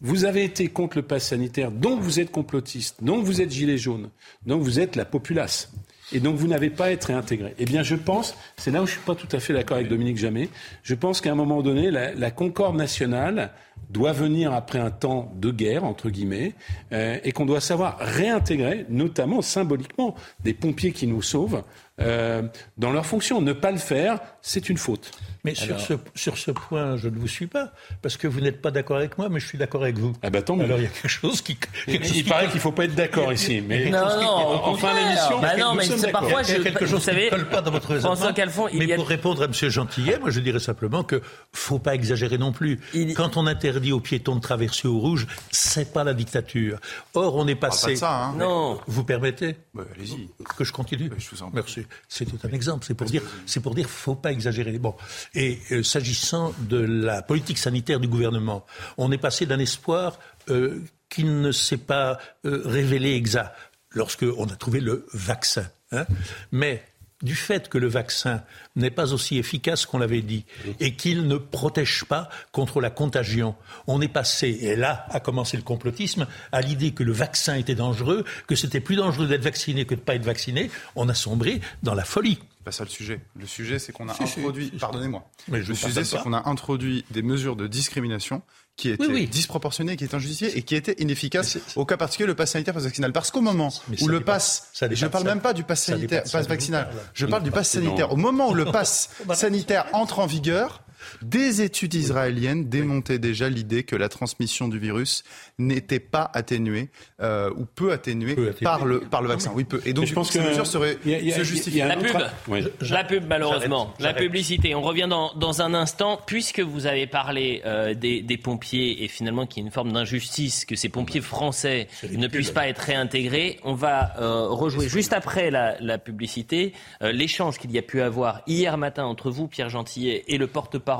vous avez été contre le pass sanitaire, donc vous êtes complotiste, donc vous êtes gilet jaune, donc vous êtes la populace. Et donc vous n'avez pas à être réintégré. Eh bien, je pense, c'est là où je ne suis pas tout à fait d'accord avec Dominique Jamais, je pense qu'à un moment donné, la concorde nationale doit venir après un temps de guerre, entre guillemets, euh, et qu'on doit savoir réintégrer, notamment symboliquement, des pompiers qui nous sauvent, dans leur fonction. Ne pas le faire, c'est une faute. Mais sur, ce, sur ce point, je ne vous suis pas, parce que vous n'êtes pas d'accord avec moi, mais je suis d'accord avec vous. Ah bah tant Alors il y a quelque chose qui... Quelque il, paraît qu'il ne faut pas être d'accord ici. Mais non, non, en fin d'émission, bah non, mais c'est parfois, il y a quelque chose savez, qui ne colle pas dans votre François Calfon, mais il pour répondre à M. Gentillet, moi je dirais simplement que faut pas exagérer non plus. Quand on interdit aux piétons de traverser au rouge, c'est pas la dictature. Or, on est passé... Pas de ça, hein. Non. Vous permettez bah, Allez-y. Que je continue Je vous en prie. Merci. C'était un exemple. C'est pour dire, c'est pour dire, faut pas exagérer. Bon. Et euh, s'agissant de la politique sanitaire du gouvernement, on est passé d'un espoir euh, qui ne s'est pas euh, révélé exact lorsqu'on a trouvé le vaccin. Hein. Mais du fait que le vaccin n'est pas aussi efficace qu'on l'avait dit et qu'il ne protège pas contre la contagion, on est passé, et là a commencé le complotisme, à l'idée que le vaccin était dangereux, que c'était plus dangereux d'être vacciné que de ne pas être vacciné. On a sombré dans la folie. C'est pas ça le sujet. Le sujet, c'est qu'on a Si, introduit. si, si. Pardonnez-moi. Mais je Le sujet, c'est qu'on a introduit des mesures de discrimination qui étaient oui. disproportionnées, qui étaient injustifiées et qui étaient inefficaces au cas particulier le pass sanitaire, pass vaccinal. Parce qu'au moment où le pass, je dépasse parle ça. même pas du pass sanitaire, pass vaccinal, je parle du pass sanitaire. Au moment où le pass Bah, sanitaire entre en vigueur, des études israéliennes démontaient déjà l'idée que la transmission du virus n'était pas atténuée euh, ou peu atténuée Peu atténuée. par le par le vaccin. Oui, peu. Et donc je pense ces que mesures seraient se La autre- pub. Oui. La pub, malheureusement. J'arrête, La publicité. On revient dans, dans un instant. Puisque vous avez parlé euh, des, des pompiers et finalement qu'il y a une forme d'injustice, que ces pompiers français ne puissent pas être réintégrés, on va euh, rejouer juste après la, la publicité euh, l'échange qu'il y a pu avoir hier matin entre vous, Pierre Gentillet, et le porte-parole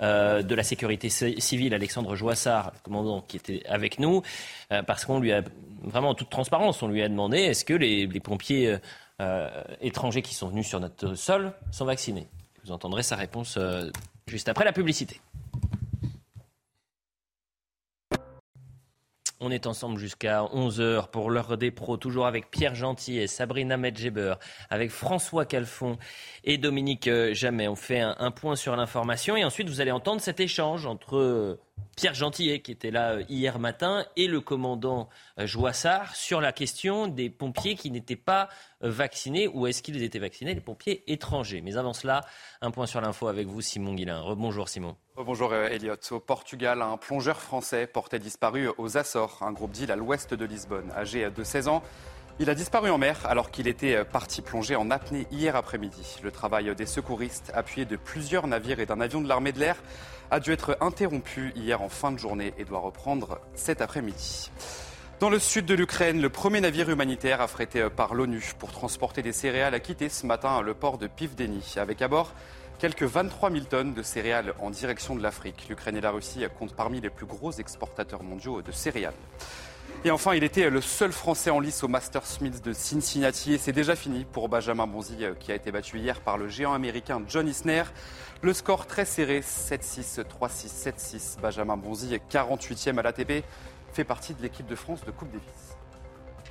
euh, de la sécurité ci- civile, Alexandre Joissard, commandant qui était avec nous, euh, parce qu'on lui a vraiment en toute transparence, on lui a demandé est-ce que les, pompiers euh, étrangers qui sont venus sur notre sol sont vaccinés? Vous entendrez sa réponse juste après la publicité. On est ensemble jusqu'à 11h pour l'heure des pros, toujours avec Pierre Gentil et Sabrina Medjeber, avec François Calfon et Dominique euh, Jamais. On fait un, un point sur l'information et ensuite vous allez entendre cet échange entre euh, Pierre Gentillet, qui était là euh, hier matin, et le commandant euh, Joissard sur la question des pompiers qui n'étaient pas euh, vaccinés ou est-ce qu'ils étaient vaccinés, les pompiers étrangers. Mais avant cela, un point sur l'info avec vous, Simon Guillain. Rebonjour Simon. Bonjour euh, Elliot. Au Portugal, un plongeur français portait disparu aux Açores, un groupe d'îles à l'ouest de Lisbonne. Âgé de 16 ans, il a disparu en mer alors qu'il était parti plonger en apnée hier après-midi. Le travail des secouristes, appuyé de plusieurs navires et d'un avion de l'armée de l'air, a dû être interrompu hier en fin de journée et doit reprendre cet après-midi. Dans le sud de l'Ukraine, le premier navire humanitaire affrété par l'ONU pour transporter des céréales a quitté ce matin le port de Pivdeni, avec à bord quelques 23 000 tonnes de céréales en direction de l'Afrique. L'Ukraine et la Russie comptent parmi les plus gros exportateurs mondiaux de céréales. Et enfin, il était le seul Français en lice au Masters Smith de Cincinnati et c'est déjà fini pour Benjamin Bonzi euh, qui a été battu hier par le géant américain John Isner. Le score très serré, 7-6, 3-6, 7-6. Benjamin Bonzi, 48e à l'ATP, fait partie de l'équipe de France de Coupe Davis.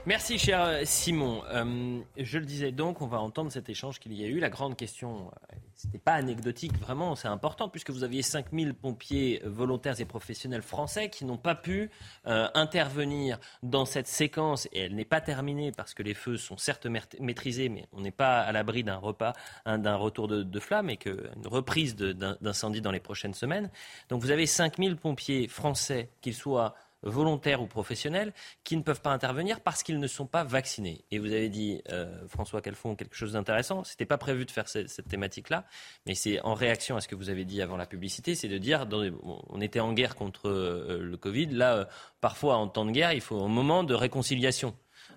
Merci cher euh, Simon. Euh, je le disais donc, on va entendre cet échange qu'il y a eu. La grande question, euh, c'était pas anecdotique, vraiment, c'est important puisque vous aviez 5000 pompiers volontaires et professionnels français qui n'ont pas pu intervenir dans cette séquence et elle n'est pas terminée parce que les feux sont certes maît- maîtrisés, mais on n'est pas à l'abri d'un repas, hein, d'un retour de, de flamme et qu'une reprise d'incendie dans les prochaines semaines. Donc vous avez 5000 pompiers français, qu'ils soient volontaires ou professionnels qui ne peuvent pas intervenir parce qu'ils ne sont pas vaccinés. Et vous avez dit, euh, François Calfon, quelque chose d'intéressant. C'était pas prévu de faire cette, thématique-là, mais c'est en réaction à ce que vous avez dit avant la publicité, c'est de dire, on était en guerre contre euh, le Covid. Là, euh, parfois, en temps de guerre, il faut un moment de réconciliation.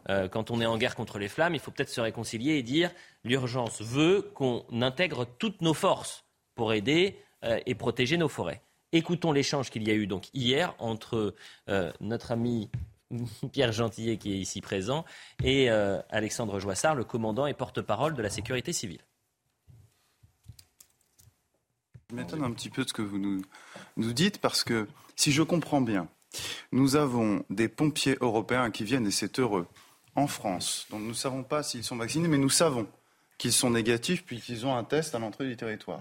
Euh, quand on est en guerre contre les flammes, il faut peut-être se réconcilier et dire, l'urgence veut qu'on intègre toutes nos forces pour aider et protéger nos forêts. Écoutons l'échange qu'il y a eu donc hier entre euh, notre ami Pierre Gentillet qui est ici présent et euh, Alexandre Joissard, le commandant et porte-parole de la sécurité civile. Je m'étonne un petit peu de ce que vous nous, nous dites parce que si je comprends bien, nous avons des pompiers européens qui viennent et c'est heureux en France. Donc nous ne savons pas s'ils sont vaccinés, mais nous savons qu'ils sont négatifs puis qu'ils ont un test à l'entrée du territoire.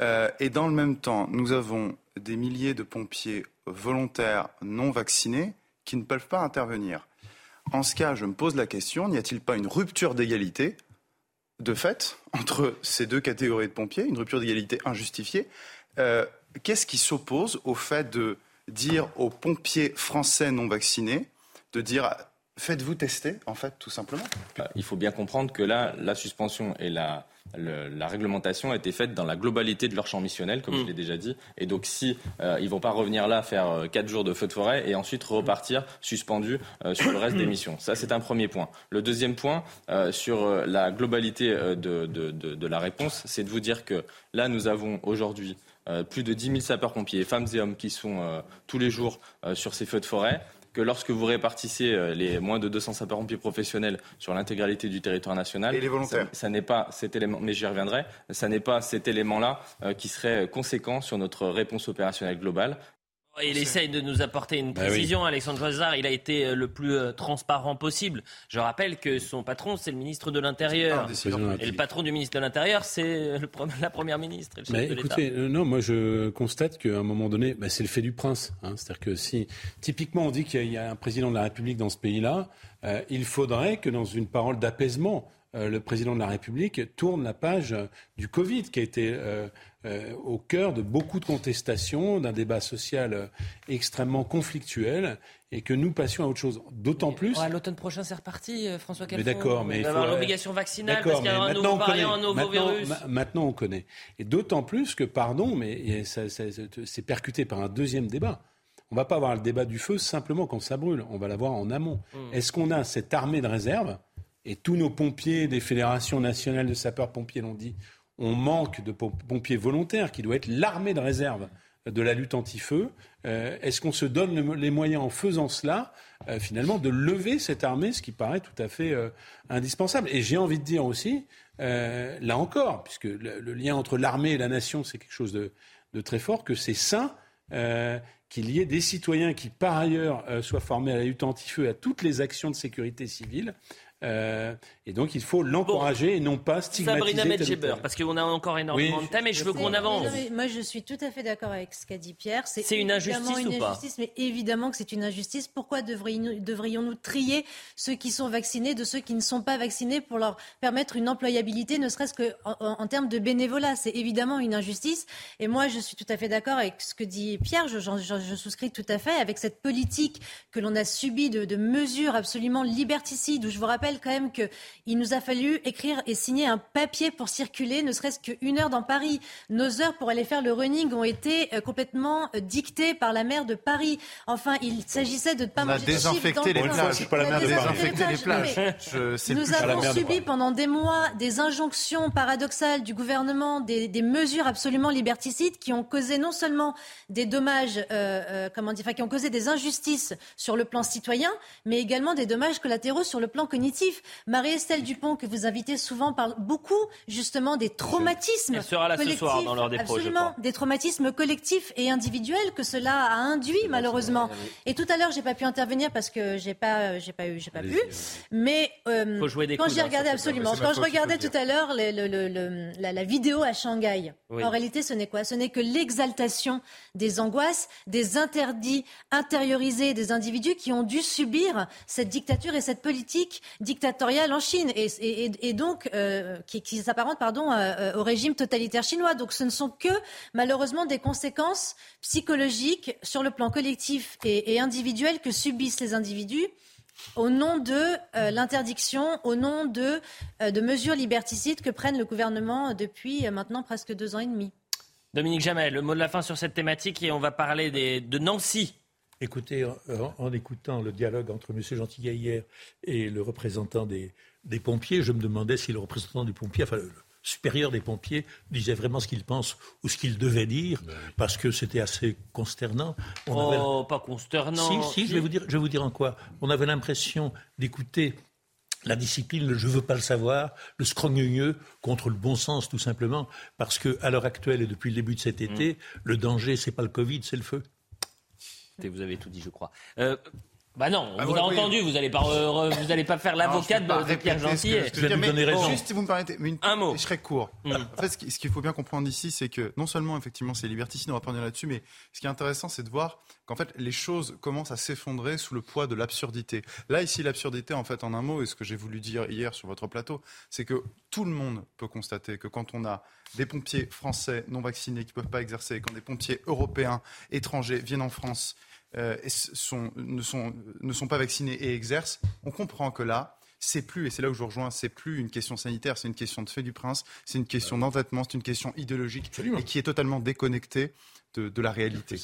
Euh, et dans le même temps, nous avons des milliers de pompiers volontaires non vaccinés qui ne peuvent pas intervenir. En ce cas, je me pose la question, n'y a-t-il pas une rupture d'égalité de fait entre ces deux catégories de pompiers, une rupture d'égalité injustifiée. Euh, qu'est-ce qui s'oppose au fait de dire aux pompiers français non vaccinés de dire faites-vous tester, en fait, tout simplement? Euh, Il faut bien comprendre que là, la suspension et la, la réglementation a été faite dans la globalité de leur champ missionnel, comme je mm. l'ai déjà dit. Et donc, si euh, ils vont pas revenir là faire euh, quatre jours de feu de forêt et ensuite repartir suspendus sur le reste des missions. Ça, c'est un premier point. Le deuxième point sur la globalité de, de, de, de la réponse, c'est de vous dire que là, nous avons aujourd'hui plus de 10 000 sapeurs-pompiers, femmes et hommes, qui sont tous les jours sur ces feux de forêt que lorsque vous répartissez euh, les moins de 200 sapeurs-pompiers professionnels sur l'intégralité du territoire national, et les volontaires. Ça, n'est pas cet élément, mais j'y reviendrai, ça n'est pas cet élément-là euh, qui serait conséquent sur notre réponse opérationnelle globale. Il essaye de nous apporter une bah précision. Alexandre Joizard, il a été euh, le plus euh, transparent possible. Je rappelle que son patron, c'est le ministre de l'Intérieur. Et le patron du ministre de l'Intérieur, c'est euh, la première ministre. Mais écoutez, non, moi je constate qu'à un moment donné, bah, c'est le fait du prince. Hein. C'est-à-dire que si, typiquement, on dit qu'il y, a un président de la République dans ce pays-là, il faudrait que dans une parole d'apaisement, le président de la République tourne la page du Covid qui a été euh, au cœur de beaucoup de contestations, d'un débat social euh, extrêmement conflictuel et que nous passions à autre chose. D'autant plus. L'automne prochain, c'est reparti, euh, François Calfon. Mais d'accord, mais il faut avoir l'obligation vaccinale parce qu'il y a un nouveau variant, un nouveau virus. Maintenant, on connaît. Et d'autant plus que, pardon, mais c'est percuté par un deuxième débat. On ne va pas avoir le débat du feu simplement quand ça brûle. On va l'avoir en amont. Hmm. Est-ce qu'on a cette armée de réserve? Et tous nos pompiers des fédérations nationales de sapeurs-pompiers l'ont dit, on manque de pompiers volontaires, qui doit être l'armée de réserve de la lutte anti-feu. Euh, est-ce qu'on se donne les moyens en faisant cela, euh, finalement, de lever cette armée, ce qui paraît tout à fait euh, indispensable? Et j'ai envie de dire aussi, là encore, puisque le, lien entre l'armée et la nation, c'est quelque chose de, très fort, que c'est sain qu'il y ait des citoyens qui, par ailleurs, soient formés à la lutte anti-feu, à toutes les actions de sécurité civile, et donc, il faut l'encourager et non pas stigmatiser. Sabrina Medjeber, parce qu'on a encore énormément de thèmes et je veux qu'on avance. moi, je suis tout à fait d'accord avec ce qu'a dit Pierre. C'est une injustice une ou pas injustice, Mais évidemment que c'est une injustice. Pourquoi devrions-nous trier ceux qui sont vaccinés de ceux qui ne sont pas vaccinés pour leur permettre une employabilité, ne serait-ce qu'en en, termes de bénévolat? C'est évidemment une injustice. Et moi, je suis tout à fait d'accord avec ce que dit Pierre. Je, je, souscris tout à fait avec cette politique que l'on a subie de, de mesures absolument liberticides, où je vous rappelle quand même qu'il nous a fallu écrire et signer un papier pour circuler, ne serait-ce qu'une heure dans Paris. Nos heures pour aller faire le running ont été euh, complètement euh, dictées par la maire de Paris. Enfin, il s'agissait de ne pas manger de les plages. pas la maire de désinfecter les plages. nous avons subi pendant des mois des injonctions paradoxales du gouvernement, des, mesures absolument liberticides qui ont causé non seulement des dommages, euh, comment dire, enfin, qui ont causé des injustices sur le plan citoyen, mais également des dommages collatéraux sur le plan cognitif. Marie-Estelle Dupont, que vous invitez souvent, parle beaucoup justement des traumatismes. Elle sera là ce soir dans leur dépôt, Absolument, des traumatismes collectifs et individuels que cela a induit malheureusement. Et tout à l'heure, j'ai pas pu intervenir parce que j'ai pas, j'ai pas eu, j'ai pas pu. Mais euh, quand j'ai regardé absolument, quand je regardais tout à l'heure la, vidéo à Shanghai, en réalité, ce n'est quoi? Ce n'est que l'exaltation des angoisses, des interdits intériorisés des individus qui ont dû subir cette dictature et cette politique dictatoriale en Chine et, donc euh, qui, s'apparente pardon euh, au régime totalitaire chinois. Donc ce ne sont que malheureusement des conséquences psychologiques sur le plan collectif et, individuel que subissent les individus au nom de euh, l'interdiction, au nom de, de mesures liberticides que prennent le gouvernement depuis maintenant presque deux ans et demi. Dominique Jamel, le mot de la fin sur cette thématique et on va parler de Nancy. Écoutez, en, écoutant le dialogue entre M. Gentillet hier et le représentant des, pompiers, je me demandais si le représentant des pompiers, enfin le, supérieur des pompiers, disait vraiment ce qu'il pense ou ce qu'il devait dire, parce que c'était assez consternant. oh, pas consternant. Si, si, je vais, vous dire, je vais vous dire en quoi. On avait l'impression d'écouter la discipline, le je veux pas le savoir, le scrogneux contre le bon sens tout simplement, parce qu'à l'heure actuelle et depuis le début de cet été, mm. le danger c'est pas le Covid, c'est le feu vous avez tout dit, je crois. Euh, Bah non, on ah, vous a entendu, vous n'allez pas, vous allez pas faire l'avocat de, Pierre Gentil. Je vais vous donner raison. Juste si vous me permettez, un mot. Je serai court. Mm. En fait, ce qu'il faut bien comprendre ici, c'est que non seulement effectivement c'est liberticide, on va pas revenir là-dessus, mais ce qui est intéressant, c'est de voir qu'en fait les choses commencent à s'effondrer sous le poids de l'absurdité. Là ici, l'absurdité, en fait, en un mot, et ce que j'ai voulu dire hier sur votre plateau, c'est que tout le monde peut constater que quand on a des pompiers français non vaccinés qui peuvent pas exercer, quand des pompiers européens étrangers viennent en France euh, ne, sont, ne sont pas vaccinés et exercent, on comprend que là, c'est plus, et c'est là où je rejoins, c'est plus une question sanitaire, c'est une question de fait du prince, c'est une question d'endettement, c'est une question idéologique et qui est totalement déconnectée de, la réalité.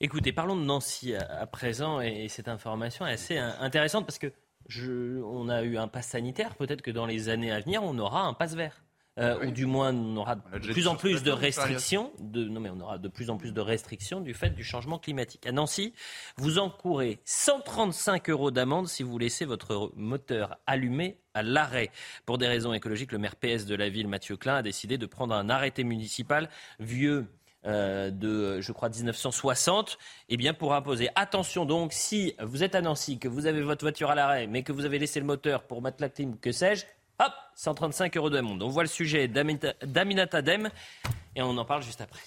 Écoutez, parlons de Nancy à, présent et, cette information est assez intéressante parce que je, on a eu un pass sanitaire, peut-être que dans les années à venir, on aura un pass vert. Euh, ou du moins on aura de plus en plus de restrictions, de, non mais on aura de plus en plus de restrictions du fait du changement climatique. À Nancy, vous encourez 135 euros d'amende si vous laissez votre moteur allumé à l'arrêt. Pour des raisons écologiques, le maire PS de la ville, Mathieu Klein, a décidé de prendre un arrêté municipal vieux euh, de, je crois, 1960, eh bien, pour imposer. Attention donc, si vous êtes à Nancy, que vous avez votre voiture à l'arrêt, mais que vous avez laissé le moteur pour mettre la clim, que sais-je, Hop, 135 euros de monde. On voit le sujet d'Aminata Dem et on en parle juste après.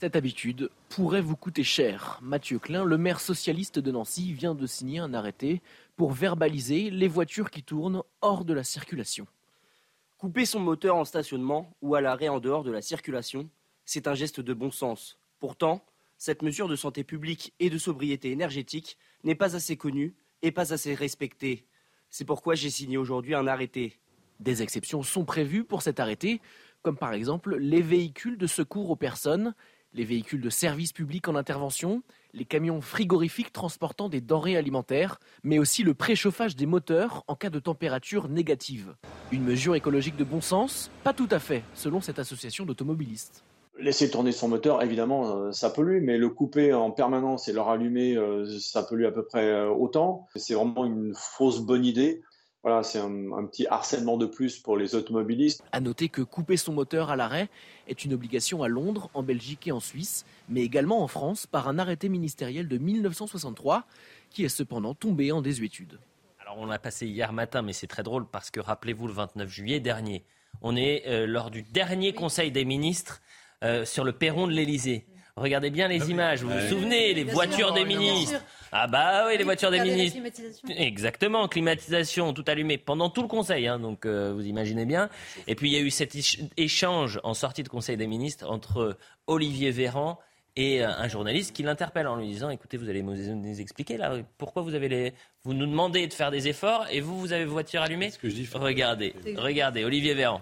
Cette habitude pourrait vous coûter cher. Mathieu Klein, le maire socialiste de Nancy, vient de signer un arrêté pour verbaliser les voitures qui tournent hors de la circulation. Couper son moteur en stationnement ou à l'arrêt en dehors de la circulation, c'est un geste de bon sens. Pourtant, cette mesure de santé publique et de sobriété énergétique n'est pas assez connue et pas assez respectée. C'est pourquoi j'ai signé aujourd'hui un arrêté. Des exceptions sont prévues pour cet arrêté, comme par exemple les véhicules de secours aux personnes, les véhicules de service public en intervention, les camions frigorifiques transportant des denrées alimentaires, mais aussi le préchauffage des moteurs en cas de température négative. Une mesure écologique de bon sens Pas tout à fait, selon cette association d'automobilistes. Laisser tourner son moteur, évidemment, euh, ça pollue, mais le couper en permanence et le rallumer, euh, ça pollue à peu près euh, autant. C'est vraiment une fausse bonne idée. Voilà, c'est un, petit harcèlement de plus pour les automobilistes. À noter que couper son moteur à l'arrêt est une obligation à Londres, en Belgique et en Suisse, mais également en France par un arrêté ministériel de 1963 qui est cependant tombé en désuétude. Alors on l'a passé hier matin, mais c'est très drôle parce que rappelez-vous le 29 juillet dernier, on est lors du dernier Conseil des ministres euh, sur le perron de l'Elysée. Regardez bien les images. Vous vous souvenez, les voitures des ministres. Ah bah oui, les voitures des ministres. Exactement, climatisation, tout allumé pendant tout le Conseil. Hein, donc euh, vous imaginez bien. Et puis il y a eu cet échange en sortie de Conseil des ministres entre Olivier Véran et euh, un journaliste qui l'interpelle en lui disant écoutez vous allez nous expliquer là pourquoi vous avez les vous nous demandez de faire des efforts et vous vous avez voiture allumée regardez regardez Olivier Véran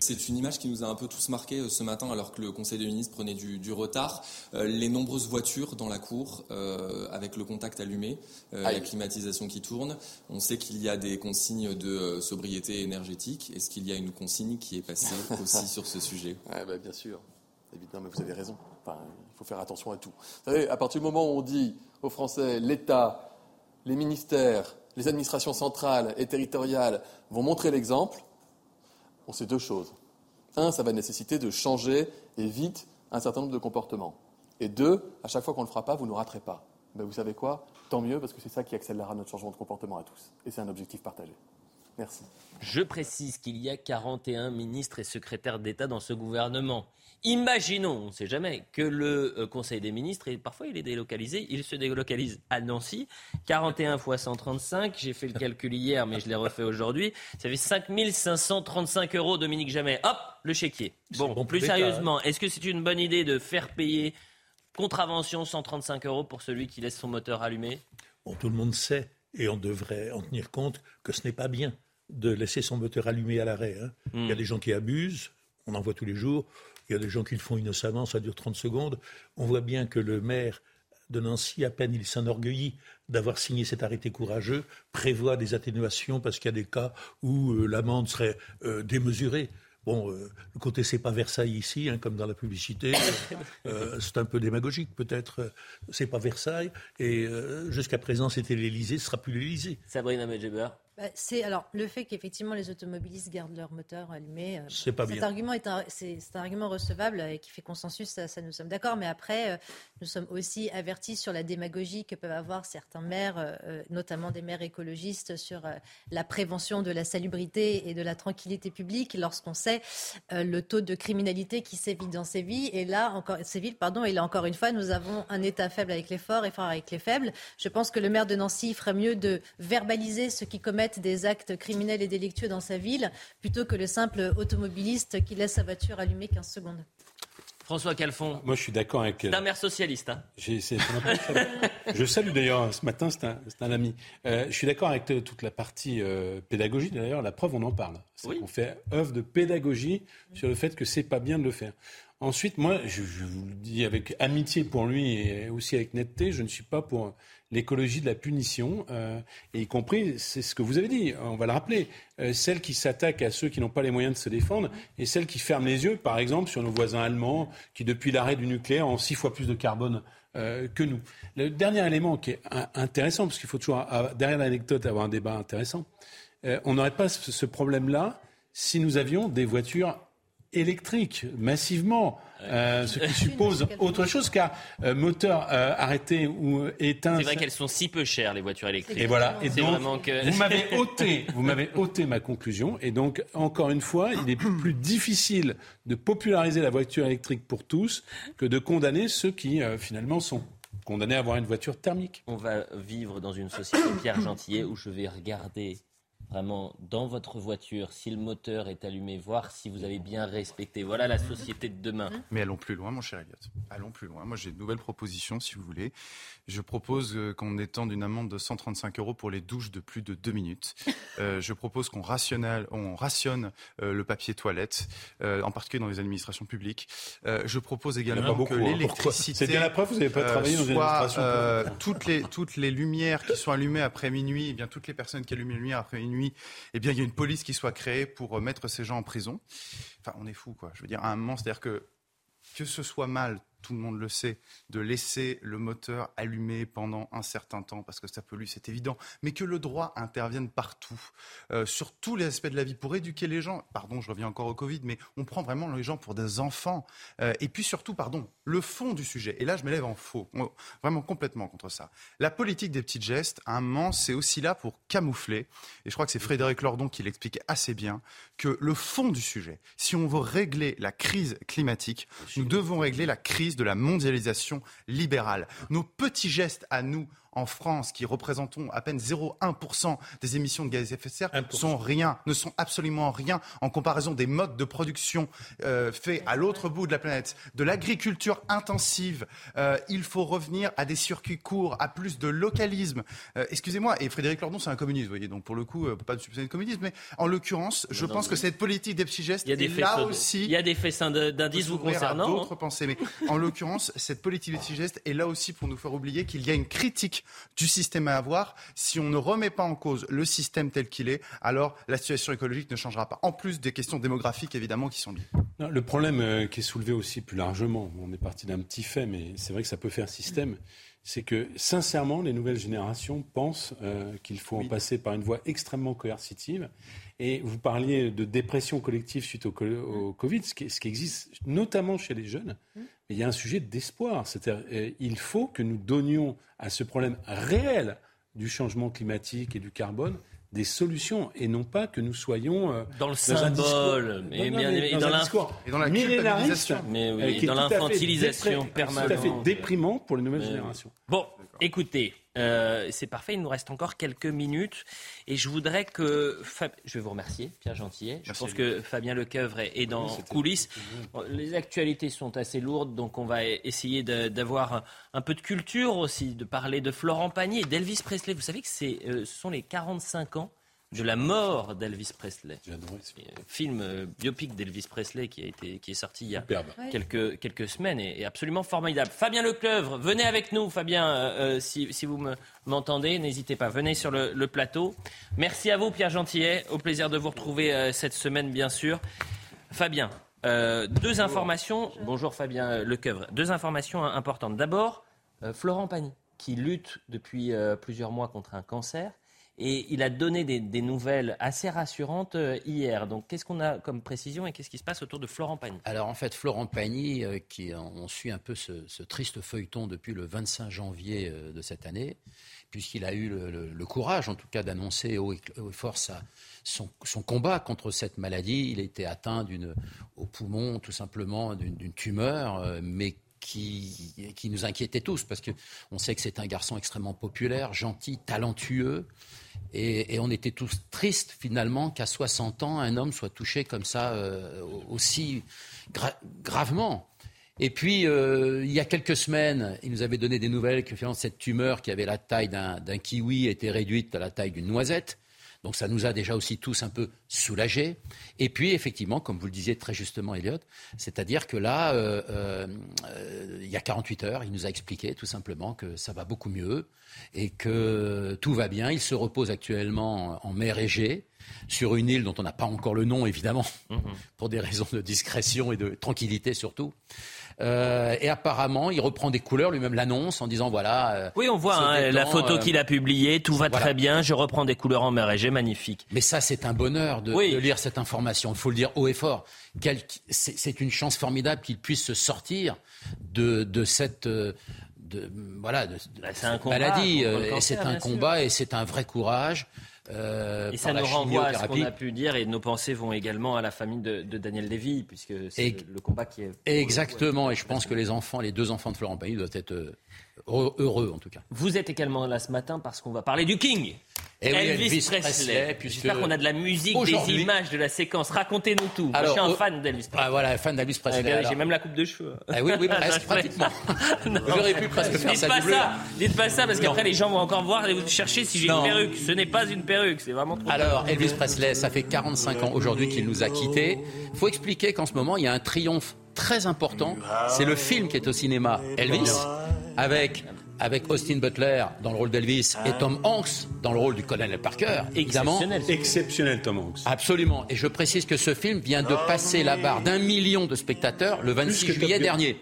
c'est une image qui nous a un peu tous marqués euh, ce matin alors que le Conseil des ministres prenait du, retard. Euh, les nombreuses voitures dans la cour euh, avec le contact allumé, la climatisation qui tourne. On sait qu'il y a des consignes de sobriété énergétique. Est-ce qu'il y a une consigne qui est passée aussi sur ce sujet? Bah, Bien sûr. Évidemment, mais vous avez raison. il faut faire attention à tout. Vous savez, à partir du moment où on dit aux Français, l'État, les ministères, les administrations centrales et territoriales vont montrer l'exemple, on sait deux choses. Un, ça va nécessiter de changer et vite un certain nombre de comportements. Et deux, à chaque fois qu'on ne le fera pas, vous ne raterez pas. Ben, vous savez quoi? Tant mieux, parce que c'est ça qui accélérera notre changement de comportement à tous. Et c'est un objectif partagé. Merci. Je précise qu'il y a 41 ministres et secrétaires d'État dans ce gouvernement. Imaginons, on ne sait jamais, que le euh, Conseil des ministres, et parfois il est délocalisé, il se délocalise à Nancy. 41 fois 135, j'ai fait le calcul hier, mais je l'ai refait aujourd'hui. Ça fait 5535 euros, Dominique Jamais. Hop, le chéquier. Bon, plus sérieusement, est-ce que c'est une bonne idée de faire payer contravention 135 euros pour celui qui laisse son moteur allumé? Bon, tout le monde sait, et on devrait en tenir compte, que ce n'est pas bien de laisser son moteur allumé à l'arrêt. Hein. Il y a hmm. des gens qui abusent, on en voit tous les jours. Il y a des gens qui le font innocemment, ça dure 30 secondes. On voit bien que le maire de Nancy, à peine il s'enorgueillit d'avoir signé cet arrêté courageux, prévoit des atténuations parce qu'il y a des cas où euh, l'amende serait euh, démesurée. Bon, euh, le côté c'est pas Versailles ici, hein, comme dans la publicité. c'est un peu démagogique peut-être. C'est pas Versailles. Et jusqu'à présent c'était l'Élysée, ce sera plus l'Élysée. Sabrina Medjeber bah, c'est alors le fait qu'effectivement les automobilistes gardent leur moteur allumé. Euh, c'est pas cet argument est un, c'est, un argument recevable et qui fait consensus. Ça, ça nous sommes d'accord. Mais après, euh, nous sommes aussi avertis sur la démagogie que peuvent avoir certains maires, euh, notamment des maires écologistes, sur la prévention de la salubrité et de la tranquillité publique lorsqu'on sait le taux de criminalité qui sévit dans ces villes. Et là encore, ces villes, pardon. Et là encore une fois, nous avons un État faible avec les forts et fort avec les faibles. Je pense que le maire de Nancy ferait mieux de verbaliser ce qui commettent des actes criminels et délictueux dans sa ville, plutôt que le simple automobiliste qui laisse sa voiture allumée 15 secondes. François Calfon. Moi, je suis d'accord avec. C'est un maire socialiste. Hein. je salue d'ailleurs, ce matin, c'est un, ami. Euh, je suis d'accord avec toute la partie euh, pédagogie. D'ailleurs, la preuve, on en parle. On fait œuvre de pédagogie sur le fait que c'est pas bien de le faire. Ensuite, moi, je, je, vous le dis avec amitié pour lui et aussi avec netteté, je ne suis pas pour l'écologie de la punition, euh, et y compris, c'est ce que vous avez dit, on va le rappeler, euh, celle qui s'attaque à ceux qui n'ont pas les moyens de se défendre, et celle qui ferme les yeux, par exemple, sur nos voisins allemands, qui depuis l'arrêt du nucléaire ont six fois plus de carbone euh, que nous. Le dernier élément qui est intéressant, parce qu'il faut toujours, derrière l'anecdote, avoir un débat intéressant, on n'aurait pas ce problème-là si nous avions des voitures électriques massivement. Euh, ce qui suppose autre chose, car euh, moteur euh, arrêté ou éteint. C'est vrai qu'elles sont si peu chères les voitures électriques. Et voilà. Et donc, vous m'avez ôté, vous m'avez ôté ma conclusion. Et donc, encore une fois, il est plus difficile de populariser la voiture électrique pour tous que de condamner ceux qui finalement sont condamnés à avoir une voiture thermique. On va vivre dans une société Pierre Gentillet où je vais regarder vraiment dans votre voiture, si le moteur est allumé, voir si vous avez bien respecté. Voilà la société de demain. Mais allons plus loin, mon cher Elliot. Allons plus loin. Moi, j'ai une nouvelle proposition, si vous voulez. Je propose euh, qu'on étende une amende de 135 euros pour les douches de plus de deux minutes. Euh, je propose qu'on on rationne euh, le papier toilette, en particulier dans les administrations publiques. je propose également que hein. l'électricité. C'est bien la preuve, vous n'avez pas travaillé dans une administration. toutes les toutes les lumières qui sont allumées après minuit, et eh bien toutes les personnes qui allument les lumières après minuit, eh bien il y a une police qui soit créée pour mettre ces gens en prison. Enfin, on est fou, quoi. Je veux dire, à un moment, c'est-à-dire que que ce soit mal tout le monde le sait, de laisser le moteur allumé pendant un certain temps, parce que ça pollue, c'est évident, mais que le droit intervienne partout, euh, sur tous les aspects de la vie, pour éduquer les gens. Pardon, je reviens encore au Covid, mais on prend vraiment les gens pour des enfants. Euh, et puis surtout, pardon, le fond du sujet. Et là, je m'élève en faux, vraiment complètement contre ça. La politique des petits gestes, à un moment, c'est aussi là pour camoufler, et je crois que c'est Frédéric Lordon qui l'expliquait assez bien, que le fond du sujet, si on veut régler la crise climatique, nous devons régler la crise de la mondialisation libérale. Nos petits gestes à nous en France, qui représentons à peine 0,1% des émissions de gaz à effet de serre, sont rien, ne sont absolument rien en comparaison des modes de production euh, faits à l'autre bout de la planète, de l'agriculture intensive. Euh, il faut revenir à des circuits courts, à plus de localisme. Euh, excusez-moi, et Frédéric Lordon, c'est un communiste, vous voyez, donc pour le coup, pas de soupçonner de communisme, mais en l'occurrence, je pense que cette politique des petits gestes, il y a des là aussi, il y a des faits d'indices vous concernant. D'autres pensées, mais en l'occurrence, cette politique des petits gestes est là aussi pour nous faire oublier qu'il y a une critique du système à avoir. Si on ne remet pas en cause le système tel qu'il est, alors la situation écologique ne changera pas. En plus des questions démographiques, évidemment, qui sont liées. le problème euh, qui est soulevé aussi plus largement, on est parti d'un petit fait, mais c'est vrai que ça peut faire système, c'est que sincèrement, les nouvelles générations pensent euh, qu'il faut en passer par une voie extrêmement coercitive. Et vous parliez de dépression collective suite au, Covid, ce qui, ce qui, existe notamment chez les jeunes. Mmh. Il y a un sujet d'espoir. C'est-à-dire, euh, il faut que nous donnions à ce problème réel du changement climatique et du carbone des solutions et non pas que nous soyons euh, dans le symbole, dans, et dans la millénariste, mais oui, dans l'infantilisation permanente, tout à fait déprimant pour les nouvelles générations. Bon, écoutez, euh, c'est parfait, il nous reste encore quelques minutes. Et je voudrais que. Je vais vous remercier, Pierre Gentillet. Je pense que Fabien Lecoeuvre est, dans coulisses. Les actualités sont assez lourdes, donc on va essayer d'avoir un peu de culture aussi, de parler de Florent Pagny et d'Elvis Presley. Vous savez que euh, ce sont les 45 ans de la mort d'Elvis Presley. Ce film. Euh, biopic d'Elvis Presley qui, a été, qui est sorti il y a quelques, quelques semaines et, absolument formidable. Fabien Lecleuvre, venez avec nous, Fabien, euh, euh, si, si, vous m'entendez, n'hésitez pas, venez sur le, plateau. Merci à vous, Pierre Gentillet, au plaisir de vous retrouver cette semaine, bien sûr. Fabien, deux informations. Bonjour Fabien Lecoeuvre. Deux informations importantes. D'abord, Florent Pagny, qui lutte depuis plusieurs mois contre un cancer Et il a donné des, nouvelles assez rassurantes euh, hier. Donc, qu'est-ce qu'on a comme précision et qu'est-ce qui se passe autour de Florent Pagny? Alors, en fait, Florent Pagny, euh, qui on suit un peu ce, triste feuilleton depuis le 25 janvier euh, de cette année, puisqu'il a eu le, courage, en tout cas, d'annoncer haut et fort son, son, combat contre cette maladie. Il était atteint au poumon, tout simplement, d'une tumeur, mais qui, qui, nous inquiétait tous, parce qu'on sait que c'est un garçon extrêmement populaire, gentil, talentueux. Et, on était tous tristes finalement qu'à 60 ans, un homme soit touché comme ça euh, aussi gravement. Et puis, euh, il y a quelques semaines, il nous avait donné des nouvelles que finalement, cette tumeur qui avait la taille d'un kiwi était réduite à la taille d'une noisette. Donc ça nous a déjà aussi tous un peu soulagés. Et puis effectivement, comme vous le disiez très justement, Elliot, c'est-à-dire que là, euh, euh, il y a 48 heures, il nous a expliqué tout simplement que ça va beaucoup mieux et que tout va bien. Il se repose actuellement en mer Égée sur une île dont on n'a pas encore le nom, évidemment, mhm. pour des raisons de discrétion et de tranquillité surtout. Euh, et apparemment, il reprend des couleurs, lui-même l'annonce en disant voilà. Euh, oui, on voit hein, la photo euh, qu'il a publiée, tout va très bien, je reprends des couleurs en mer Égée, magnifique. Mais ça, c'est un bonheur de, lire cette information. Il faut le dire haut et fort. C'est une chance formidable qu'il puisse se sortir de, cette. De, voilà, de, bah, maladie. C'est un combat et c'est un vrai courage. Euh, et ça nous renvoie à ce qu'on a pu dire, et nos pensées vont également à la famille de, Daniel Lévy, puisque c'est le, combat qui est... Exactement, et je pense que les enfants, les deux enfants de Florent Pagny doivent être euh, heureux en tout cas. Vous êtes également là ce matin parce qu'on va parler du King. Et eh Elvis, Presley. J'espère qu'on a de la musique, des images, de la séquence. Racontez-nous tout. Alors, je suis un fan d'Elvis Presley. Ah voilà, fan d'Elvis Presley. J'ai même la coupe de cheveux. Ah oui, oui, presque, pratiquement. J'aurais pu presque faire ça. Pas ça. Dites pas ça parce qu'après les gens vont encore voir et vous chercher si j'ai une perruque. Ce n'est pas une perruque, c'est vraiment trop. Alors Elvis Presley, ça fait 45 ans aujourd'hui qu'il nous a quittés. Il faut expliquer qu'en ce moment il y a un triomphe très important. C'est le film qui est au cinéma, Elvis, avec avec Austin Butler dans le rôle d'Elvis et Tom Hanks dans le rôle du colonel Parker, évidemment. Exceptionnel, Tom Hanks. Absolument. Et je précise que ce film vient de passer la barre d'un million de spectateurs le 26 juillet dernier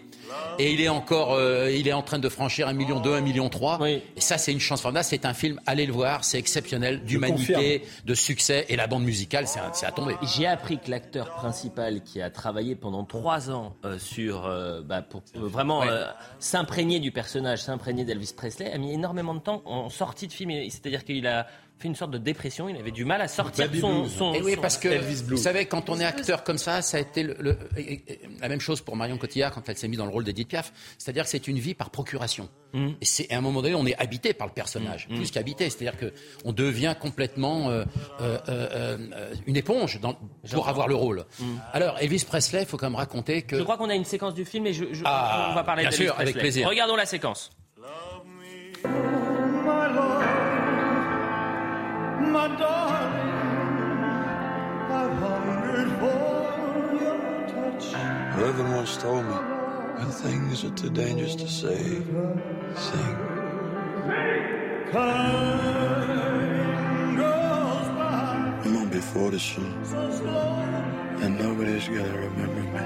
et il est encore, euh, il est en train de franchir un million deux, un million trois. Et ça, c'est une chance formidable. C'est un film, allez le voir, c'est exceptionnel, d'humanité, de succès, et la bande musicale, c'est à tomber. J'ai appris que l'acteur principal qui a travaillé pendant trois ans euh, sur, euh, bah, pour vraiment s'imprégner du personnage, s'imprégner d'Elvis Presley, a mis énormément de temps en sortie de film. C'est-à-dire qu'il a fait une sorte de dépression. Il avait du mal à sortir son, son, Et oui, parce que vous savez, quand on est acteur comme ça, ça a été le, la même chose pour Marion Cotillard quand elle s'est mise dans le rôle d'Edith Piaf. C'est-à-dire que c'est une vie par procuration. Mm. Et c'est à un moment donné, on est habité par le personnage, mm. plus qu'habité. C'est-à-dire que on devient complètement euh, euh, euh, une éponge dans, pour avoir le rôle. Mm. Alors, Elvis Presley, il faut quand même raconter que. Je crois qu'on a une séquence du film et je, ah, on va parler d'Elvis Presley. Avec plaisir. Regardons la séquence. my darling, I've hungered for your touch. Heaven once told me, when things are too dangerous to say, sing. I'm gonna be 40 soon, and nobody's gonna remember me.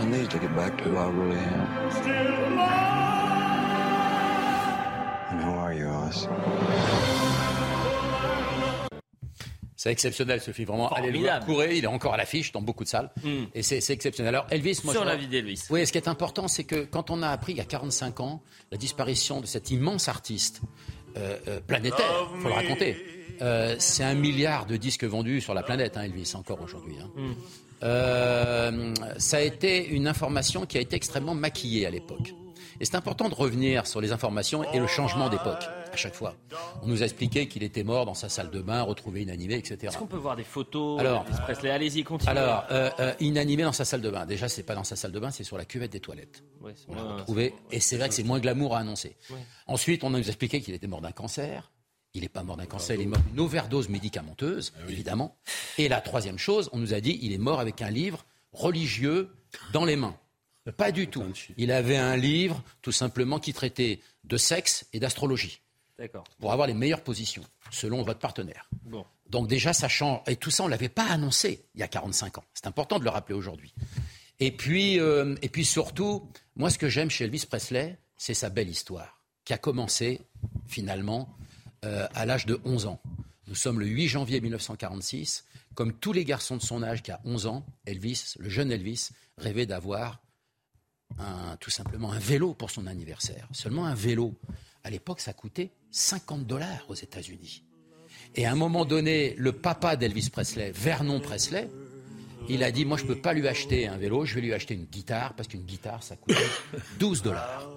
I need to get back to who I really am. C'est exceptionnel ce film, vraiment. Allez le voir, courez, il est encore à l'affiche dans beaucoup de salles. Hmm. Et c'est exceptionnel. Alors Elvis, moi, Sur la vie d'Elvis. Oui, ce qui est important, c'est que quand on a appris il y a 45 ans la disparition de cet immense artiste euh, euh, planétaire, il faut le raconter. Euh, c'est un milliard de disques vendus sur la planète, hein, Elvis, encore aujourd'hui. Hein. Hmm. ça a été une information qui a été extrêmement maquillée à l'époque. Et c'est important de revenir sur les informations et le changement d'époque à chaque fois. On nous a expliqué qu'il était mort dans sa salle de bain, retrouvé inanimé, etc. Est-ce qu'on peut voir des photos Alors, Presley? Allez-y, continuez. Alors, euh, euh, inanimé dans sa salle de bain. Déjà, c'est pas dans sa salle de bain, c'est sur la cuvette des toilettes. on l'a retrouvé. Et c'est vrai que c'est moins glamour à annoncer. Ensuite, on nous a expliqué qu'il était mort d'un cancer. Il n'est pas mort d'un cancer, il est mort d'une overdose médicamenteuse, ah évidemment. Et la troisième chose, on nous a dit il est mort avec un livre religieux dans les mains. Pas du tout. Il avait un livre, tout simplement, qui traitait de sexe et d'astrologie. Pour avoir les meilleures positions, selon votre partenaire. Donc déjà, ça change. Et tout ça, on ne l'avait pas annoncé il y a 45 ans. C'est important de le rappeler aujourd'hui. Et puis, euh, et puis surtout, moi, ce que j'aime chez Elvis Presley, c'est sa belle histoire qui a commencé finalement euh, à l'âge de 11 ans. Nous sommes le 8 janvier 1946. Comme tous les garçons de son âge qui a 11 ans, Elvis, le jeune Elvis, rêvait d'avoir un, tout simplement un vélo pour son anniversaire. Seulement un vélo. À l'époque, ça coûtait 50 dollars aux États-Unis. Et à un moment donné, le papa d'Elvis Presley, Vernon Presley, il a dit Moi, je ne peux pas lui acheter un vélo, je vais lui acheter une guitare, parce qu'une guitare, ça coûte 12 dollars.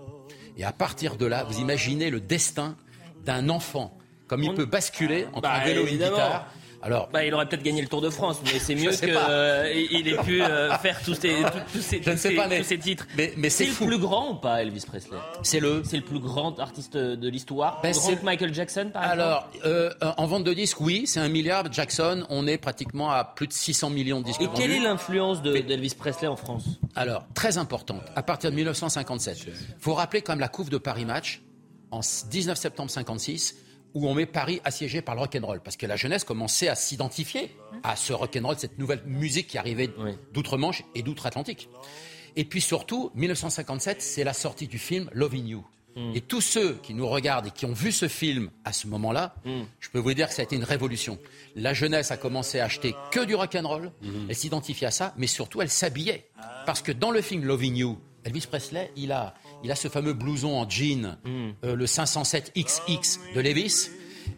Et à partir de là, vous imaginez le destin d'un enfant, comme il peut basculer entre Bah, un vélo et une guitare. Alors, Bah, il aurait peut-être gagné le Tour de France, mais c'est mieux qu'il pas. ait pu euh, faire tous ces, tous, tous ces, Je ne tous sais ces- pas, mais- tous ces titres. mais- mais c'est le plus grand ou pas, Elvis Presley? C'est le. C'est le plus grand artiste de l'histoire? Ben, grand c'est- que Michael Jackson, par Alors, exemple. euh, en vente de disques, oui, c'est un milliard. Jackson, on est pratiquement à plus de 600 millions de disques Et quelle est l'influence de- d'Elvis Presley en France? Alors, très importante, à partir de 1957. Il faut rappeler quand même la couve de Paris Match, en 19 septembre 56, où on met Paris assiégé par le rock'n'roll, parce que la jeunesse commençait à s'identifier à ce rock'n'roll, cette nouvelle musique qui arrivait d'outre-Manche et d'outre-Atlantique. Et puis surtout, 1957, c'est la sortie du film Loving You. Et tous ceux qui nous regardent et qui ont vu ce film à ce moment-là, je peux vous dire que ça a été une révolution. La jeunesse a commencé à acheter que du rock'n'roll, elle s'identifiait à ça, mais surtout elle s'habillait. Parce que dans le film Loving You, Elvis Presley, il a, il a ce fameux blouson en jean, euh, le 507XX de Levis,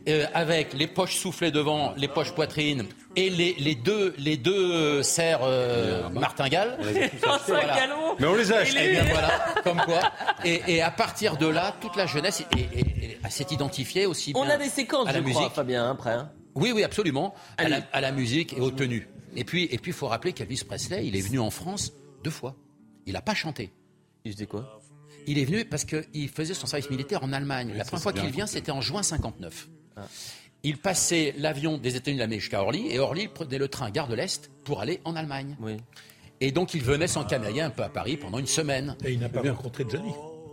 euh, avec les poches soufflées devant, les poches poitrine et les, les deux, les deux serres euh, martingales. Voilà. Mais on les a achetés. Bien voilà, comme quoi. Et, et à partir de là, toute la jeunesse est- est- est- est- s'est identifiée aussi bien On a des séquences, à la je musique. crois, Fabien, après. hein. Oui, oui, absolument. À la, à la musique et aux tenues. Et puis, et puis, il faut rappeler qu'Elvis Presley, il est venu en France deux fois. Il n'a pas chanté. Il faisait quoi? Il est venu parce qu'il faisait son service militaire en Allemagne. la première fois qu'il vient, c'était en juin 59. Il passait l'avion des États-Unis d'Amérique jusqu'à Orly, et Orly prenait le train Gare de l'Est pour aller en Allemagne. Et donc, il venait s'encanailler un peu à Paris pendant une semaine. Et il n'a pas rencontré Johnny.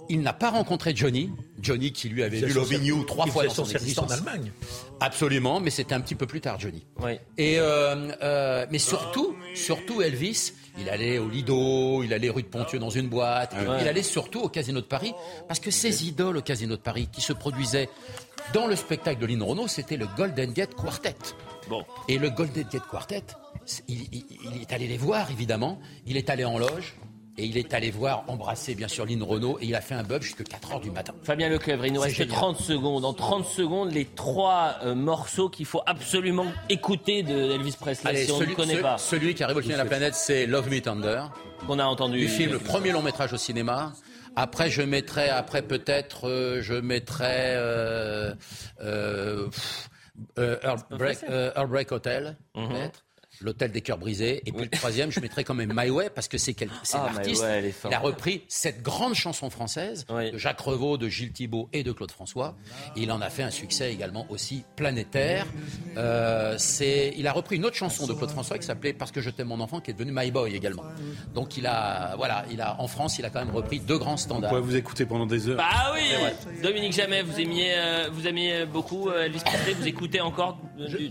Il n'a pas rencontré Johnny. Johnny qui lui avait vu Loving You trois il fois dans son son service en existence. Allemagne. Absolument, mais c'était un petit peu plus tard, Johnny. Oui. Et euh, euh, mais surtout, surtout Elvis, il allait au Lido, il allait rue de Pontieux dans une boîte, Ah ouais. il allait surtout au Casino de Paris, parce que ces idoles au Casino de Paris qui se produisaient dans le spectacle de Lynn Renault, c'était le Golden Gate Quartet. Bon. Et le Golden Gate Quartet, c'est- il, il- il est allé les voir évidemment, il est allé en loge. Et il est allé voir, embrasser bien sûr Lynn Renault, et il a fait un bub jusqu'à 4 heures du matin. Fabien Leclèvre, il nous reste génial. 30 secondes. En 30 secondes, les trois euh, morceaux qu'il faut absolument écouter de Elvis Presley Allez, si on ne connaît ce- pas. celui qui a révolutionné la planète, c'est Love Me Thunder. Qu'on a entendu. Du film, le premier long métrage au cinéma. Après, je mettrai, après peut-être, euh, je mettrai euh, euh, euh, Earl, Break, euh, Earl Break Hotel, Mhm. peut-être. L'hôtel des cœurs brisés. Et puis le troisième, je mettrai quand même My Way, parce que c'est quel- c'est Ah, l'artiste. Il a repris cette grande chanson française de Jacques Revaux, de Gilles Thibault et de Claude François. Et il en a fait un succès également aussi planétaire. Euh, c'est, il a repris une autre chanson de Claude François qui s'appelait Parce que je t'aime mon enfant, qui est devenu My Boy également. Donc il a, voilà, il a, en France, il a quand même repris deux grands On standards. pourrait vous écouter pendant des heures. Bah oui. Dominique Jamais, vous aimiez, euh, vous aimiez beaucoup euh, Elvis Presley Vous écoutez encore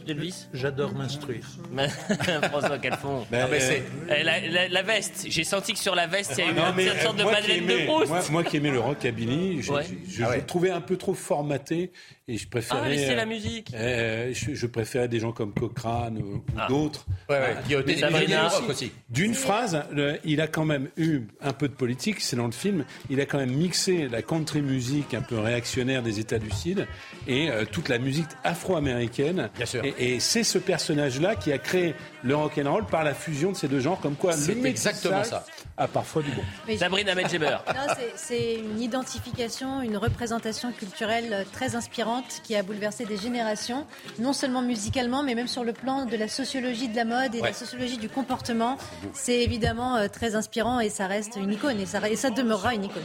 d'Elvis J'adore m'instruire. François Calfon. Ben, Non, mais euh, c'est- Euh, la, la- la veste, j'ai senti que sur la veste, il y a eu Non, une sorte de Madeleine de aimais- Proust. Moi, moi qui aimais le rockabilly, je, Ouais. je- je Ah ouais. le trouvais un peu trop formaté et je préférais. Ah, laissez euh, la musique. euh, je, je préférais des gens comme Cochrane ou, ou d'autres. Ouais, ouais, qui ont été Mais- des mais rock aussi, aussi. D'une phrase, le- il a quand même eu un peu de politique, c'est dans le film. Il a quand même mixé la country music un peu réactionnaire des États du Sud et euh, toute la musique afro-américaine. Bien sûr. Et, et c'est ce personnage-là qui a créé le rock and roll par la fusion de ces deux genres, comme quoi C'est exactement ça. A parfois du bon. Mais je- Sabrina Medjeber. C'est- une identification, une représentation culturelle euh, très inspirante qui a bouleversé des générations, non seulement musicalement, mais même sur le plan de la sociologie de la mode et de Ouais. la sociologie du comportement. C'est évidemment euh, très inspirant et ça reste une icône et ça, et ça demeurera une icône.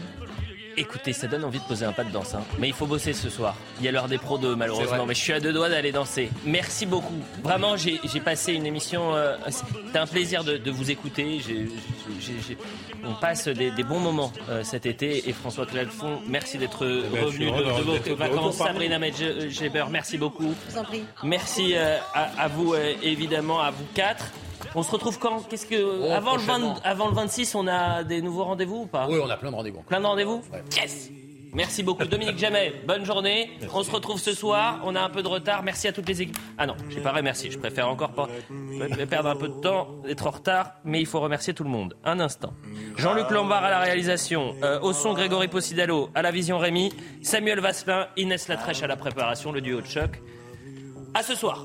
Écoutez, ça donne envie de poser un pas de danse. hein. Mais il faut bosser ce soir. Il y a l'heure des pros 2, C'est malheureusement. Mais je suis à deux doigts d'aller danser. Merci beaucoup. Vraiment, j'ai passé une émission. euh, C'était un plaisir de, de vous écouter. On passe des, des bons moments euh, cet été. Et François Clalfon, merci d'être euh, Eh ben, revenu de, heureux de de- vos vacances. Sabrina Medjeber, merci beaucoup. Je vous en prie. Merci euh, à, à vous, euh, évidemment, à vous quatre. On se retrouve quand? Qu'est-ce que avant, le 20 prochainement. avant le 26, on a des nouveaux rendez-vous ou pas? Oui, on a plein de rendez-vous. Plein de rendez-vous? Yes Merci beaucoup. Dominique Jamais, bonne journée. On se retrouve ce soir. On a un peu de retard. Merci à toutes les équipes. Ah non, j'ai pas remercié. Je préfère encore pas perdre un peu de temps, être en retard, mais il faut remercier tout le monde. Un instant. Jean-Luc Lombard à la réalisation, euh, au son Grégory Possidalo, à la vision Rémi, Samuel Vasselin, Inès Latrèche à la préparation, le duo de choc. À ce soir.